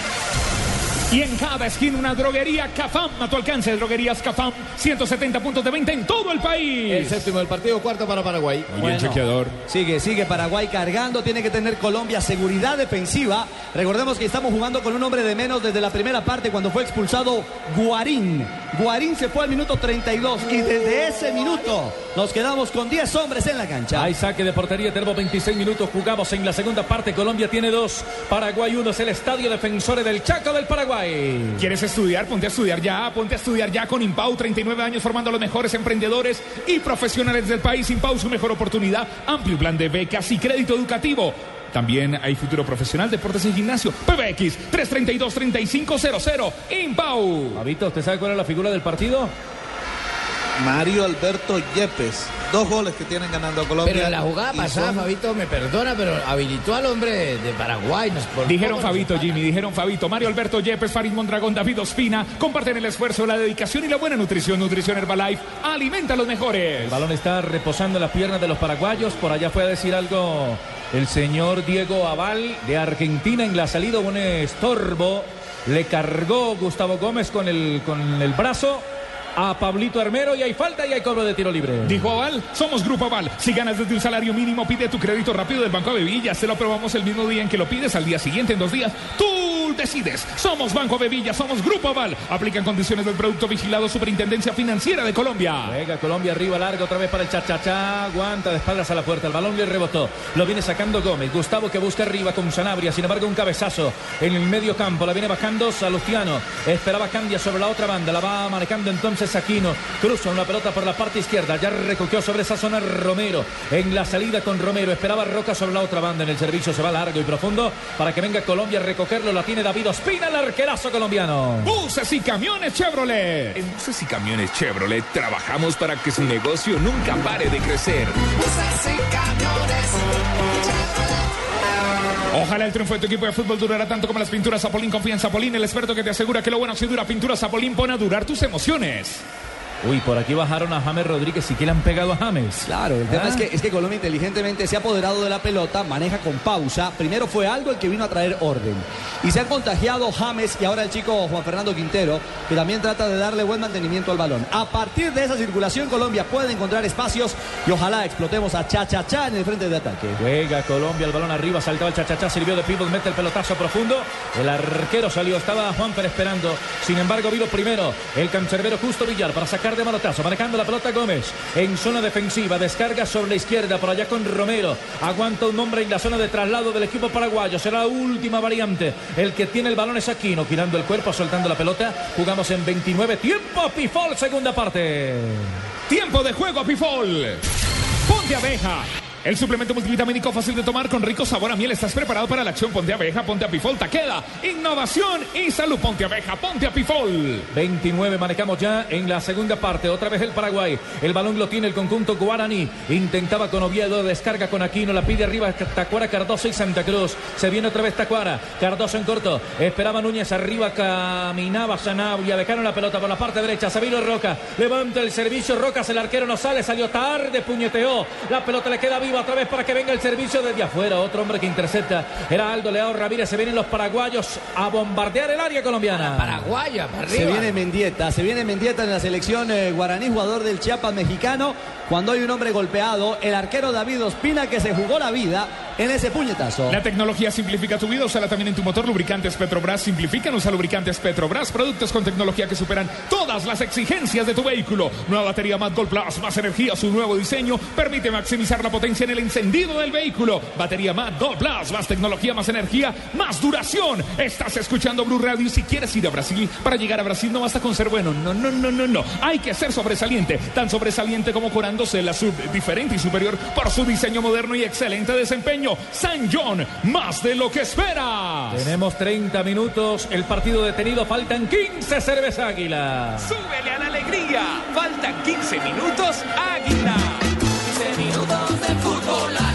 Y en cada esquina una droguería Cafam. A tu alcance, droguerías Cafam. 170 puntos de venta en todo el país. El séptimo del partido, cuarto para Paraguay. Muy bien, chequeador. Sigue, sigue Paraguay cargando, tiene que tener Colombia seguridad defensiva. Recordemos que estamos jugando con un hombre de menos desde la primera parte cuando fue expulsado Guarín. Guarín se fue al minuto 32 y desde ese minuto nos quedamos con 10 hombres en la cancha. Hay saque de portería, tenemos 26 minutos, jugamos en la segunda parte, Colombia tiene dos, Paraguay uno, es el Estadio Defensores del Chaco del Paraguay. ¿Quieres estudiar? Ponte a estudiar ya. Ponte a estudiar ya con Impau. 39 años formando a los mejores emprendedores y profesionales del país. Impau, su mejor oportunidad. Amplio plan de becas y crédito educativo. También hay futuro profesional, deportes y gimnasio. PBX 332-3500. Impau. Fabito, ¿usted sabe cuál es la figura del partido? Mario Alberto Yepes. Dos goles que tienen ganando a Colombia. Pero en la jugada pasada, son- Fabito, me perdona, pero habilitó al hombre de, Paraguay. nos- Dijeron Fabito, Jimmy, dijeron Fabito, Mario Alberto Yepes, Farid Mondragón, David Ospina, comparten el esfuerzo, la dedicación y la buena nutrición. Nutrición Herbalife alimenta a los mejores. El balón está reposando en las piernas de los paraguayos, por allá fue a decir algo el señor Diego Aval de Argentina en la salida, un estorbo, le cargó Gustavo Gómez con el, con el brazo a Pablito Armero y hay falta y hay cobro de tiro libre. Dijo Aval, somos Grupo Aval. Si ganas desde un salario mínimo, pide tu crédito rápido del Banco de Villas. Te lo aprobamos el mismo día en que lo pides, al día siguiente, en dos días. Tú decides. Somos Banco de Villa, somos Grupo Aval. Aplican condiciones del producto vigilado Superintendencia Financiera de Colombia. Juega Colombia arriba, largo otra vez para el chachachá. Aguanta de espaldas a la puerta. El balón le rebotó. Lo viene sacando Gómez. Gustavo que busca arriba con Sanabria. Sin embargo, un cabezazo en el medio campo. La viene bajando Salustiano. Esperaba Candia sobre la otra banda. La va manejando entonces Aquino. Cruza una pelota por la parte izquierda. Ya recogió sobre esa zona Romero. En la salida con Romero. Esperaba Roca sobre la otra banda. En el servicio se va largo y profundo para que venga Colombia a recogerlo. La tiene David Ospina, el arquerazo colombiano. Buses y camiones Chevrolet. En Buses y Camiones Chevrolet trabajamos para que su negocio nunca pare de crecer. Buses y camiones. Ojalá el triunfo de tu equipo de fútbol durara tanto como las pinturas Zapolín. Confía en Zapolín, el experto que te asegura que lo bueno si dura. Pintura Zapolín pone a durar tus emociones. Uy, por aquí bajaron a James Rodríguez y que le han pegado a James. Claro, el tema Ah. es, que, es que Colombia inteligentemente se ha apoderado de la pelota, maneja con pausa. Primero fue algo el que vino a traer orden. Y se han contagiado James y ahora el chico Juan Fernando Quintero, que también trata de darle buen mantenimiento al balón. A partir de esa circulación, Colombia puede encontrar espacios y ojalá explotemos a Cha-Cha-Cha en el frente de ataque. Juega Colombia, el balón arriba, saltaba el chachachá, sirvió de pivot, mete el pelotazo profundo. El arquero salió, estaba Juanfer esperando. Sin embargo, vino primero el cancerbero Justo Villar para sacar de manotazo, manejando la pelota Gómez en zona defensiva, descarga sobre la izquierda, por allá con Romero. Aguanta un hombre en la zona de traslado del equipo paraguayo, será la última variante. El que tiene el balón es Aquino, girando el cuerpo, soltando la pelota. Jugamos en 29, tiempo, Pifol, segunda parte. Tiempo de juego, Pifol. Ponte abeja. El suplemento multivitamínico fácil de tomar con rico sabor a miel. ¿Estás preparado para la acción? Ponte abeja, ponte a Pifol, queda Innovación y salud. Ponte abeja, ponte a Pifol. 29 manejamos ya en la segunda parte. Otra vez el Paraguay. El balón lo tiene el conjunto guaraní. Intentaba con Oviedo, descarga con Aquino, la pide arriba Tacuara, Cardoso y Santa Cruz. Se viene otra vez Tacuara. Cardoso en corto. Esperaba Núñez arriba, caminaba Sanabria. Dejaron la pelota por la parte derecha. Se Roca. Levanta el servicio. Rocas, el arquero no sale. Salió tarde, puñeteó. La pelota le queda viva otra vez para que venga el servicio desde afuera. Otro hombre que intercepta. Era Aldo Leao Ramírez. Se vienen los paraguayos a bombardear el área colombiana. Paraguaya, para Se viene Mendieta, se viene Mendieta en la selección eh, guaraní, jugador del Chiapas mexicano. Cuando hay un hombre golpeado, el arquero David Ospina que se jugó la vida en ese puñetazo. La tecnología simplifica tu vida, úsala también en tu motor. Lubricantes Petrobras simplifican, usa lubricantes Petrobras, productos con tecnología que superan todas las exigencias de tu vehículo. Nueva batería Mad Gold Plus, más energía, su nuevo diseño permite maximizar la potencia en el encendido del vehículo. Batería Mad Gold Plus, más tecnología, más energía, más duración. Estás escuchando Blue Radio si quieres ir a Brasil, para llegar a Brasil no basta con ser bueno, no, no, no, no, no. Hay que ser sobresaliente, tan sobresaliente como curándose la sub diferente y superior por su diseño moderno y excelente desempeño. San John, más de lo que esperas. Tenemos 30 minutos, el partido detenido, faltan 15 cerveza águila. Súbele a la alegría. Faltan 15 minutos. Águila. 15 minutos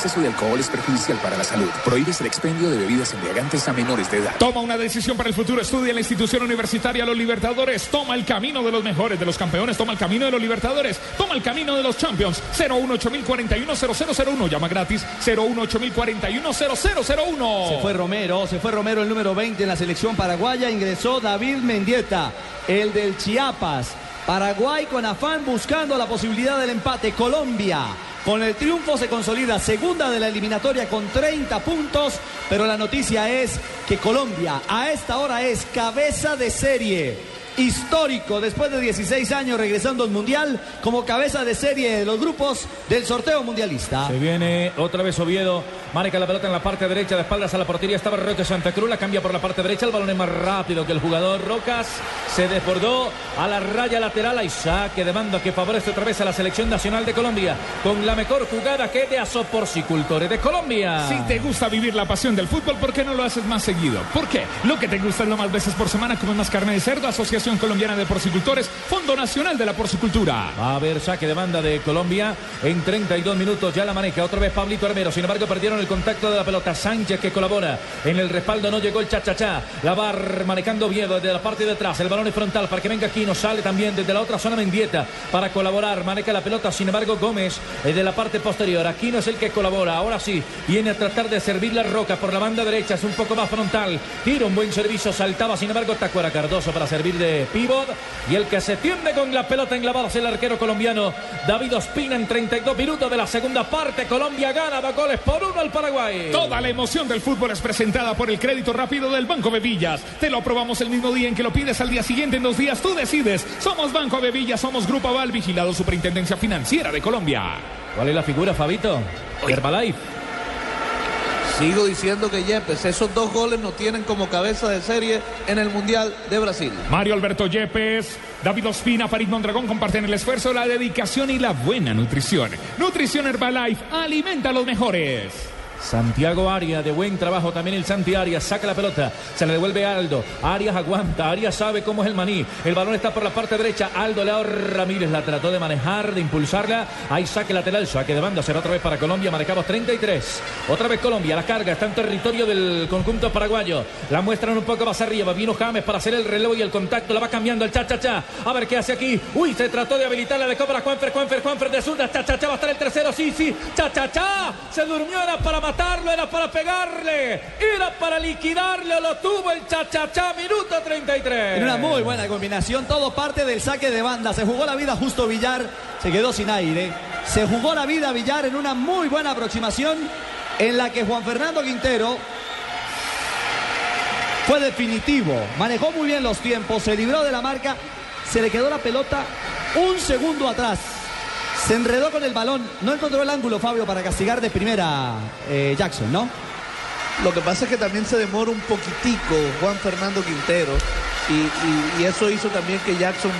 exceso de alcohol es perjudicial para la salud. Prohíbes el expendio de bebidas embriagantes a menores de edad. Toma una decisión para el futuro. Estudia en la institución universitaria Los Libertadores. Toma el camino de los mejores, de los campeones. Toma el camino de los Libertadores. Toma el camino de los Champions. 018041001. Llama gratis. 018041001. Se fue Romero, se fue Romero el número 20 en la selección paraguaya, ingresó David Mendieta, el del Chiapas. Paraguay con afán buscando la posibilidad del empate. Colombia con el triunfo se consolida segunda de la eliminatoria con 30 puntos, pero la noticia es que Colombia a esta hora es cabeza de serie. Histórico, después de 16 años regresando al Mundial como cabeza de serie de los grupos del sorteo mundialista. Se viene otra vez Oviedo, marca la pelota en la parte derecha, de espaldas a la portería, estaba Roque Santa Cruz, la cambia por la parte derecha, el balón es más rápido que el jugador Rocas, se desbordó a la raya lateral, hay saque de mando que favorece otra vez a la selección nacional de Colombia, con la mejor jugada que de Aso Porcicultores de Colombia. Si te gusta vivir la pasión del fútbol, ¿por qué no lo haces más seguido? ¿Por qué? Lo que te gusta es lo más veces por semana, comes más carne de cerdo, Asociación Colombiana de Porcicultores, Fondo Nacional de la Porcicultura. A haber saque de banda de Colombia en 32 minutos. Ya la maneja otra vez Pablito Armero. Sin embargo, perdieron el contacto de la pelota. Sánchez que colabora. En el respaldo no llegó el chachachá. La va manejando Oviedo desde la parte de atrás. El balón es frontal para que venga aquí. No sale también desde la otra zona Mendieta para colaborar. Maneja la pelota. Sin embargo, Gómez es de la parte posterior. Aquí no es el que colabora. Ahora sí, viene a tratar de servir la roca por la banda derecha. Es un poco más frontal. Tira un buen servicio. Saltaba, sin embargo, Tacuara Cardoso para servir de de pívot y el que se tiende con la pelota englavada es el arquero colombiano David Ospina en 32 minutos de la segunda parte. Colombia gana dos goles por uno al Paraguay. Toda la emoción del fútbol es presentada por el crédito rápido del Banco Bevillas. Te lo aprobamos el mismo día en que lo pides al día siguiente. En dos días tú decides. Somos Banco Bevillas, somos Grupo Aval, vigilado Superintendencia Financiera de Colombia. ¿Cuál es la figura, Fabito? Herbalife. Sigo diciendo que Yepes, esos dos goles nos tienen como cabeza de serie en el Mundial de Brasil. Mario Alberto Yepes, David Ospina, Farid Mondragón comparten el esfuerzo, la dedicación y la buena nutrición. Nutrición Herbalife alimenta a los mejores. Santiago Arias, de buen trabajo también el Santi Arias, saca la pelota, se le devuelve Aldo, Arias aguanta, Arias sabe cómo es el maní, el balón está por la parte derecha, Aldo Leao Ramírez la trató de manejar, de impulsarla, hay saque lateral, saque de banda, será otra vez para Colombia, marcamos 33, otra vez Colombia, la carga, está en territorio del conjunto paraguayo, la muestran un poco más arriba, vino James para hacer el relevo y el contacto, la va cambiando el cha-cha-cha, a ver qué hace aquí, uy, se trató de habilitarla, de cobra Juanfer, Juanfer, Juanfer de zurda, cha-cha-cha, va a estar el tercero, sí, sí, cha-cha-cha, se durmió, era para matarlo, era para pegarle, era para liquidarle, lo tuvo el cha-cha-cha, minuto 33. En una muy buena combinación, todo parte del saque de banda. Se jugó la vida justo Villar, se quedó sin aire. Se jugó la vida Villar en una muy buena aproximación en la que Juan Fernando Quintero fue definitivo. Manejó muy bien los tiempos, se libró de la marca, se le quedó la pelota un segundo atrás. Se enredó con el balón, no encontró el ángulo Fabio para castigar de primera eh, Jackson, ¿no? Lo que pasa es que también se demora un poquitico Juan Fernando Quintero y, y- y eso hizo también que Jackson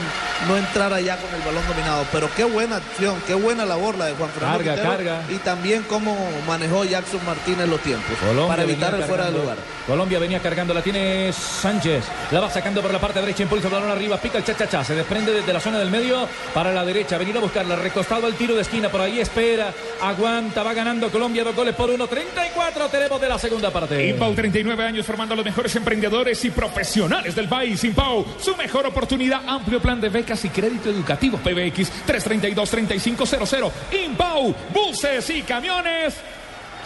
no entrara ya con el balón dominado. Pero qué buena acción, qué buena labor la de Juan Fernando Carga, Quintero carga. y también cómo manejó Jackson Martínez los tiempos Colombia para evitar el fuera de lugar. Colombia venía cargando, la tiene Sánchez. La va sacando por la parte derecha, impulsa el balón arriba, pica el cha-cha-cha. Se desprende desde la zona del medio para la derecha. Venir a buscarla, recostado al tiro de esquina. Por ahí espera, aguanta, va ganando Colombia dos goles por uno. 34 tenemos de la segunda parte. Impau, 39 años formando a los mejores emprendedores y profesionales del país. Impau, su mejor oportunidad, amplio plan de becas y crédito educativo. PBX 332-3500. Impau, buses y camiones.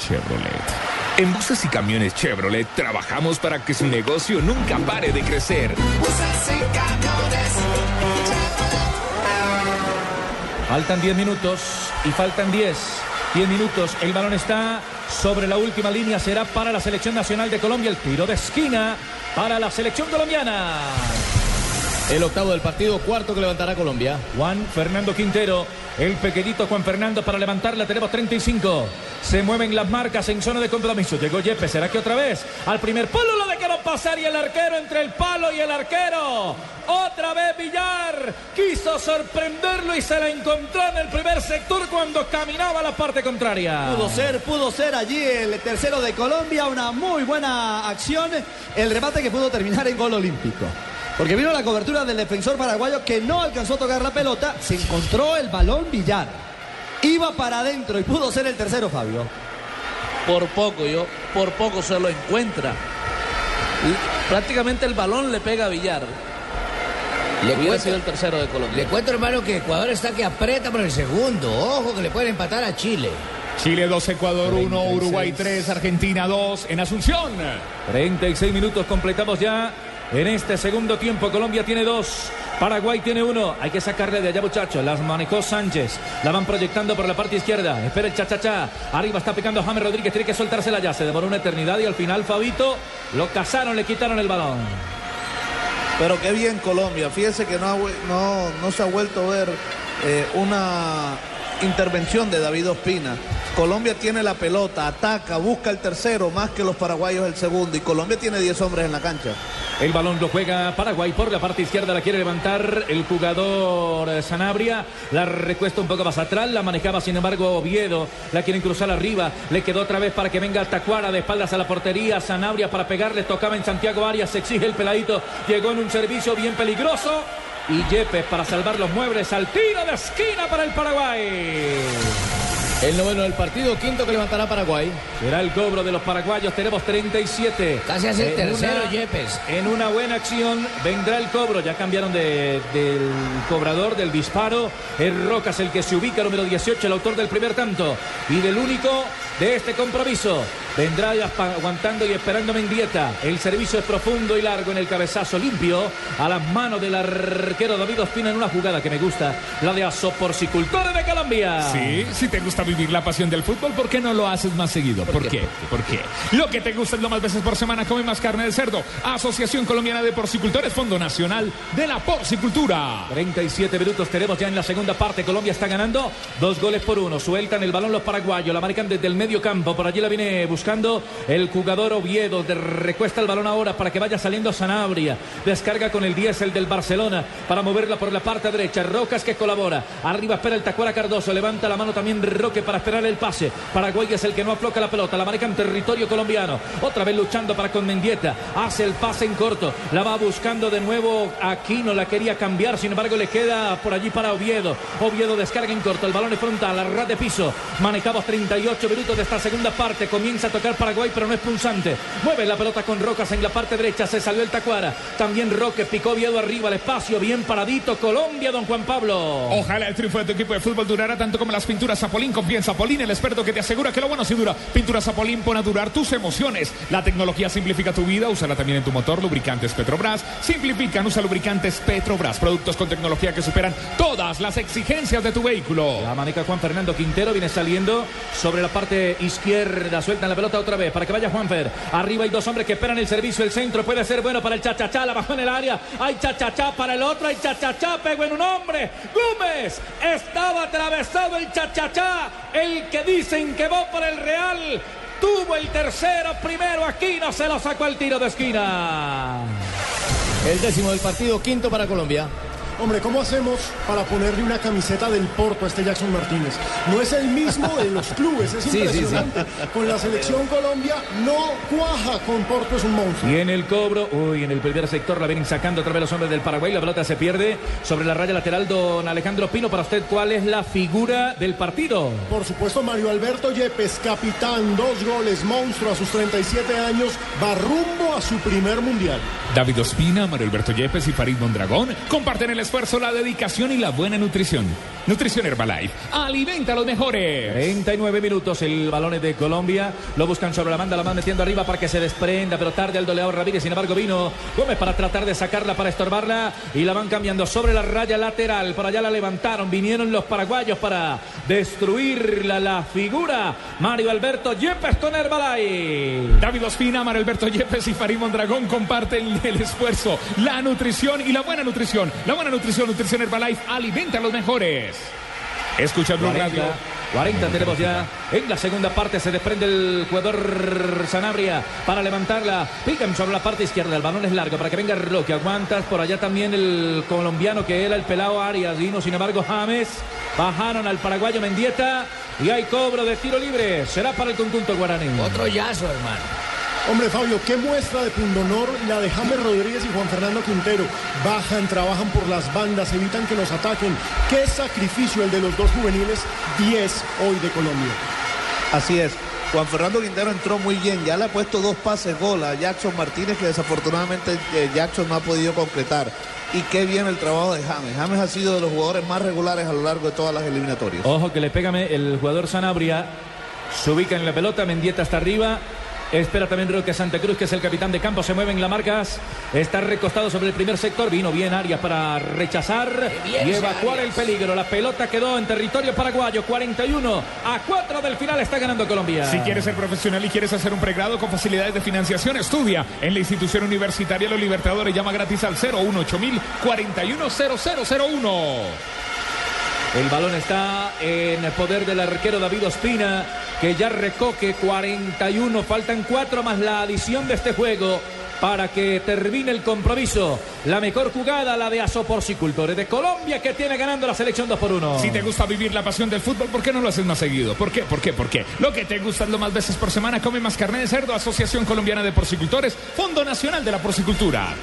Chevrolet. En buses y camiones Chevrolet trabajamos para que su negocio nunca pare de crecer. Buses y camiones. Faltan 10 minutos y faltan 10. 10 minutos. El balón está sobre la última línea. Será para la selección nacional de Colombia. El tiro de esquina para la selección colombiana. El octavo del partido, cuarto que levantará Colombia. Juan Fernando Quintero, el pequeñito Juan Fernando para levantarla, tenemos 35. Se mueven las marcas en zona de compromiso. Llegó Yepes, ¿será que otra vez? Al primer palo lo dejaron pasar y el arquero entre el palo y el arquero. Otra vez Villar quiso sorprenderlo y se la encontró en el primer sector cuando caminaba a la parte contraria. Pudo ser, pudo ser allí el tercero de Colombia, una muy buena acción, el remate que pudo terminar en gol olímpico. Porque vino la cobertura del defensor paraguayo que no alcanzó a tocar la pelota, se encontró el balón Villar. Iba para adentro y pudo ser el tercero, Fabio. Por poco, yo, por poco se lo encuentra. Y prácticamente el balón le pega a Villar. Le Hubiera cuento- sido el tercero de Colombia. Le cuento, hermano, que Ecuador está que aprieta por el segundo. Ojo, que le pueden empatar a Chile. Chile 2, Ecuador 1, Uruguay 3, Argentina 2 en Asunción. 36 minutos completamos ya. En este segundo tiempo Colombia tiene dos, Paraguay tiene uno. Hay que sacarle de allá muchachos. Las manejó Sánchez. La van proyectando por la parte izquierda. Espera el cha-cha-cha. Arriba está picando James Rodríguez. Tiene que soltársela ya. Se demoró una eternidad y al final Fabito lo cazaron, le quitaron el balón. Pero qué bien Colombia. Fíjese que no, no, no se ha vuelto a ver eh, una intervención de David Ospina. Colombia tiene la pelota, ataca, busca el tercero más que los paraguayos el segundo. Y Colombia tiene 10 hombres en la cancha. El balón lo juega Paraguay por la parte izquierda, la quiere levantar el jugador Sanabria, la recuesta un poco más atrás, la manejaba sin embargo Oviedo, la quieren cruzar arriba, le quedó otra vez para que venga Tacuara de espaldas a la portería, Sanabria para pegarle, tocaba en Santiago Arias, se exige el peladito, llegó en un servicio bien peligroso y Yepes para salvar los muebles al tiro de esquina para el Paraguay. El noveno del partido, quinto que levantará Paraguay. Será el cobro de los paraguayos. Tenemos 37. Casi hace el En tercero, una- Yepes. En una buena acción vendrá el cobro. Ya cambiaron de- del cobrador, del disparo. Es Rocas el que se ubica, número 18, el autor del primer tanto. Y del único de este compromiso. Vendrá aguantando y esperando Mendieta. El servicio es profundo y largo en el cabezazo limpio a las manos del arquero David Ospina en una jugada que me gusta, la de Asoporcicultores de Colombia. Sí, si te gusta vivir la pasión del fútbol, ¿por qué no lo haces más seguido? ¿Por, qué? ¿Por qué? Lo que te gusta es lo más veces por semana, come más carne de cerdo. Asociación Colombiana de Porcicultores, Fondo Nacional de la Porcicultura. 37 minutos tenemos ya en la segunda parte. Colombia está ganando dos goles por uno. Sueltan el balón los paraguayos. La marcan desde el medio campo. Por allí la viene buscando el jugador Oviedo. De- recuesta el balón ahora para que vaya saliendo Sanabria. Descarga con el 10 el del Barcelona para moverla por la parte derecha. Rocas que colabora. Arriba espera el Tacuara Cardoso. Levanta la mano también Roque para esperar el pase. Paraguay es el que no afloca la pelota. La marca en territorio colombiano. Otra vez luchando para con Mendieta. Hace el pase en corto. La va buscando de nuevo Aquino. La quería cambiar. Sin embargo, le queda por allí para Oviedo. Oviedo descarga en corto. El balón es frontal. A ras de piso. Manejamos 38 minutos de esta segunda parte. Comienza tocar Paraguay, pero no es punzante. Mueve la pelota con Rocas en la parte derecha. Se salió el Tacuara. También Roque picó Oviedo arriba. El espacio bien paradito. Colombia, don Juan Pablo. Ojalá el triunfo de tu equipo de fútbol durara tanto como las pinturas Zapolín. Confía en Zapolín, el experto que te asegura que lo bueno sí dura. Pintura Zapolín pone a durar tus emociones. La tecnología simplifica tu vida. Úsala también en tu motor. Lubricantes Petrobras. Simplifican. Usa lubricantes Petrobras. Productos con tecnología que superan todas las exigencias de tu vehículo. La maneja Juan Fernando Quintero, viene saliendo sobre la parte izquierda, sueltan la pelota otra vez para que vaya Juanfer. Arriba hay dos hombres que esperan el servicio, el centro puede ser bueno para el chachachá, la bajó en el área, hay chachachá para el otro, hay chachachá, pegó en un hombre. Gómez, estaba atravesado el chachachá, el que dicen que va por el Real. Tuvo el tercero, primero aquí, no se lo sacó el tiro de esquina. El décimo del partido, quinto para Colombia. Hombre, ¿cómo hacemos para ponerle una camiseta del Porto a este Jackson Martínez? No es el mismo de los clubes, es Sí, sí, sí. impresionante. Con la selección Colombia no cuaja, con Porto es un monstruo. Y en el cobro, uy, en el primer sector la vienen sacando otra vez los hombres del Paraguay. La pelota se pierde sobre la raya lateral. Don Alejandro Pino, para usted, ¿cuál es la figura del partido? Por supuesto, Mario Alberto Yepes, capitán, dos goles, monstruo a sus 37 años, va rumbo a su primer mundial. David Ospina, Mario Alberto Yepes y Farid Mondragón comparten el esfuerzo, la dedicación y la buena nutrición. Nutrición Herbalife. Alimenta a los mejores. 39 minutos, el balón es de Colombia. Lo buscan sobre la banda, la van metiendo arriba para que se desprenda, pero tarde al doleador Ramírez. Sin embargo, vino Gómez para tratar de sacarla, para estorbarla. Y la van cambiando sobre la raya lateral. Por allá la levantaron. Vinieron los paraguayos para destruirla. La figura. Mario Alberto Yepes con Herbalife. David Ospina, Mario Alberto Yepes y Farid Mondragón comparten el esfuerzo, la nutrición y la buena nutrición. La buena nutrición, Nutrición Herbalife, alimenta a los mejores. Escucha Blue 40, Radio. 40 tenemos ya. En la segunda parte se desprende el jugador Sanabria para levantarla. Pican sobre la parte izquierda. El balón es largo para que venga Roque. Aguantas por allá también el colombiano que era el pelado Arias. Vino sin embargo James. Bajaron al paraguayo Mendieta. Y hay cobro de tiro libre. Será para el conjunto guaraní. Otro yazo, hermano. Hombre, Fabio, qué muestra de pundonor la de James Rodríguez y Juan Fernando Quintero. Bajan, trabajan por las bandas, evitan que nos ataquen. Qué sacrificio el de los dos juveniles, 10 hoy de Colombia. Así es. Juan Fernando Quintero entró muy bien, ya le ha puesto dos pases gol a Jackson Martínez que desafortunadamente eh, Jackson no ha podido concretar. Y qué bien el trabajo de James. James ha sido de los jugadores más regulares a lo largo de todas las eliminatorias. Ojo que le pégame el jugador Sanabria. Se ubica en la pelota, Mendieta está arriba. Espera también Roque Santa Cruz, que es el capitán de campo. Se mueven las marcas. Está recostado sobre el primer sector. Vino bien Arias para rechazar y evacuar Arias. el peligro. La pelota quedó en territorio paraguayo. 41 a 4 del final está ganando Colombia. Si quieres ser profesional y quieres hacer un pregrado con facilidades de financiación, estudia en la institución universitaria Los Libertadores. Llama gratis al 018 410001. El balón está en el poder del arquero David Ospina, que ya recoque 41. Faltan 4 más la adición de este juego para que termine el compromiso. La mejor jugada, la de Asoporcicultores de Colombia, que tiene ganando la selección 2 por 1. Si te gusta vivir la pasión del fútbol, ¿por qué no lo haces más seguido? ¿Por qué? ¿Por qué? ¿Por qué? Lo que te gusta es lo más veces por semana. Come más carne de cerdo. Asociación Colombiana de Porcicultores. Fondo Nacional de la Porcicultura.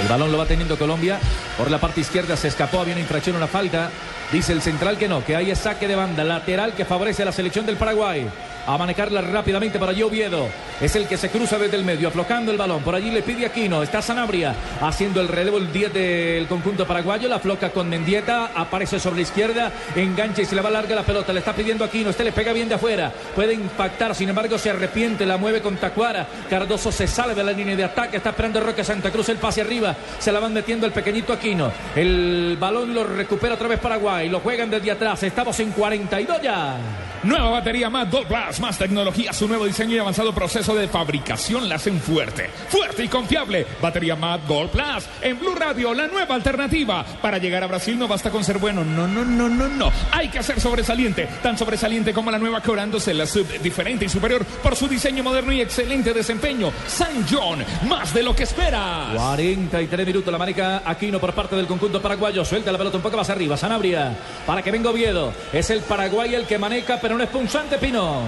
El balón lo va teniendo Colombia. Por la parte izquierda se escapó, había una infracción, una falta. Dice el central que no, que es saque de banda lateral que favorece a la selección del Paraguay. A manejarla rápidamente para Oviedo. Es el que se cruza desde el medio, aflojando el balón. Por allí le pide Aquino. Está Sanabria haciendo el relevo el 10 del conjunto paraguayo. La floca con Mendieta. Aparece sobre la izquierda. Engancha y se le va larga la pelota. Le está pidiendo Aquino. Este le pega bien de afuera. Puede impactar. Sin embargo, se arrepiente. La mueve con Tacuara. Cardoso se sale de la línea de ataque. Está esperando Roque Santa Cruz el pase arriba. Se la van metiendo el pequeñito Aquino. El balón lo recupera otra vez Paraguay. Lo juegan desde atrás. Estamos en 42 ya. Nueva batería más Plus, más tecnología, su nuevo diseño y avanzado proceso de fabricación la hacen fuerte, fuerte y confiable. Batería Mad Gold Plus en Blue Radio, la nueva alternativa. Para llegar a Brasil no basta con ser bueno, no, no, no, no, no. Hay que ser sobresaliente, tan sobresaliente como la nueva Corándose, la sub diferente y superior por su diseño moderno y excelente desempeño. San John, más de lo que esperas. 43 minutos la maneja Aquino por parte del conjunto paraguayo. Suelta la pelota un poco más arriba. Sanabria para que venga Oviedo. Es el Paraguay el que maneja, pero no es punzante Pino.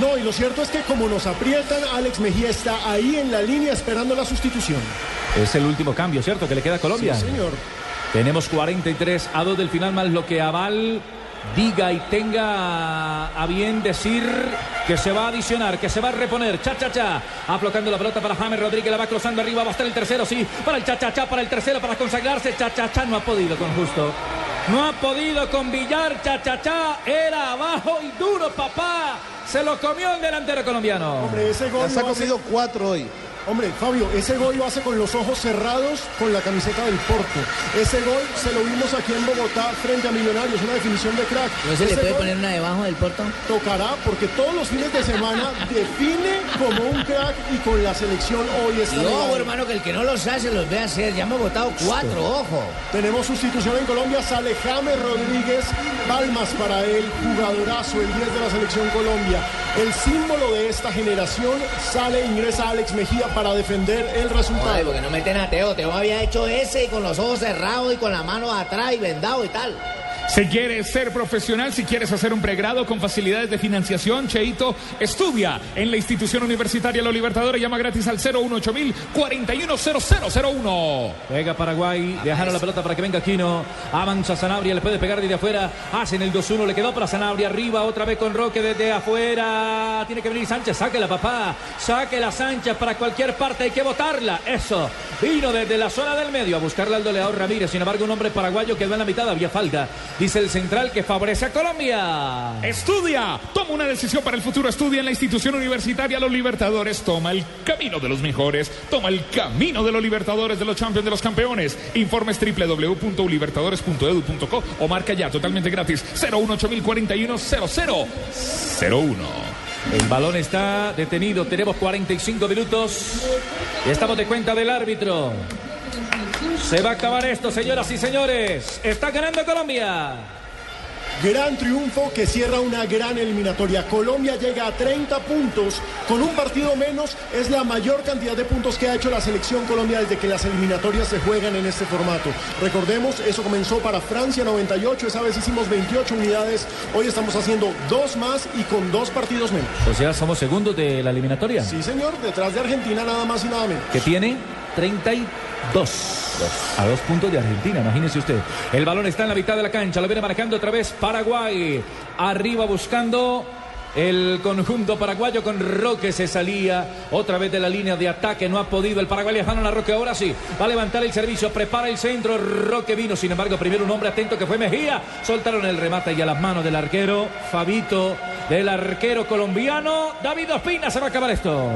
No, y lo cierto es que como nos aprietan, Alex Mejía está ahí en la línea esperando la sustitución. Es el último cambio, ¿cierto? Que le queda a Colombia. Sí, señor. Tenemos 43 a 2 del final, más lo que Aval diga y tenga a bien decir que se va a adicionar, que se va a reponer. Cha, cha, cha. Aflocando la pelota para James Rodríguez, la va cruzando arriba, va a estar el tercero, sí. Para el cha, cha, cha, para el tercero, para consagrarse. Cha, cha, cha, no ha podido con justo. No ha podido con Villar, cha, cha, cha. Era abajo y duro, papá. Se lo comió el delantero colombiano. Hombre, ese gol Las ha hace- comido cuatro hoy. Hombre, Fabio, ese gol lo hace con los ojos cerrados con la camiseta del Porto. Ese gol se lo vimos aquí en Bogotá frente a Millonarios, una definición de crack. ¿No se le puede poner una debajo del porto? Tocará porque todos los fines de semana define como un crack y con la selección hoy está lado. hermano, que el que no los hace los ve hacer. Ya hemos votado cuatro, ojo. Tenemos sustitución en Colombia, sale James Rodríguez, palmas para él, jugadorazo, el 10 de la selección Colombia. El símbolo de esta generación sale, ingresa Alex Mejía para defender el resultado. porque no meten a Teo. Teo había hecho ese y con los ojos cerrados y con la mano atrás y vendado y tal. Si quieres ser profesional, si quieres hacer un pregrado con facilidades de financiación, Cheito, estudia en la institución universitaria Los Libertadores. Llama gratis al 018 410001. Pega Paraguay, dejaron la pelota para que venga Aquino. Avanza Sanabria, le puede pegar desde afuera. Hacen el 2-1, le quedó para Sanabria arriba, otra vez con Roque desde afuera. Tiene que venir Sánchez, sáquela papá. Sáquela Sánchez para cualquier parte, hay que botarla. Eso. Vino desde la zona del medio a buscarla al doleador Ramírez. Sin embargo, un hombre paraguayo quedó en la mitad, había falta. Dice el central que favorece a Colombia. Estudia, toma una decisión para el futuro. Estudia en la institución universitaria Los Libertadores. Toma el camino de los mejores. Toma el camino de los Libertadores, de los Champions, de los campeones. Informes www.libertadores.edu.co o marca ya totalmente gratis 018 410001. El balón está detenido. Tenemos 45 minutos. Y estamos de cuenta del árbitro. Se va a acabar esto, señoras y señores. Está ganando Colombia. Gran triunfo que cierra una gran eliminatoria. Colombia llega a 30 puntos. Con un partido menos es la mayor cantidad de puntos que ha hecho la selección Colombia desde que las eliminatorias se juegan en este formato. Recordemos, eso comenzó para Francia 98. Esa vez hicimos 28 unidades. Hoy estamos haciendo dos más y con dos partidos menos. O sea, somos segundos de la eliminatoria. Sí, señor. Detrás de Argentina nada más y nada menos. Que tiene 32. A dos puntos de Argentina, imagínese usted. El balón está en la mitad de la cancha, lo viene marcando otra vez Paraguay. Arriba buscando el conjunto paraguayo con Roque se salía otra vez de la línea de ataque. No ha podido el Paraguay lejano a Roque. Ahora sí, va a levantar el servicio, prepara el centro. Roque vino, sin embargo, primero un hombre atento que fue Mejía. Soltaron el remate y a las manos del arquero Fabito, del arquero colombiano. David Ospina, se va a acabar esto.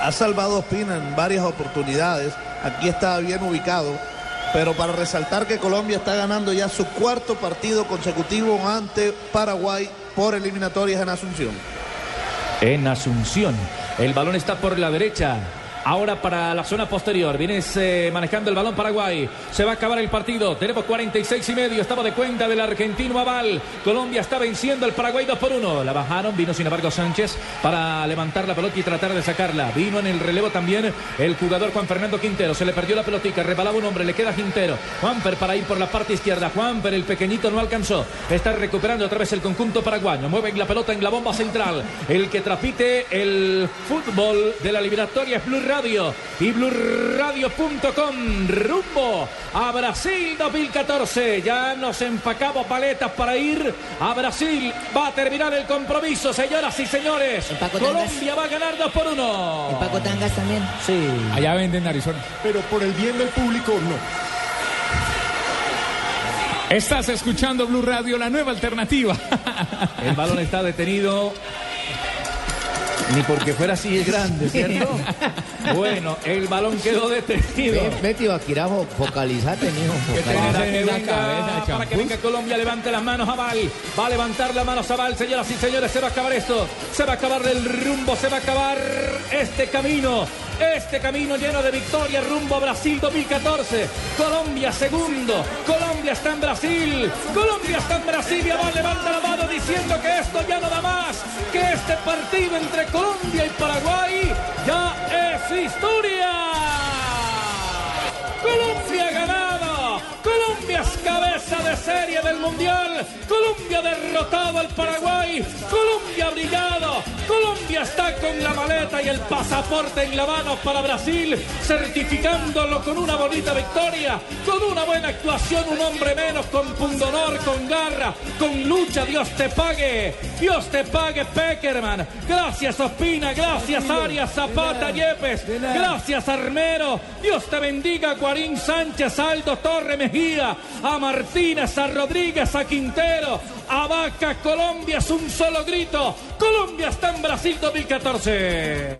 Ha salvado Ospina en varias oportunidades. Aquí está bien ubicado. Pero para resaltar que Colombia está ganando ya su cuarto partido consecutivo ante Paraguay por eliminatorias en Asunción. en Asunción. El balón está por la derecha. Ahora para la zona posterior. Viene eh, manejando el balón Paraguay. Se va a acabar el partido. Tenemos 46 y medio. Estamos de cuenta del argentino Aval. Colombia está venciendo al Paraguay 2 por 1. La bajaron. Vino sin embargo Sánchez para levantar la pelota y tratar de sacarla. Vino en el relevo también el jugador Juan Fernando Quintero. Se le perdió la pelotica. Rebalaba un hombre. Le queda Quintero. Juanper para ir por la parte izquierda. Juanper, el pequeñito, no alcanzó. Está recuperando otra vez el conjunto paraguayo. Mueven la pelota en la bomba central. El que trapite el fútbol de la eliminatoria es Blue Radio y BlueRadio.com. Rumbo a Brasil 2014. Ya nos empacamos paletas para ir a Brasil. Va a terminar el compromiso, señoras y señores. Colombia va a ganar 2 por 1. Paco Tangas también. Sí. Allá venden Arizona. Pero por el bien del público, no. Estás escuchando Blue Radio, la nueva alternativa. El balón está detenido. Ni porque fuera así es grande, ¿cierto? Bueno, el balón quedó detenido. Vete, Baquiramo, focalizate, mijo. Para focalizate. que, venga, para que venga Colombia, levante las manos a Val. Va a levantar las manos a Val, señoras y señores. Se va a acabar esto. Se va a acabar el rumbo. Se va a acabar este camino. Este camino lleno de victoria rumbo a Brasil 2014. Colombia segundo. Colombia está en Brasil. Colombia está en Brasil. Y Val levanta la mano diciendo que esto ya no da más. Que este partido entre Colombia y Paraguay ya es historia. Colombia ganado. Colombia es cabeza de serie del Mundial. Colombia derrotado al Paraguay. Colombia brillado. Colombia está con la maleta y el pasaporte en la mano para Brasil, certificándolo con una bonita victoria, con una buena actuación, un hombre menos, con pundonor, con garra, con lucha. Dios te pague. Dios te pague, Peckerman. Gracias, Ospina. Gracias, Arias, Zapata, Yepes. Gracias, Armero. Dios te bendiga, Guarín Sánchez, Aldo Torre Mejía, a Martínez, a Rodríguez, a Quintero, a Vaca, Colombia es un solo grito. Colombia está en Brasil 2014.